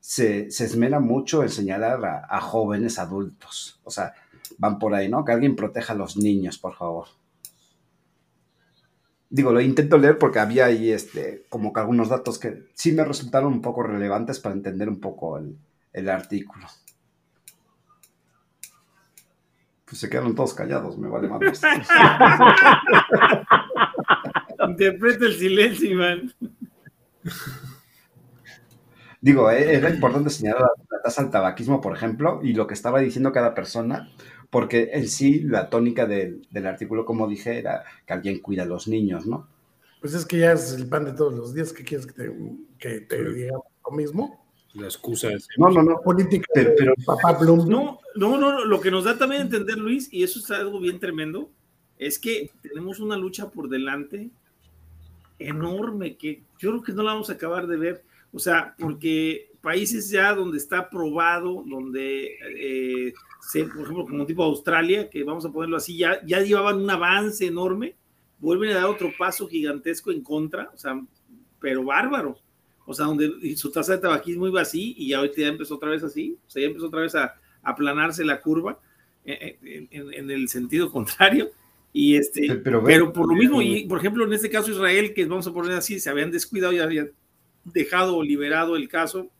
Speaker 1: se, esmera mucho en señalar a, a, jóvenes adultos. O sea, van por ahí, ¿no? Que alguien proteja a los niños, por favor. Digo, lo intento leer porque había ahí este, como que algunos datos que sí me resultaron un poco relevantes para entender un poco el, el artículo. Pues se quedaron todos callados, me vale más.
Speaker 2: Interpreta el silencio, Iván.
Speaker 1: Digo, eh, era importante señalar la, tasa del tabaquismo, por ejemplo, y lo que estaba diciendo cada persona, porque en sí la tónica del, artículo, como dije, era que alguien cuida a los niños, ¿no?
Speaker 4: Pues es que ya es el pan de todos los días. ¿Qué quieres que te, que te diga lo mismo?
Speaker 3: La excusa es.
Speaker 1: No, no, no.
Speaker 4: Política. Pero, papá Blum.
Speaker 2: No, no, no. Lo que nos da también a entender, Luis, y eso es algo bien tremendo, es que tenemos una lucha por delante enorme que yo creo que no la vamos a acabar de ver. O sea, porque países ya donde está probado, donde, eh, por ejemplo, como tipo Australia, que vamos a ponerlo así, ya, ya llevaban un avance enorme, vuelven a dar otro paso gigantesco en contra, o sea, pero bárbaro o sea, donde su tasa de tabaquismo iba así y ya ahorita ya empezó otra vez así, o sea, ya empezó otra vez a aplanarse la curva eh, eh, en, el sentido contrario. Y este, pero, por lo mismo, y por ejemplo, en este caso Israel, que vamos a poner así, se habían descuidado y habían dejado o liberado el caso,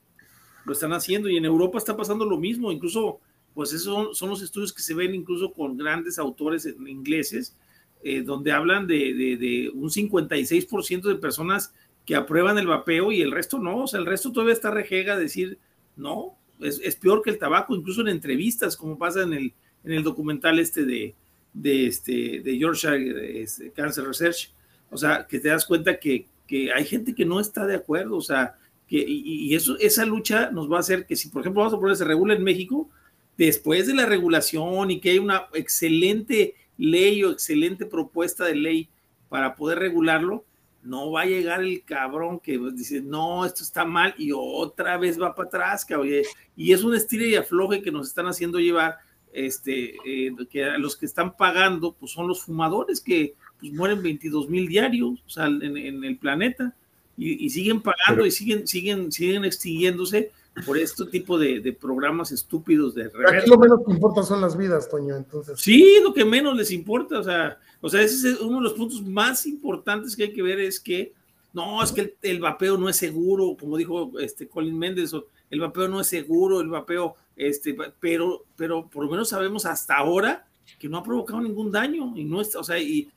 Speaker 2: lo están haciendo y en Europa está pasando lo mismo, incluso, pues esos son, los estudios que se ven incluso con grandes autores ingleses, eh, donde hablan de, de, de un 56% de personas que aprueban el vapeo y el resto no, o sea, el resto todavía está rejega decir, no, es, peor que el tabaco, incluso en entrevistas, como pasa en el, en el documental este de, de, este, de Cancer Research, o sea, que te das cuenta que, que hay gente que no está de acuerdo, o sea, que, y, eso, esa lucha nos va a hacer que si, por ejemplo, vamos a poner, se regula en México, después de la regulación y que hay una excelente ley o excelente propuesta de ley para poder regularlo, no va a llegar el cabrón que dice, no, esto está mal y otra vez va para atrás, cabrón. Y es un estilo y afloje que nos están haciendo llevar, este, eh, que los que están pagando, pues son los fumadores que pues, mueren 22 mil diarios, en, el planeta y, siguen pagando y siguen, siguen, siguen extinguiéndose por este tipo de, programas estúpidos de
Speaker 4: Aquí lo menos que importa son las vidas, Toño, entonces.
Speaker 2: Sí, lo que menos les importa, o sea, o sea, ese es uno de los puntos más importantes que hay que ver es que no, es que el, vapeo no es seguro, como dijo este Colin Méndez, el vapeo no es seguro, el vapeo, este, pero, pero por lo menos sabemos hasta ahora que no ha provocado ningún daño y no está, o sea, y,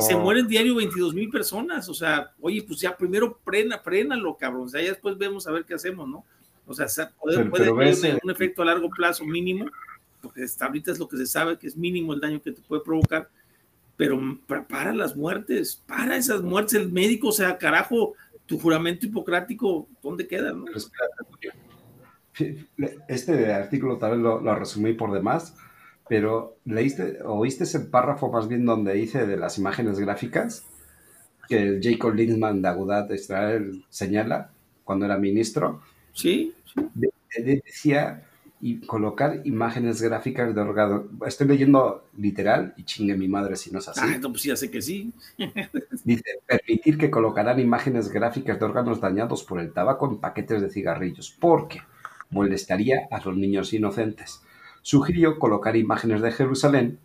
Speaker 2: se mueren diario 22 mil personas, o sea, oye, pues ya primero prena, lo cabrón, o sea, ya después vemos a ver qué hacemos, ¿no? O sea, puede, puede un efecto a largo plazo mínimo, porque hasta ahorita es lo que se sabe que es mínimo el daño que te puede provocar, pero para las muertes, para esas muertes, el médico, o sea, carajo, tu juramento hipocrático, ¿dónde queda? No?
Speaker 1: Este artículo tal vez lo, resumí por demás, pero leíste, oíste ese párrafo más bien donde dice de las imágenes gráficas que el Jacob Lindsman de Agudat Israel señala cuando era ministro.
Speaker 2: Sí.
Speaker 1: decía y colocar imágenes gráficas de órganos. Estoy leyendo literal y chingue mi madre si no es así.
Speaker 2: Ah, no, pues ya sé que sí.
Speaker 1: Dice, permitir que colocarán imágenes gráficas de órganos dañados por el tabaco en paquetes de cigarrillos, porque molestaría a los niños inocentes. Sugirió colocar imágenes de Jerusalén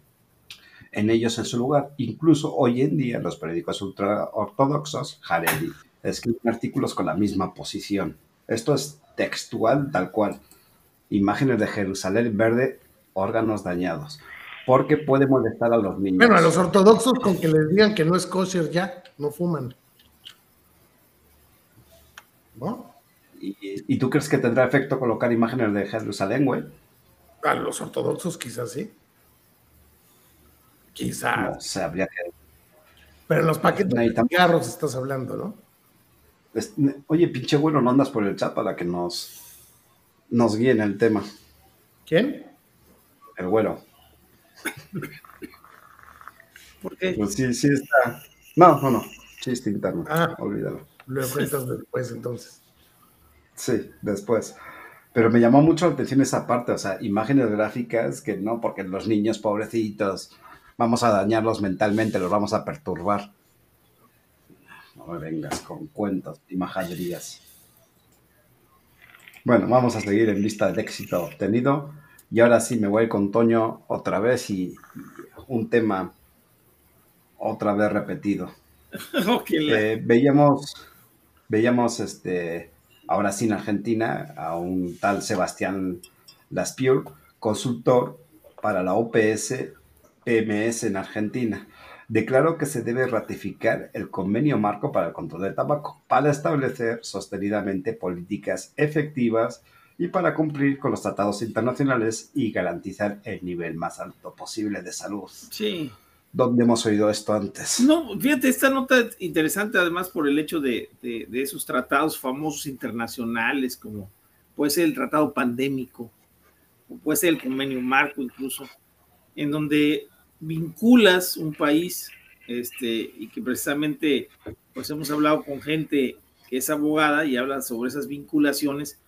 Speaker 1: en ellos en su lugar. Incluso hoy en día los periódicos ultraortodoxos, Haredi, escriben artículos con la misma posición. Esto es textual tal cual imágenes de Jerusalén verde, órganos dañados, porque puede molestar a los niños.
Speaker 4: Bueno, a los ortodoxos con que les digan que no es kosher ya, no fuman.
Speaker 1: ¿No? ¿Y, tú crees que tendrá efecto colocar imágenes de Jerusalén, güey?
Speaker 4: A los ortodoxos quizás sí. Quizás.
Speaker 1: No habría que...
Speaker 4: Pero en los paquetes de cigarros estás hablando, ¿no?
Speaker 1: Oye, pinche bueno, no andas por el chat para que nos nos guíe en el tema.
Speaker 4: ¿Quién?
Speaker 1: El güero.
Speaker 2: ¿Por qué?
Speaker 1: Pues sí, sí está. No, no, no. Chiste interno.
Speaker 4: Ah, olvídalo. Lo cuentas después, entonces.
Speaker 1: Sí, después. Pero me llamó mucho la atención esa parte, o sea, imágenes gráficas que no, porque los niños pobrecitos, vamos a dañarlos mentalmente, los vamos a perturbar. No me vengas con cuentos y majaderías. Bueno, vamos a seguir en lista de éxito obtenido. Y ahora sí me voy con Toño otra vez y un tema otra vez repetido. Eh, veíamos, veíamos este, ahora sí en Argentina a un tal Sebastián Laspiur, consultor para la OPS PMS en Argentina declaró que se debe ratificar el convenio marco para el control del tabaco para establecer sostenidamente políticas efectivas y para cumplir con los tratados internacionales y garantizar el nivel más alto posible de salud.
Speaker 2: Sí.
Speaker 1: ¿Dónde hemos oído esto antes?
Speaker 2: No, fíjate, esta nota interesante además por el hecho de, de, de esos tratados famosos internacionales como puede ser el tratado pandémico, o puede ser el convenio marco incluso, en donde vinculas un país, este, y que precisamente, pues hemos hablado con gente que es abogada y habla sobre esas vinculaciones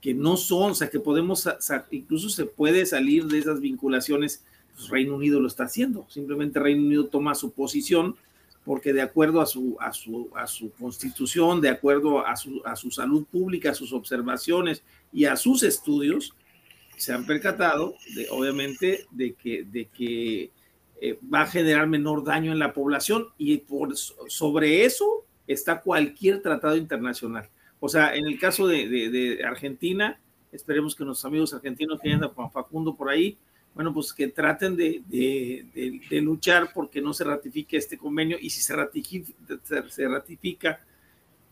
Speaker 2: que no son, o sea, que podemos, incluso se puede salir de esas vinculaciones, pues Reino Unido lo está haciendo, simplemente Reino Unido toma su posición porque de acuerdo a su, a su, a su constitución, de acuerdo a su, a su salud pública, a sus observaciones y a sus estudios, se han percatado, de, obviamente, de que, de que eh, va a generar menor daño en la población y por sobre eso está cualquier tratado internacional. O sea, en el caso de, Argentina, esperemos que nuestros amigos argentinos que andan Juan Facundo por ahí, bueno, pues que traten de, luchar porque no se ratifique este convenio y si se ratifica, se ratifica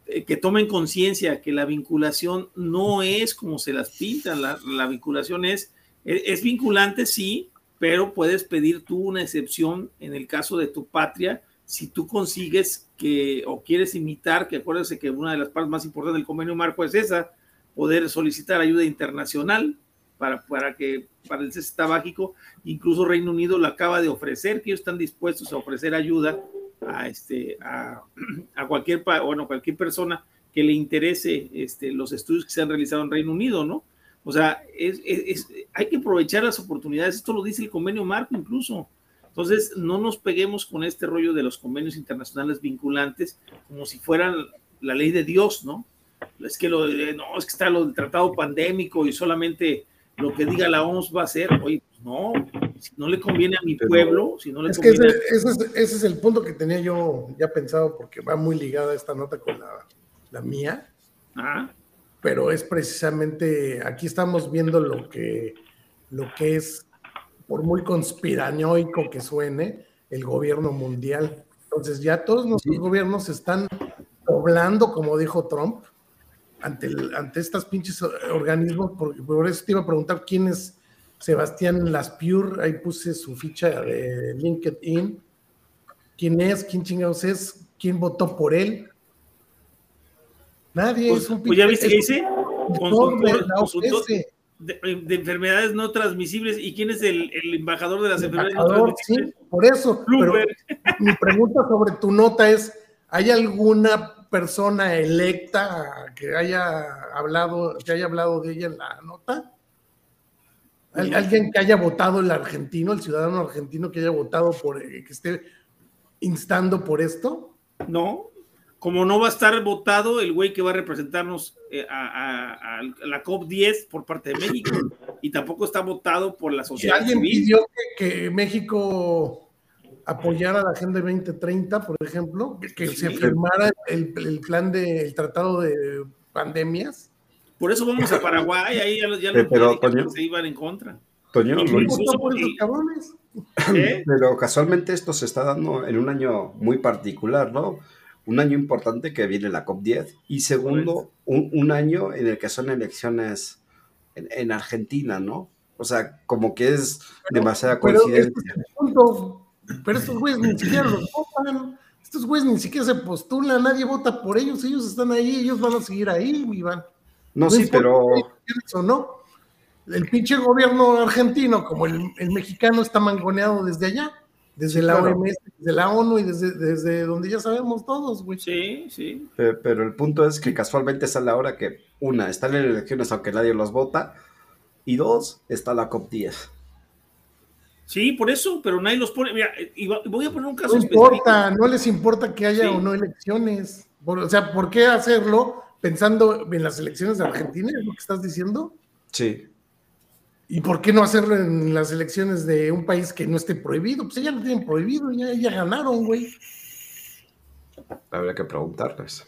Speaker 2: eh, que tomen conciencia que la vinculación no es como se las pintan, la, la vinculación es, es vinculante, sí, pero puedes pedir tú una excepción en el caso de tu patria si tú consigues que o quieres imitar, que acuérdense que una de las partes más importantes del convenio marco es esa, poder solicitar ayuda internacional para, para que para el cese tabáquico, incluso Reino Unido lo acaba de ofrecer, que ellos están dispuestos a ofrecer ayuda a, este, a, a cualquier, bueno, cualquier persona que le interese este, los estudios que se han realizado en Reino Unido, ¿no? O sea, es, hay que aprovechar las oportunidades. Esto lo dice el convenio marco incluso. Entonces, no nos peguemos con este rollo de los convenios internacionales vinculantes como si fueran la ley de Dios, ¿no? es que lo no, es que está lo del tratado pandémico y solamente lo que diga la OMS va a ser, oye, pues no, si no le conviene a mi pueblo, si no le
Speaker 4: es
Speaker 2: conviene
Speaker 4: que ese, ese, es, el punto que tenía yo ya pensado porque va muy ligada esta nota con la, la mía.
Speaker 2: Ah.
Speaker 4: Pero es precisamente, aquí estamos viendo lo que, lo que es, por muy conspiranoico que suene, el gobierno mundial. Entonces ya todos nuestros gobiernos están poblando, como dijo Trump, ante, el, ante estas pinches organismos, porque por eso te iba a preguntar quién es Sebastián Laspure, ahí puse su ficha de LinkedIn, quién es, quién chingados es, quién votó por él. Nadie
Speaker 2: pues,
Speaker 4: es un
Speaker 2: Pues ya viste que dice, consultor, consultor de, de, enfermedades no transmisibles. ¿Y quién es el, el embajador de las enfermedades no transmisibles?
Speaker 4: Sí, por eso. Pero mi pregunta sobre tu nota es, ¿hay alguna persona electa que haya hablado, que haya hablado de ella en la nota? ¿Alguien que haya votado el argentino, el ciudadano argentino que haya votado por, eh, que esté instando por esto?
Speaker 2: No, como no va a estar votado el güey que va a representarnos eh, a, a, a, la COP10 por parte de México, y tampoco está votado por la sociedad.
Speaker 4: ¿Y alguien civil? pidió que, que México apoyar a la Agenda 2030, por ejemplo, que sí. se firmara el, el, plan del tratado de pandemias.
Speaker 2: Por eso vamos a Paraguay, ahí ya, ya los
Speaker 1: pero, Toño,
Speaker 2: se iban en contra.
Speaker 1: Toño,
Speaker 4: ¿Y incluso, por esos cabrones?
Speaker 1: ¿Eh? Pero casualmente esto se está dando en un año muy particular, ¿no? Un año importante que viene la COP10 y segundo, un, un año en el que son elecciones en, en, Argentina, ¿no? O sea, como que es pero, demasiada coincidencia.
Speaker 4: Pero, este punto, pero estos güeyes ni siquiera los votan, estos güeyes ni siquiera se postulan, nadie vota por ellos, ellos están ahí, ellos van a seguir ahí, Iván.
Speaker 1: No, no sí, pero.
Speaker 4: Eso, ¿no? El pinche gobierno argentino, como el, el, mexicano, está mangoneado desde allá, desde sí, la claro. OMS, desde la ONU y desde, desde donde ya sabemos todos, güey.
Speaker 2: Sí, sí.
Speaker 1: Pero, pero, el punto es que casualmente es a la hora que, una, están en elecciones aunque nadie los vota, y dos, está la COP10.
Speaker 2: Sí, por eso, pero nadie los pone. Mira, y voy a poner un caso
Speaker 4: No importa, específico. no les importa que haya sí. o no elecciones. Por, o sea, ¿por qué hacerlo pensando en las elecciones de Argentina? ¿Es lo que estás diciendo?
Speaker 1: Sí.
Speaker 4: ¿Y por qué no hacerlo en las elecciones de un país que no esté prohibido? Pues ya lo tienen prohibido, ya, ya ganaron, güey.
Speaker 1: Habría que preguntarles.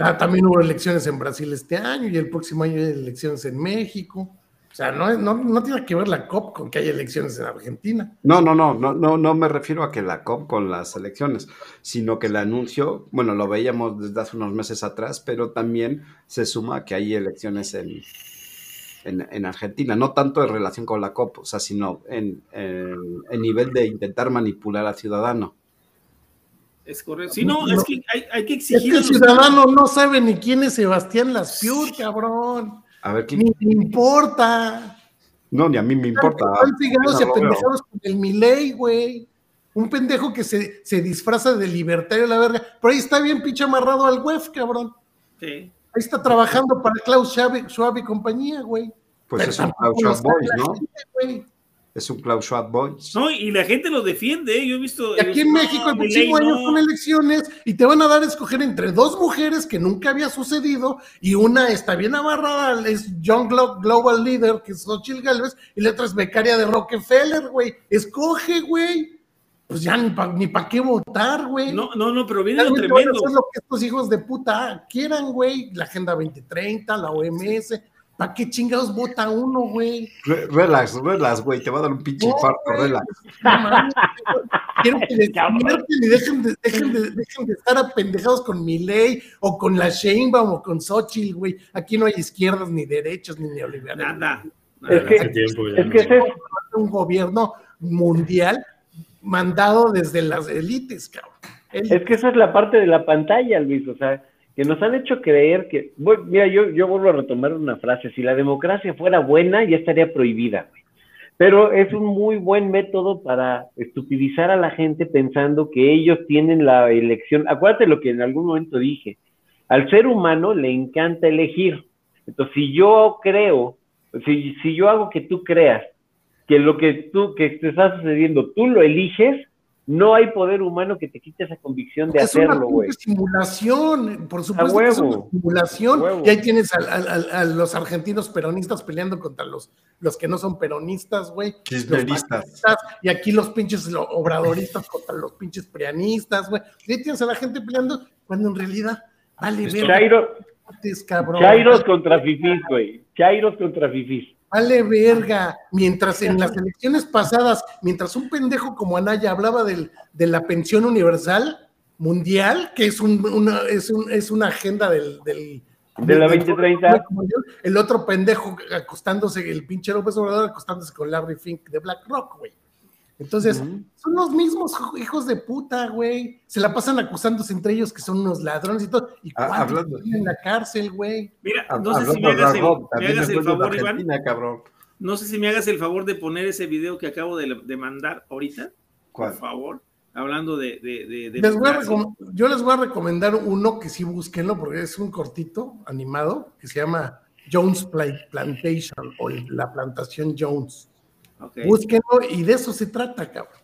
Speaker 4: Ah, también hubo elecciones en Brasil este año y el próximo año hay elecciones en México. O sea, no, no, no, tiene que ver la COP con que haya elecciones en Argentina.
Speaker 1: No, no, no, no, no, no me refiero a que la COP con las elecciones, sino que el anuncio, bueno, lo veíamos desde hace unos meses atrás, pero también se suma que hay elecciones en, en, en Argentina, no tanto en relación con la COP, o sea, sino en, en, en nivel de intentar manipular al ciudadano.
Speaker 2: Es correcto. Si no, no, es que hay, hay que exigir.
Speaker 4: Es que el ciudadano no sabe ni quién es Sebastián Laspiur, cabrón.
Speaker 1: A ver, ¿quién?
Speaker 4: Ni me importa.
Speaker 1: No, ni a mí me importa.
Speaker 4: Están fijados y apendejados con el Miley, güey. Un pendejo que se, se, disfraza de libertario la verga. Pero ahí está bien pinche amarrado al web, cabrón.
Speaker 2: Sí.
Speaker 4: Ahí está trabajando para Klaus Schwab, Schwab y compañía, güey.
Speaker 1: Pues Pero es un Klaus Schwab Boys, ¿no? Gente, es un Klaus Schwab Boys.
Speaker 2: No, y la gente lo defiende, ¿eh? yo he visto...
Speaker 4: Y aquí en México el próximo año son elecciones y te van a dar a escoger entre dos mujeres que nunca había sucedido y una está bien amarrada, es John Global Leader, que es Xochitl Galvez, y la otra es becaria de Rockefeller, güey. Escoge, güey. Pues ya ni para ni pa qué votar, güey.
Speaker 2: No, no, no, pero viene lo tremendo.
Speaker 4: Eso es lo que estos hijos de puta quieran, güey. La Agenda 2030, la OMS, ¿Para qué chingados vota uno, güey?
Speaker 1: Re relax, relax, güey, te va a dar un pinche no, infarto, wey. relax.
Speaker 4: No, Quiero que despierten y dejen de, dejen, de, dejen de estar apendejados con mi ley o con la Sheinbaum o con Xochitl, güey. Aquí no hay izquierdas ni derechos ni neoliberales.
Speaker 2: Nada.
Speaker 5: nada. Es que, tiempo, es, que ese
Speaker 4: es un gobierno mundial mandado desde las élites, cabrón.
Speaker 5: Es que esa es la parte de la pantalla, Luis, o sea, que nos han hecho creer que, bueno, mira, yo, yo vuelvo a retomar una frase, si la democracia fuera buena ya estaría prohibida. Pero es un muy buen método para estupidizar a la gente pensando que ellos tienen la elección. Acuérdate lo que en algún momento dije. Al ser humano le encanta elegir. Entonces, si yo creo, si, si yo hago que tú creas que lo que tú, que te está sucediendo, tú lo eliges, No hay poder humano que te quite esa convicción de hacerlo, güey.
Speaker 4: Es una simulación, por supuesto que es una simulación. Y ahí tienes a, los argentinos peronistas peleando contra los, los que no son peronistas, güey. Y aquí los pinches obradoristas contra los pinches prianistas, güey. Y ahí tienes a la gente peleando cuando en realidad vale ver.
Speaker 5: Chairos contra fifís, güey. Chairos contra fifís.
Speaker 4: Vale verga. Mientras en las elecciones pasadas, mientras un pendejo como Anaya hablaba del, de la pensión universal mundial, que es, una, es, un, es una agenda del, del
Speaker 5: de la 2030.
Speaker 4: El otro pendejo acostándose, el pinche López Obrador acostándose con Larry Fink de BlackRock, güey. Entonces, son los mismos hijos de puta, güey. Se la pasan acusándose entre ellos que son unos ladrones y todo. ¿Y ah, cuántos en la cárcel, güey?
Speaker 2: Mira, no sé si me hagas el, favor, Iván. No sé si me hagas el favor de poner ese video que acabo de, mandar ahorita. Por favor. Hablando de.
Speaker 4: yo les voy a recomendar uno que sí búsquenlo, porque es un cortito animado que se llama Jones Plantation o La Plantación Jones Búsquenlo y de eso se trata, cabrón.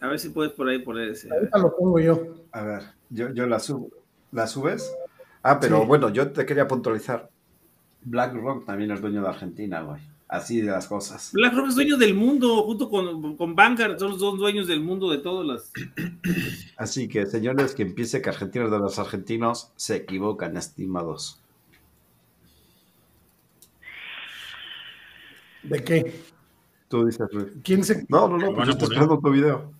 Speaker 2: A ver si puedes por ahí poner ese.
Speaker 4: Ahorita lo pongo yo.
Speaker 1: A ver, yo, yo la subo. ¿La subes? Ah, pero bueno, yo te quería puntualizar. BlackRock también es dueño de Argentina, güey. Así de las cosas.
Speaker 2: BlackRock es dueño del mundo, junto con, con Vanguard, son los dos dueños del mundo de todas las.
Speaker 1: Así que, señores, que empiece que Argentinos de los argentinos se equivocan, estimados.
Speaker 4: ¿De qué?
Speaker 1: Tú dices, Luis.
Speaker 4: ¿Quién se.?
Speaker 1: No, no, no, pues yo estoy esperando tu video.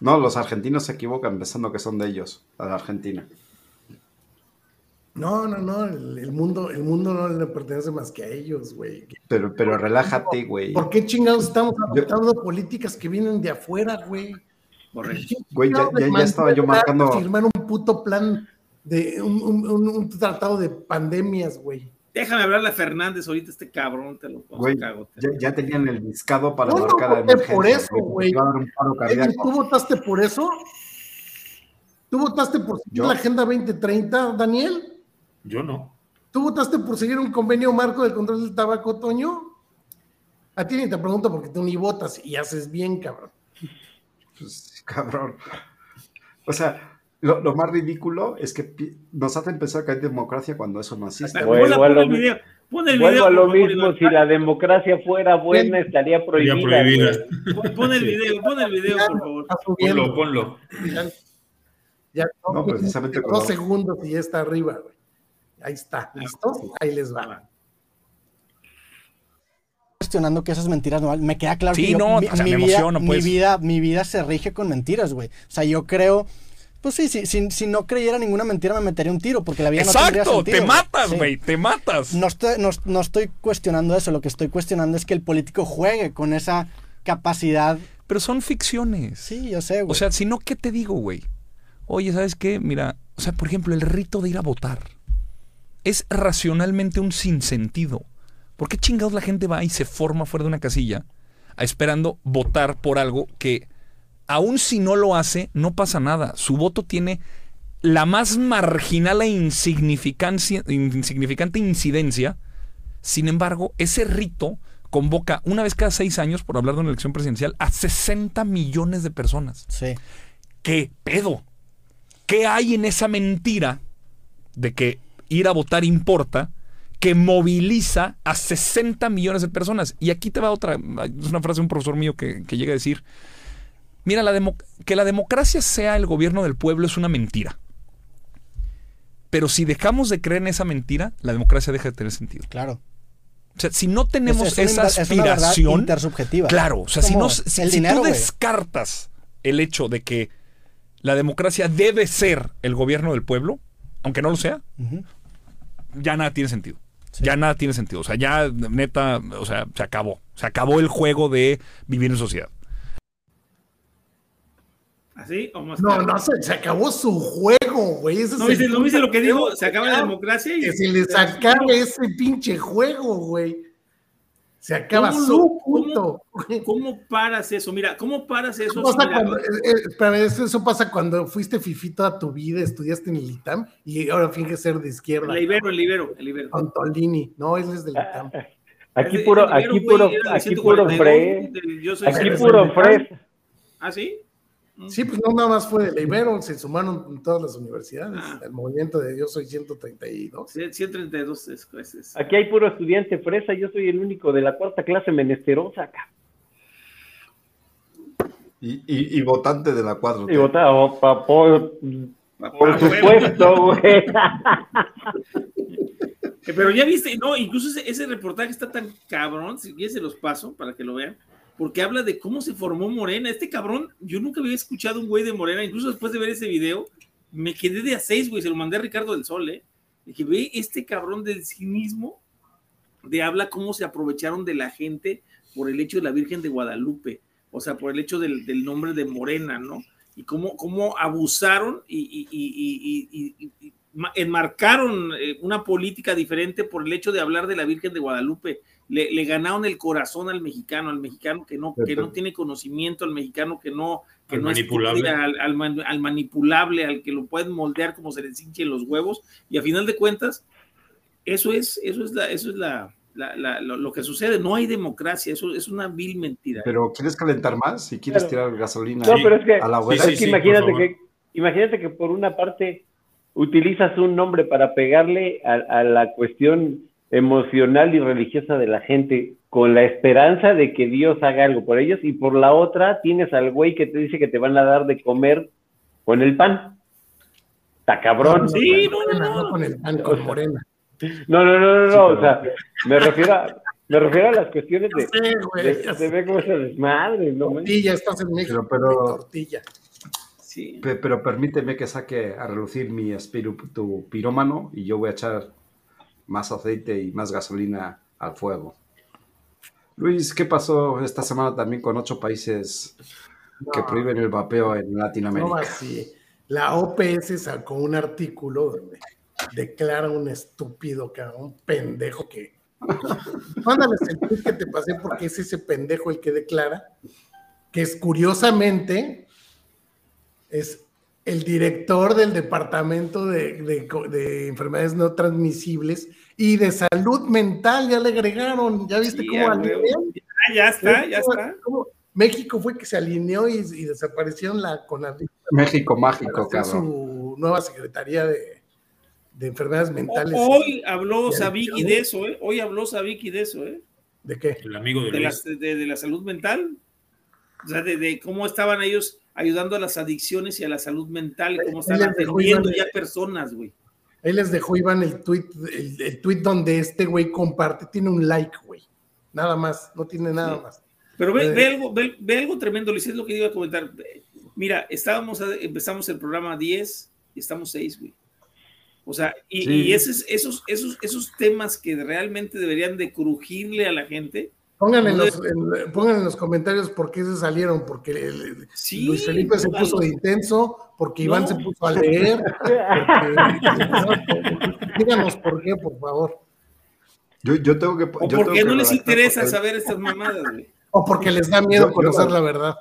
Speaker 1: No, los argentinos se equivocan pensando que son de ellos, a la Argentina.
Speaker 4: No, no, no, el, mundo, el mundo no le pertenece más que a ellos, güey.
Speaker 1: Pero, pero relájate, güey.
Speaker 4: ¿Por qué chingados estamos adoptando políticas que vienen de afuera, güey?
Speaker 1: Güey, ya, ya, estaba yo marcando.
Speaker 4: Firmar un puto plan de un, un, un tratado de pandemias, güey.
Speaker 2: Déjame hablarle a Fernández ahorita, este cabrón, te lo
Speaker 1: güey, ya, tenían el discado para marcar no
Speaker 4: emergencia. por eso, güey. ¿Tú votaste por eso? ¿Tú votaste por seguir la Agenda 2030, Daniel?
Speaker 6: Yo no.
Speaker 4: ¿Tú votaste por seguir un convenio marco del control del tabaco, Toño? A ti ni te pregunto porque tú ni votas y haces bien, cabrón.
Speaker 1: Pues, cabrón. O sea, lo, más ridículo es que nos hacen pensar que hay democracia cuando eso no existe.
Speaker 5: A lo, video, a lo mismo, si la democracia fuera buena estaría prohibida.
Speaker 2: Pon el video, pon el video, por favor.
Speaker 6: Ponlo, ponlo.
Speaker 4: Ya, no, precisamente dos segundos y ya está arriba, güey. Ahí está, ¿listo? Ahí les va cuestionando que esas mentiras no Me queda claro que no, mi, vida, mi, pues. vida, mi vida se rige con mentiras, güey. O sea, yo creo pues sí, sí si, no creyera ninguna mentira me metería un tiro, porque la vida no tendría sentido.
Speaker 6: te matas, güey, te matas.
Speaker 4: No estoy, no, estoy cuestionando eso, lo que estoy cuestionando es que el político juegue con esa capacidad.
Speaker 6: Pero son ficciones.
Speaker 4: Sí, yo sé, güey.
Speaker 6: O sea, si no, ¿qué te digo, güey? Oye, ¿sabes qué? Mira, o sea, por ejemplo, el rito de ir a votar es racionalmente un sinsentido. ¿Por qué chingados la gente va y se forma fuera de una casilla esperando votar por algo que aún si no lo hace, no pasa nada. Su voto tiene la más marginal e insignificante incidencia. Sin embargo, ese rito convoca una vez cada seis años, por hablar de una elección presidencial, a 60 millones de personas.
Speaker 4: Sí.
Speaker 6: ¿Qué pedo? ¿Qué hay en esa mentira de que ir a votar importa? que moviliza a 60 millones de personas. Y aquí te va otra, es una frase de un profesor mío que, que llega a decir, Mira, la que la democracia sea el gobierno del pueblo es una mentira. Pero si dejamos de creer en esa mentira, la democracia deja de tener sentido.
Speaker 4: Claro.
Speaker 6: O sea, si no tenemos esa aspiración.
Speaker 4: intersubjetiva.
Speaker 6: Claro, o sea, si, no, si, tú descartas el hecho de que la democracia debe ser el gobierno del pueblo, aunque no lo sea, ya nada tiene sentido. Ya nada tiene sentido. O sea, ya neta, o sea, se acabó. Se acabó el juego de vivir en sociedad.
Speaker 2: ¿Así o más
Speaker 4: No, no, se, se, acabó su juego, güey.
Speaker 2: no, viste, ¿no viste lo que dijo? Se acaba la democracia y...
Speaker 4: Que se les acabe ese pinche juego, güey. Se acaba su punto.
Speaker 2: ¿cómo, paras eso? Mira, ¿cómo paras eso?
Speaker 4: Eso pasa, cuando, eh, eh, eso, pasa cuando fuiste fifito a tu vida, estudiaste en el ITAM y ahora finges ser de izquierda.
Speaker 2: El Ibero, el Ibero, el Ibero.
Speaker 4: Antolini, no, él es del ITAM.
Speaker 5: Aquí puro, aquí puro, aquí puro fre. Aquí puro fre.
Speaker 2: ¿Ah, sí?
Speaker 4: Sí, pues no nada más fue de Ibero, se sumaron todas las universidades ah. al movimiento de Yo Soy 132.
Speaker 2: 132 es,
Speaker 5: Aquí hay puro estudiante fresa, yo soy el único de la cuarta clase menesterosa acá.
Speaker 1: Y, votante de la 4.
Speaker 5: Y votado por, por supuesto, güey.
Speaker 2: Pero ya viste, no, incluso ese, ese, reportaje está tan cabrón, si ya se los paso para que lo vean, porque habla de cómo se formó Morena. Este cabrón, yo nunca había escuchado un güey de Morena, incluso después de ver ese video, me quedé de a seis, güey, se lo mandé a Ricardo del Sol, ¿eh? Que ve este cabrón del cinismo, de habla cómo se aprovecharon de la gente por el hecho de la Virgen de Guadalupe, o sea, por el hecho del, nombre de Morena, ¿no? Y cómo, cómo abusaron y enmarcaron eh, una política diferente por el hecho de hablar de la Virgen de Guadalupe. Le, ganaron el corazón al mexicano, al mexicano que no, que no tiene conocimiento, al mexicano que no, que no
Speaker 3: manipulable.
Speaker 2: Es, al, al, manipulable, al que lo pueden moldear como se les hinchen los huevos. Y a final de cuentas, eso es, eso es la, eso es la, lo, que sucede, no hay democracia, eso es una vil mentira.
Speaker 1: Pero ¿quieres calentar más? Si quieres tirar gasolina
Speaker 5: no, pero es que, a la es que imagínate que imagínate que por una parte utilizas un nombre para pegarle a, la cuestión emocional y religiosa de la gente con la esperanza de que Dios haga algo por ellos y por la otra tienes al güey que te dice que te van a dar de comer con el pan. Está cabrón.
Speaker 2: Sí, no, no,
Speaker 4: no, con el pan, con morena.
Speaker 5: No, no, no, no, o sea, me refiero a, me refiero a las cuestiones de, se ve como esa desmadre, ¿no?
Speaker 4: Tortilla, estás en México, pero, tortilla.
Speaker 1: Pero permíteme que saque a relucir mi espíritu pirómano y yo voy a echar más aceite y más gasolina al fuego. Luis, ¿qué pasó esta semana también con ocho países que prohíben el vapeo en Latinoamérica? No,
Speaker 4: así. La OPS sacó un artículo donde declara un estúpido, un pendejo que. Mándales el tweet que te pasé porque es ese pendejo el que declara que es curiosamente es el director del Departamento de, Enfermedades No Transmisibles y de Salud Mental, ya le agregaron, ¿ya viste cómo alineó?
Speaker 2: Ya, está, ya está.
Speaker 4: México fue que se alineó y, desapareció la CONAVID.
Speaker 1: México mágico, cabrón.
Speaker 4: Su nueva Secretaría de, Enfermedades Mentales.
Speaker 2: Hoy habló Sabiki de eso, ¿eh? Hoy habló Sabiki de eso, ¿eh?
Speaker 4: ¿De qué?
Speaker 3: El amigo de,
Speaker 2: de, la, de la salud mental. O sea, de cómo estaban ellos ayudando a las adicciones y a la salud mental, como están atendiendo ya personas, güey.
Speaker 4: Ahí les dejó Iván el tweet, el, tweet donde este güey comparte, tiene un like, güey. Nada más, no tiene nada más.
Speaker 2: Pero ve, ve, algo, ve, algo tremendo, Luis, es lo que iba a comentar. Mira, estábamos, empezamos el programa 10 y estamos 6, güey. O sea, y, y esos, esos, esos, esos temas que realmente deberían de crujirle a la gente,
Speaker 4: Pongan en, los, pongan en los comentarios por qué se salieron, porque Luis Felipe se puso de intenso, porque Iván se puso a leer. díganos por qué, por favor.
Speaker 1: Yo, yo tengo que.
Speaker 2: ¿O por qué no les interesa saber estas mamadas, güey?
Speaker 4: O porque les da miedo conocer la verdad.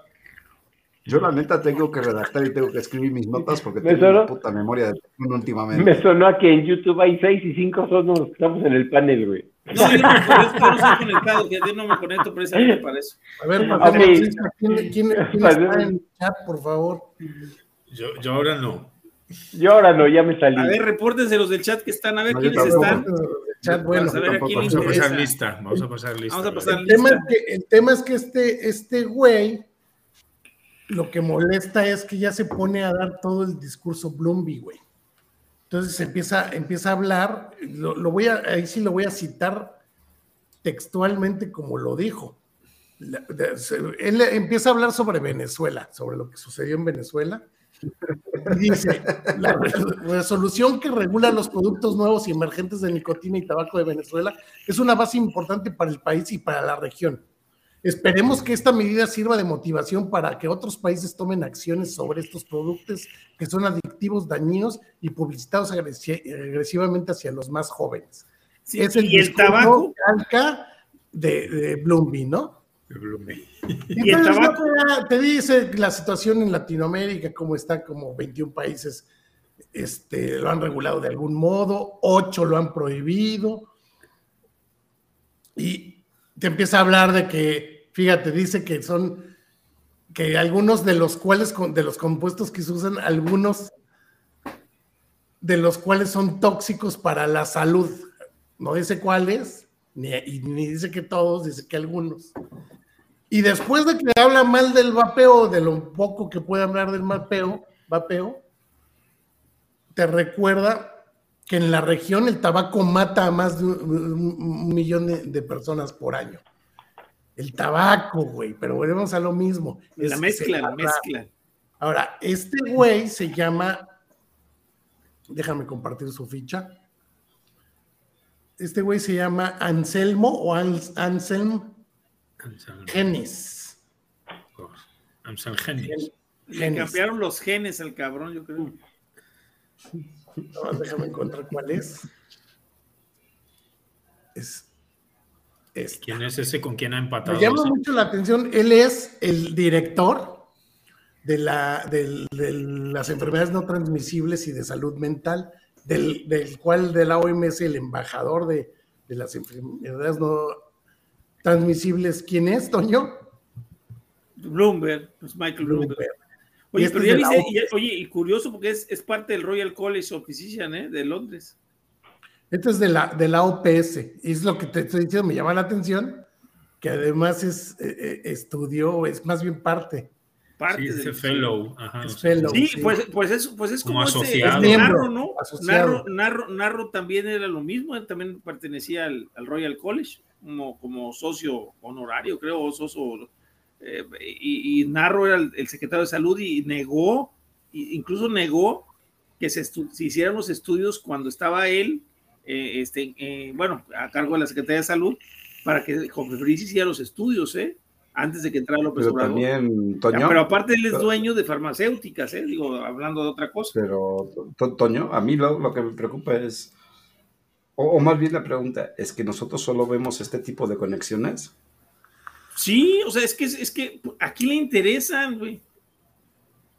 Speaker 1: Yo la neta tengo que redactar y tengo que escribir mis notas porque tengo una puta memoria de últimamente.
Speaker 5: Me sonó a que en YouTube hay seis y cinco son los que estamos en el panel, güey.
Speaker 2: No, yo no, yo no soy conectado, que yo no me conecto precisamente para eso.
Speaker 4: A ver, okay. ¿quién, quién, quién está en el chat, por favor?
Speaker 3: Yo, yo ahora no.
Speaker 5: Yo ahora no, ya me salí.
Speaker 2: A ver, repórtense los del chat que están, a ver quiénes están.
Speaker 4: Chat, bueno,
Speaker 3: a ver, vamos a pasar lista, vamos a pasar lista.
Speaker 2: Vamos a pasar
Speaker 4: el. Tema es que, el tema es que este, este güey, lo que molesta es que ya se pone a dar todo el discurso Bloomby, güey. Entonces empieza, empieza a hablar, lo, voy a, ahí sí lo voy a citar textualmente como lo dijo. Él empieza a hablar sobre Venezuela, sobre lo que sucedió en Venezuela. Dice, la resolución que regula los productos nuevos y emergentes de nicotina y tabaco de Venezuela es una base importante para el país y para la región. Esperemos que esta medida sirva de motivación para que otros países tomen acciones sobre estos productos que son adictivos, dañinos y publicitados agresivamente hacia los más jóvenes. es el,
Speaker 2: y el tabaco
Speaker 4: de, de Bloomby, ¿no?
Speaker 3: De
Speaker 4: Y, el tabaco te dice la situación en Latinoamérica, cómo está, como 21 países este, lo han regulado de algún modo, 8 lo han prohibido. Y te empieza a hablar de que, fíjate, dice que son que algunos de los cuales, de los compuestos que se usan, algunos de los cuales son tóxicos para la salud. No dice cuáles, ni, ni dice que todos, dice que algunos. Y después de que habla mal del vapeo, de lo poco que puede hablar del vapeo, vapeo, te recuerda que en la región el tabaco mata a más de un, millón de, personas por año. El tabaco, güey, pero volvemos a lo mismo.
Speaker 2: La mezcla, la mezcla.
Speaker 4: Ahora, este güey se llama, déjame compartir su ficha. Este güey se llama Anselmo o Anselm Genes.
Speaker 3: Anselm Genes.
Speaker 2: Le cambiaron los genes al cabrón, yo creo.
Speaker 4: Déjame encontrar cuál es. Es.
Speaker 3: ¿Quién es ese con quién ha empatado?
Speaker 4: Me llama mucho la atención. Él es el director de, la, de, las enfermedades no transmisibles y de salud mental, del, del cual de la OMS el embajador de, de las enfermedades no transmisibles. ¿Quién es, Toño?
Speaker 2: Bloomberg, pues Michael Bloomberg. Oye, pero ya dice, y, oye, y curioso porque es, es, parte del Royal College of Physicians ¿eh? de Londres.
Speaker 4: Esto es de la, de la OPS, y es lo que te estoy diciendo, me llama la atención, que además es eh, eh, estudio, es más bien parte.
Speaker 3: Parte sí,
Speaker 2: de
Speaker 3: fellow.
Speaker 2: Es fellow. Sí, Pues, pues, es, pues es como, como este, este Narro, ¿no? Narro, Narro, Narro, también era lo mismo, él también pertenecía al, al Royal College como, como socio honorario, creo, o socio eh, y, Narro era el, secretario de salud y negó, incluso negó que se, hicieran los estudios cuando estaba él, eh, este, eh, bueno, a cargo de la Secretaría de Salud, para que Jofre hiciera los estudios, ¿eh? Antes de que entrara López
Speaker 1: pero También, Toño,
Speaker 2: pero aparte él es dueño de farmacéuticas, ¿eh? Digo, hablando de otra cosa.
Speaker 1: Pero, Toño, a mí lo, que me preocupa es, o, o, más bien la pregunta, ¿es que nosotros solo vemos este tipo de conexiones?
Speaker 2: Sí, o sea, es que, es que aquí le interesan, güey.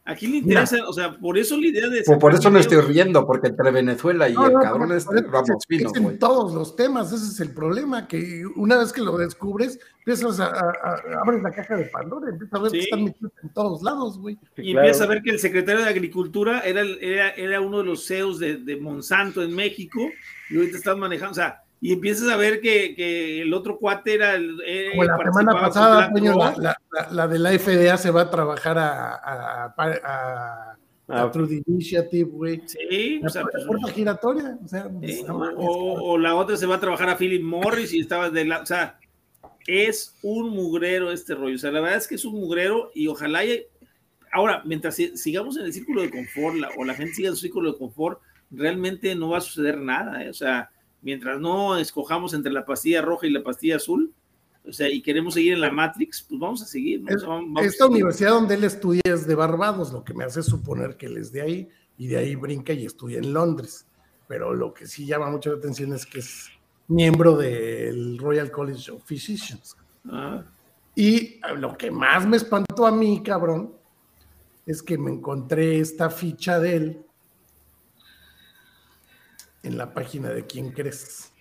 Speaker 2: Aquí le interesan, o sea, por eso la idea de...
Speaker 1: por eso me estoy riendo, porque entre Venezuela y el cabrón este Ramos Pino,
Speaker 4: en todos los temas, ese es el problema, que una vez que lo descubres, empiezas a, abres la caja de Pandora, empiezas a ver que están metidos en todos lados, güey.
Speaker 2: Y empiezas a ver que el secretario de Agricultura era, era, era uno de los CEOs de, de Monsanto en México, y ahorita están manejando, o sea, y empiezas a ver que, que el otro cuate era el.
Speaker 4: Como la semana pasada, la, la, de la FDA se va a trabajar a, a, a, a True Initiative, güey.
Speaker 2: Sí,
Speaker 4: o sea, pues, giratoria. O, sea,
Speaker 2: o, la otra se va a trabajar a Philip Morris y estaba de la. O sea, es un mugrero este rollo. O sea, la verdad es que es un mugrero y ojalá. Ahora, mientras sigamos en el círculo de confort o la gente siga en su círculo de confort, realmente no va a suceder nada. ¿eh? O sea, mientras no escojamos entre la pastilla roja y la pastilla azul, o sea, y queremos seguir en la Matrix, pues vamos a seguir.
Speaker 4: esta universidad donde él estudia es de Barbados, lo que me hace suponer que él es de ahí, y de ahí brinca y estudia en Londres. Pero lo que sí llama mucho la atención es que es miembro del Royal College of Physicians. Ah. Y lo que más me espantó a mí, cabrón, es que me encontré esta ficha de él en la página de quién crees.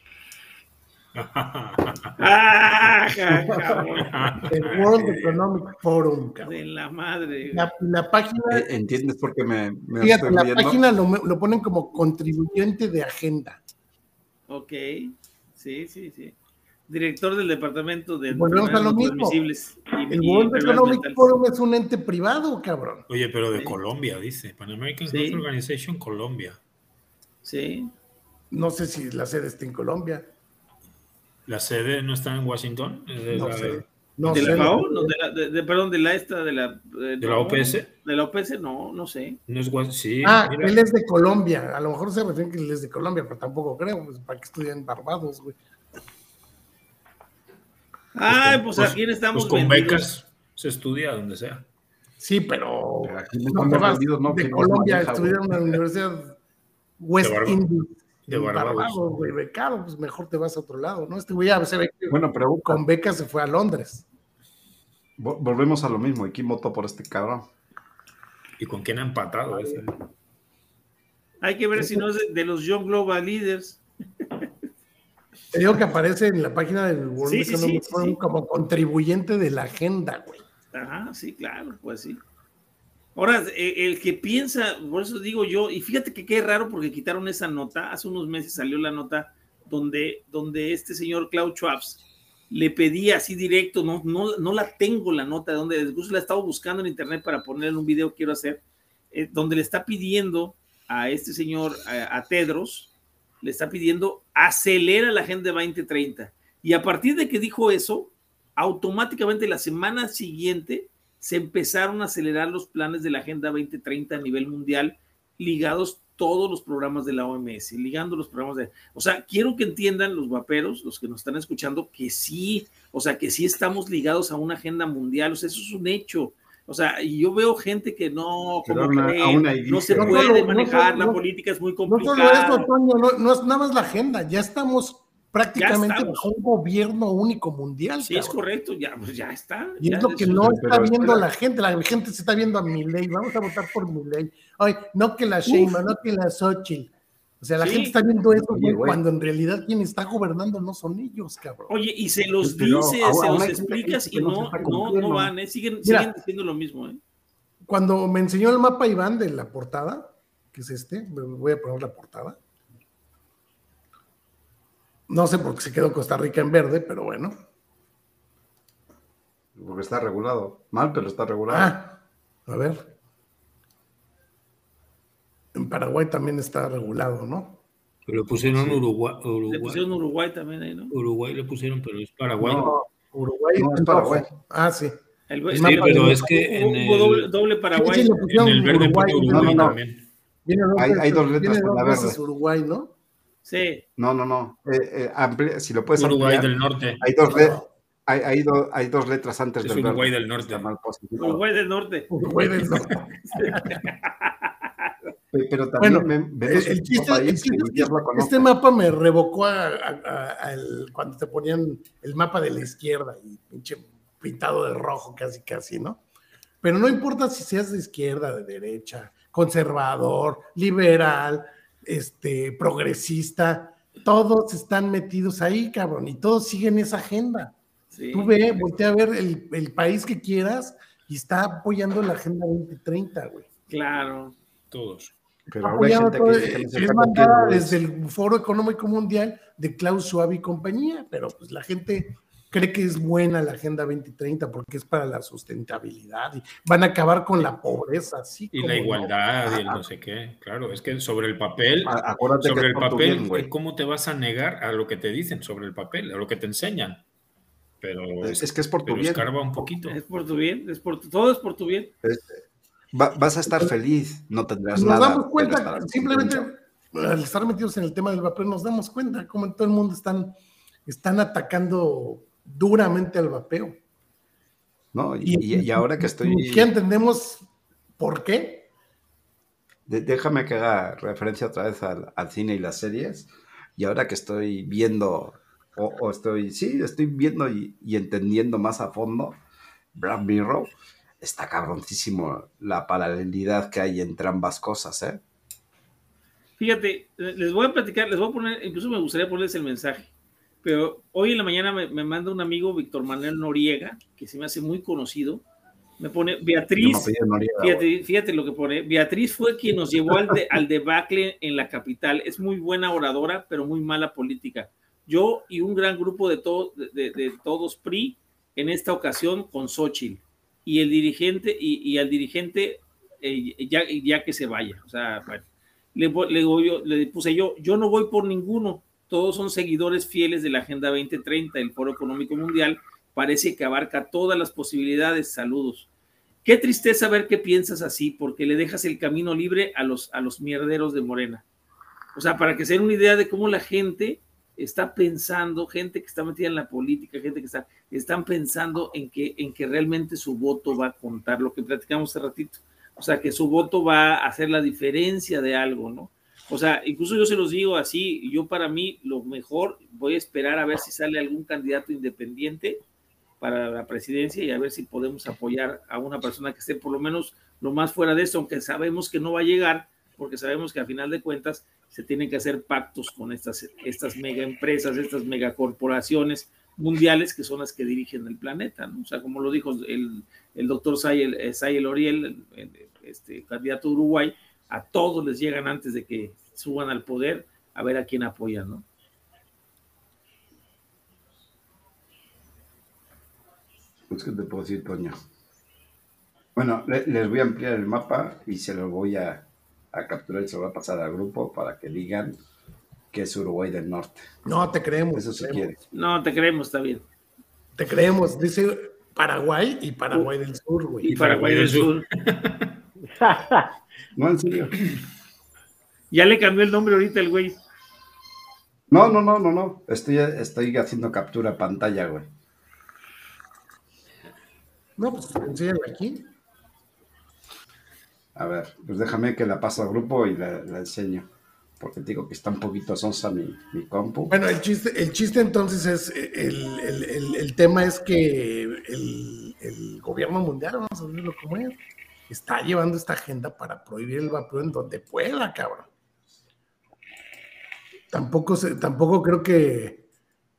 Speaker 4: El World Economic Forum.
Speaker 2: De la madre.
Speaker 4: La, página.
Speaker 1: Eh, ¿Entiendes por qué me, me
Speaker 4: fíjate, la página lo, lo, ponen como contribuyente de agenda.
Speaker 2: Ok. Sí, sí, sí. Director del departamento de.
Speaker 4: Volvemos a lo mismo. el World Economic Forum es un ente privado, cabrón.
Speaker 3: Oye, pero de Colombia, dice. Pan American sí. Organization Colombia.
Speaker 2: Sí.
Speaker 4: No sé si la sede está en Colombia.
Speaker 3: ¿La sede no está en Washington?
Speaker 2: ¿De no la, sé. No ¿De la FAO? No, de la, de, perdón, de la esta, de la...
Speaker 3: ¿De, la OPS?
Speaker 2: De la OPS, no, no sé.
Speaker 3: No es sí,
Speaker 4: ah, él es de Colombia. A lo mejor se refiere que él es de Colombia, pero tampoco creo. Pues, ¿Para que estudian Barbados, güey?
Speaker 2: Ay, pues, pues aquí estamos.
Speaker 3: Pues con becas se estudia donde sea.
Speaker 4: Sí, pero, no te vas de Colombia a estudiar en una universidad West Indies de Barbados. güey, becado, pues mejor te vas a otro lado, ¿no? Este güey ya se ve que
Speaker 1: bueno, pero,
Speaker 4: con beca se fue a Londres.
Speaker 1: Volvemos a lo mismo, ¿y quién votó por este cabrón?
Speaker 3: ¿Y con quién ha empatado ese?
Speaker 2: Hay que ver si no es de, los Young Global Leaders.
Speaker 4: Te digo que aparece en la página del World Economic Forum como contribuyente de la agenda, güey.
Speaker 2: Ajá, sí, claro, pues sí. Ahora, e, el que piensa, por eso digo yo, y fíjate que qué raro porque quitaron esa nota, hace unos meses salió la nota donde, donde este señor Klaus Schwab le pedía así directo, no, no, no la tengo la nota, donde incluso la he estado buscando en internet para poner en un video que quiero hacer, eh, donde le está pidiendo a este señor, a, Tedros, le está pidiendo acelera la Agenda 2030. Y a partir de que dijo eso, automáticamente la semana siguiente se empezaron a acelerar los planes de la Agenda 2030 a nivel mundial, ligados todos los programas de la OMS, ligando los programas de... O sea, quiero que entiendan los vaperos, los que nos están escuchando, que sí, o sea, que sí estamos ligados a una agenda mundial, o sea, eso es un hecho. O sea, y yo veo gente que no, como no se puede manejar, la política es muy complicada. No solo
Speaker 4: eso, Toño, no es nada más la agenda, ya estamos prácticamente un gobierno único mundial.
Speaker 2: Sí, es correcto, ya, pues ya está.
Speaker 4: Y es lo que no está viendo la gente, la gente se está viendo a mi ley, vamos a votar por mi ley. Ay, no que la Sheima, no que la Xochitl. O sea, la gente está viendo eso cuando en realidad quien está gobernando no son ellos, cabrón.
Speaker 2: Oye, y se los dices, se los explicas y no, no, no van, ¿eh? siguen, siguen diciendo lo mismo. ¿eh?
Speaker 4: Cuando me enseñó el mapa Iván de la portada, que es este, voy a poner la portada no sé por qué se quedó Costa Rica en verde, pero bueno.
Speaker 1: Porque está regulado. Mal, pero está regulado.
Speaker 4: Ah, a ver. En Paraguay también está regulado, ¿no?
Speaker 3: Pero pusieron Uruguay, Uruguay.
Speaker 2: Le pusieron Uruguay también ahí, ¿no?
Speaker 3: Uruguay le pusieron, pero es Paraguay.
Speaker 4: No, Uruguay no, es Paraguay. Ah, sí.
Speaker 3: El, sí, pero es que en
Speaker 2: el, doble, Paraguay.
Speaker 3: en el verde Uruguay, Uruguay también.
Speaker 1: hay, hay, dos letras con la verde.
Speaker 4: Uruguay, ¿no?
Speaker 2: Sí.
Speaker 1: No, no, no. Eh, eh, si lo puedes
Speaker 3: Uruguay del Norte.
Speaker 1: Hay dos, hay, hay, hay dos letras antes
Speaker 3: es del Uruguay del Norte.
Speaker 2: Uruguay del Norte.
Speaker 4: Uruguay del Norte.
Speaker 1: Pero también
Speaker 4: bueno, me, el, chiste, el chiste este mapa me revocó a, a, el, cuando te ponían el mapa de la izquierda y pinche pintado de rojo casi casi, ¿no? Pero no importa si seas de izquierda, de derecha, conservador, liberal, este, progresista, todos están metidos ahí, cabrón, y todos siguen esa agenda. Tú ve, voltea a ver el, país que quieras y está apoyando la Agenda 2030, güey.
Speaker 2: Claro.
Speaker 3: Todos.
Speaker 4: Pero es mandada desde el Foro Económico Mundial de Klaus Schwab y compañía, pero pues la gente cree que es buena la Agenda 2030 porque es para la sustentabilidad y van a acabar con la pobreza, sí.
Speaker 3: Y la igualdad y el no sé qué, claro, es que sobre el papel, sobre el papel, ¿cómo te vas a negar a lo que te dicen sobre el papel, a lo que te enseñan? Pero
Speaker 1: es, que es por tu bien.
Speaker 3: Escarba un poquito.
Speaker 2: Es por tu bien, es por todo es por tu bien.
Speaker 1: vas a estar feliz, no tendrás
Speaker 4: nada.
Speaker 1: Nos
Speaker 4: damos cuenta, simplemente al estar metidos en el tema del papel, nos damos cuenta cómo en todo el mundo están, están atacando duramente al vapeo.
Speaker 1: No, y, ahora que estoy.
Speaker 4: ¿Qué entendemos por qué?
Speaker 1: déjame que haga referencia otra vez al, cine y las series. Y ahora que estoy viendo, o, estoy, sí, estoy viendo y, entendiendo más a fondo Black Mirror, está cabroncísimo la paralelidad que hay entre ambas cosas, ¿eh?
Speaker 2: Fíjate, les voy a platicar, les voy a poner, incluso me gustaría ponerles el mensaje. Pero hoy en la mañana me, manda un amigo, Víctor Manuel Noriega, que se me hace muy conocido. Me pone Beatriz. fíjate, lo que pone. Beatriz fue quien nos llevó al, al debacle en la capital. Es muy buena oradora, pero muy mala política. Yo y un gran grupo de, de, todos PRI en esta ocasión con Xochitl. Y el dirigente, y, al dirigente, eh, ya, ya que se vaya. O sea, bueno, le, le puse yo, yo no voy por ninguno todos son seguidores fieles de la Agenda 2030 del Foro Económico Mundial, parece que abarca todas las posibilidades. Saludos. Qué tristeza ver que piensas así, porque le dejas el camino libre a los, a los mierderos de Morena. O sea, para que se den una idea de cómo la gente está pensando, gente que está metida en la política, gente que está, están pensando en que, en que realmente su voto va a contar, lo que platicamos hace ratito. O sea, que su voto va a hacer la diferencia de algo, ¿no? O sea, incluso yo se los digo así, yo para mí lo mejor voy a esperar a ver si sale algún candidato independiente para la presidencia y a ver si podemos apoyar a una persona que esté por lo menos lo más fuera de eso, aunque sabemos que no va a llegar, porque sabemos que a final de cuentas se tienen que hacer pactos con estas, estas mega empresas, estas megacorporaciones mundiales que son las que dirigen el planeta, ¿no? O sea, como lo dijo el, el doctor Sayel, eh, Sayel Oriel, este candidato de Uruguay, a todos les llegan antes de que suban al poder a ver a quién apoyan, ¿no?
Speaker 1: Pues, ¿qué te puedo decir, Toño? Bueno, les voy a ampliar el mapa y se lo voy a, capturar y se lo voy a pasar al grupo para que digan que es Uruguay del Norte.
Speaker 4: No, te creemos.
Speaker 1: Eso
Speaker 4: si
Speaker 1: quiere.
Speaker 2: No, te creemos, está bien.
Speaker 4: Te creemos. Dice Paraguay y Paraguay del Sur, güey.
Speaker 2: Y Paraguay del Sur.
Speaker 1: no, en serio.
Speaker 2: Ya le cambió el nombre ahorita el güey.
Speaker 1: No, no, no, no, no. Estoy, estoy haciendo captura pantalla, güey.
Speaker 4: No, pues enséñame aquí.
Speaker 1: A ver, pues déjame que la paso al grupo y la, enseño. Porque digo que está un poquito sonsa mi, mi compu.
Speaker 4: Bueno, el chiste, el chiste entonces es, el, tema es que el, gobierno mundial, vamos a decirlo como es, está llevando esta agenda para prohibir el vapor en donde pueda, cabrón. Tampoco, tampoco creo que,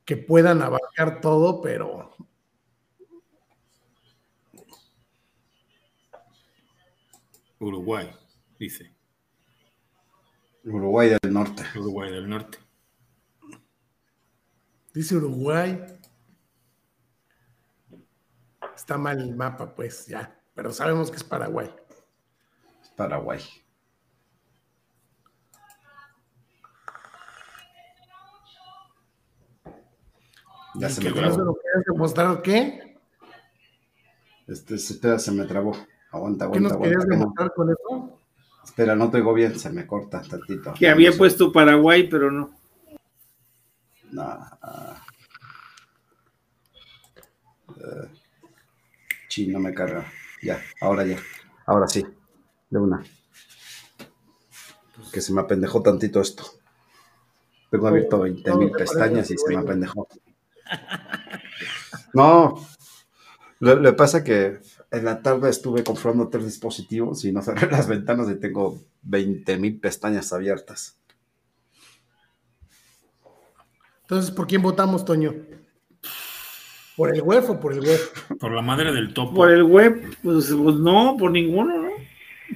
Speaker 4: que puedan abarcar todo, pero
Speaker 3: Uruguay, dice.
Speaker 1: Uruguay del Norte.
Speaker 3: Uruguay del Norte.
Speaker 4: Dice Uruguay. Está mal el mapa, pues ya. Pero sabemos que es Paraguay.
Speaker 1: Es Paraguay.
Speaker 4: Ya se me trabó. demostrar qué?
Speaker 1: Este, se me trabó. Aguanta, aguanta.
Speaker 4: ¿Qué nos querías demostrar con eso?
Speaker 1: Espera, no te digo bien, se me corta tantito.
Speaker 2: Que había puesto Paraguay, pero no.
Speaker 1: No. Uh, no me carga. Ya, ahora ya. Ahora sí. De una. Que se me apendejó tantito esto. Tengo abierto 20 mil pestañas y se me apendejó. No. Le, pasa que en la tarde estuve comprobando tres dispositivos y no cerré las ventanas y tengo 20.000 pestañas abiertas.
Speaker 4: Entonces, ¿por quién votamos, Toño? ¿Por el web o por el web?
Speaker 3: Por la madre del topo.
Speaker 2: Por el web, pues, pues no, por ninguno, ¿no?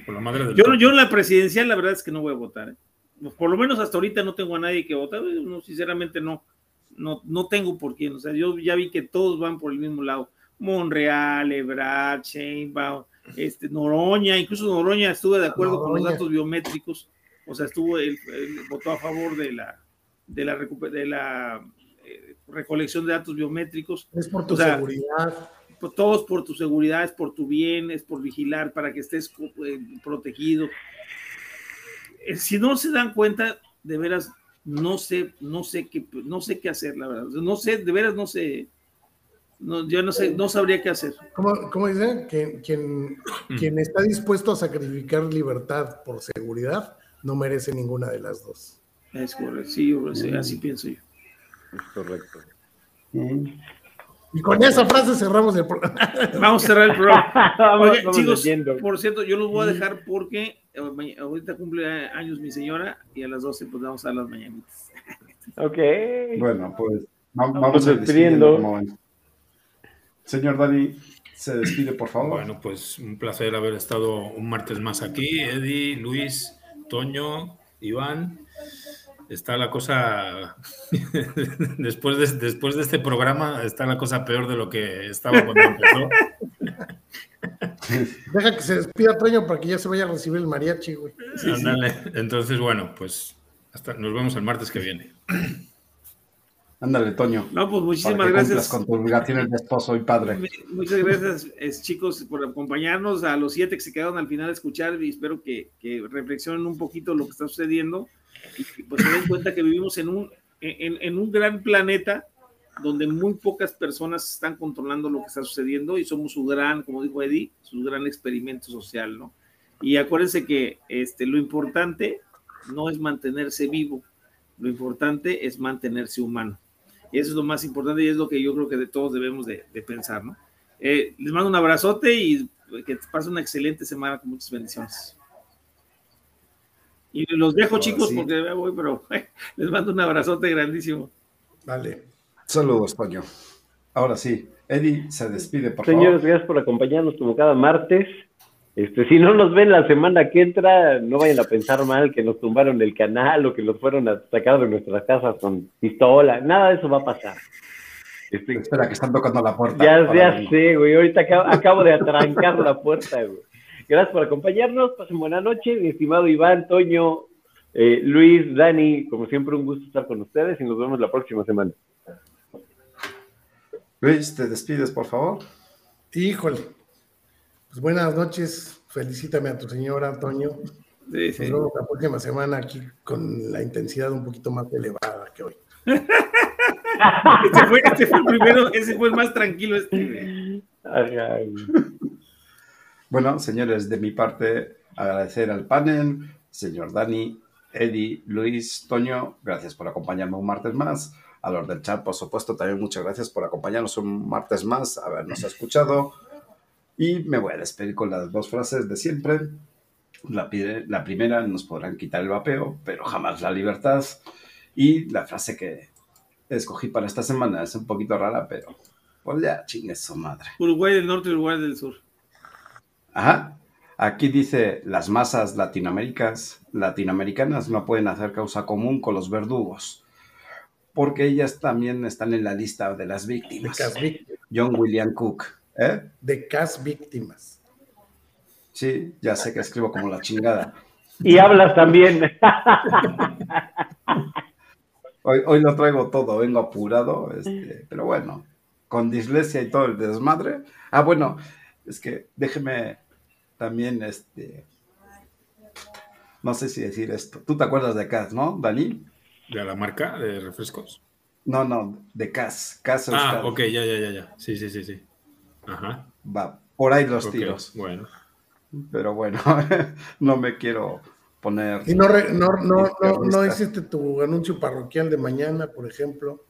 Speaker 3: Por la madre del
Speaker 2: yo, Yo en la presidencial, la verdad es que no voy a votar. ¿eh? Por lo menos hasta ahorita no tengo a nadie que votar. No, sinceramente no, no, no tengo por quién. O sea, yo ya vi que todos van por el mismo lado. Monreal, Ebrard, Sheinbaum, este, Noroña, incluso Noroña estuvo de acuerdo con los datos biométricos, o sea, estuvo, él, votó a favor de la, de la, de la eh, recolección de datos biométricos.
Speaker 4: Es por tu seguridad.
Speaker 2: Pues, todos por tu seguridad, es por tu bien, es por vigilar para que estés eh, protegido. Eh, si no se dan cuenta, de veras, no sé, no sé qué, no sé qué hacer, la verdad. No sé, de veras no sé no, yo no sé, no sabría qué hacer.
Speaker 4: ¿Cómo, cómo dice? Quien, quien, mm. quien, está dispuesto a sacrificar libertad por seguridad no merece ninguna de las dos.
Speaker 2: Es correcto, sí, así mm. pienso yo.
Speaker 1: Es correcto.
Speaker 4: Y con esa frase cerramos el programa.
Speaker 2: Vamos a cerrar el programa. chicos, por cierto, yo los voy a dejar porque eh, ahorita cumple años mi señora y a las 12 pues vamos a las mañanitas.
Speaker 5: Ok.
Speaker 1: Bueno, pues vamos, vamos despidiendo. Señor Dani, se despide, por favor.
Speaker 3: Bueno, pues un placer haber estado un martes más aquí. Eddie, Luis, Toño, Iván. Está la cosa, después, de, después de este programa, está la cosa peor de lo que estaba cuando empezó.
Speaker 4: Deja que se despida Toño para que ya se vaya a recibir el mariachi, güey.
Speaker 3: Entonces, bueno, pues hasta nos vemos el martes que viene.
Speaker 1: Ándale, Toño.
Speaker 2: No, pues muchísimas gracias.
Speaker 1: con tus obligaciones de esposo y padre.
Speaker 2: Muchas gracias, chicos, por acompañarnos. A los siete que se quedaron al final a escuchar y espero que, reflexionen un poquito lo que está sucediendo y pues se den cuenta que vivimos en un, en, un gran planeta donde muy pocas personas están controlando lo que está sucediendo y somos su gran, como dijo Eddie, su gran experimento social, ¿no? Y acuérdense que este, lo importante no es mantenerse vivo, lo importante es mantenerse humano. Y eso es lo más importante y es lo que yo creo que de todos debemos de, pensar, ¿no? Eh, les mando un abrazote y que pasen una excelente semana con muchas bendiciones. Y los dejo, chicos, porque me voy, pero les mando un abrazote grandísimo.
Speaker 4: Vale.
Speaker 1: Saludos, Paño. Ahora sí, Eddie se despide, por
Speaker 5: favor. Señores, gracias por acompañarnos como cada martes. Este, si no nos ven la semana que entra, no vayan a pensar mal que nos tumbaron el canal o que nos fueron a sacar de nuestras casas con pistola. Nada de eso va a pasar.
Speaker 1: Este, Espera, que están tocando la puerta.
Speaker 5: Ya, ya sé, güey. Ahorita acabo, de atrancar la puerta, güey. Gracias por acompañarnos. Pasen buena noche, mi estimado Iván, Toño, eh, Luis, Dani. Como siempre, un gusto estar con ustedes y nos vemos la próxima semana.
Speaker 1: Luis, te despides, por favor.
Speaker 4: Híjole. Pues buenas noches, felicítame a tu señora, Antonio. Sí, sí. Nos vemos la próxima semana aquí con la intensidad un poquito más elevada que hoy.
Speaker 2: este, fue, este fue el primero, ese fue el más tranquilo. Este.
Speaker 1: Bueno, señores, de mi parte, agradecer al panel, señor Dani, Eddie, Luis, Toño, gracias por acompañarme un martes más. A los del chat, por supuesto, también muchas gracias por acompañarnos un martes más, habernos escuchado. Y me voy a despedir con las dos frases de siempre. La, la primera, nos podrán quitar el vapeo, pero jamás la libertad. Y la frase que escogí para esta semana es un poquito rara, pero pues ya, chingue su madre.
Speaker 2: Uruguay del norte Uruguay del sur.
Speaker 1: Ajá. Aquí dice, las masas latinoamericanas, latinoamericanas no pueden hacer causa común con los verdugos, porque ellas también están en la lista de las víctimas. John William Cook. ¿Eh?
Speaker 4: De CAS víctimas.
Speaker 1: Sí, ya sé que escribo como la chingada.
Speaker 5: Y hablas también.
Speaker 1: Hoy, hoy lo traigo todo, vengo apurado, este, pero bueno, con dislexia y todo el desmadre. Ah, bueno, es que déjeme también, este, no sé si decir esto. Tú te acuerdas de CAS, ¿no, Dani?
Speaker 3: ¿De la marca de refrescos?
Speaker 1: No, no, de CAS. CAS
Speaker 3: ah, ok, ya, ya, ya, ya. Sí, sí, sí, sí.
Speaker 1: Ajá. Va, por ahí los tiros.
Speaker 3: Bueno.
Speaker 1: Pero bueno, no me quiero poner.
Speaker 4: Y no, no, no, no, hiciste tu anuncio parroquial de mañana, por ejemplo.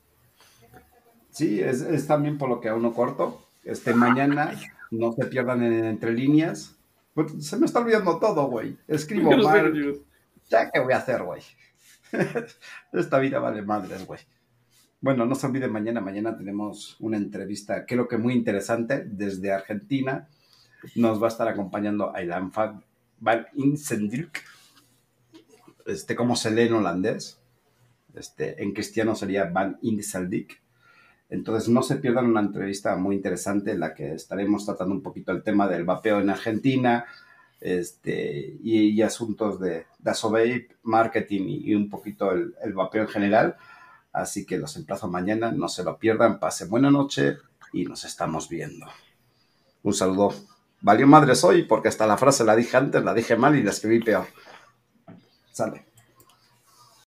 Speaker 1: Sí, es, también por lo que a uno corto. Este mañana no se pierdan en, entre líneas. Pues, se me está olvidando todo, güey. Escribo mal. Ya que voy a hacer, güey. Esta vida vale madres, güey. Bueno, no se olviden mañana, mañana tenemos una entrevista, creo que muy interesante, desde Argentina. Nos va a estar acompañando Ailan Van Insendilk, este, como se lee en holandés. Este, en cristiano sería Van Inseldik. Entonces no se pierdan una entrevista muy interesante en la que estaremos tratando un poquito el tema del vapeo en Argentina este, y, asuntos de, de marketing y, un poquito el, el vapeo en general Así que los emplazo mañana, no se lo pierdan, pasen buena noche y nos estamos viendo. Un saludo. Valió madres hoy porque hasta la frase la dije antes, la dije mal y la escribí peor. Sale.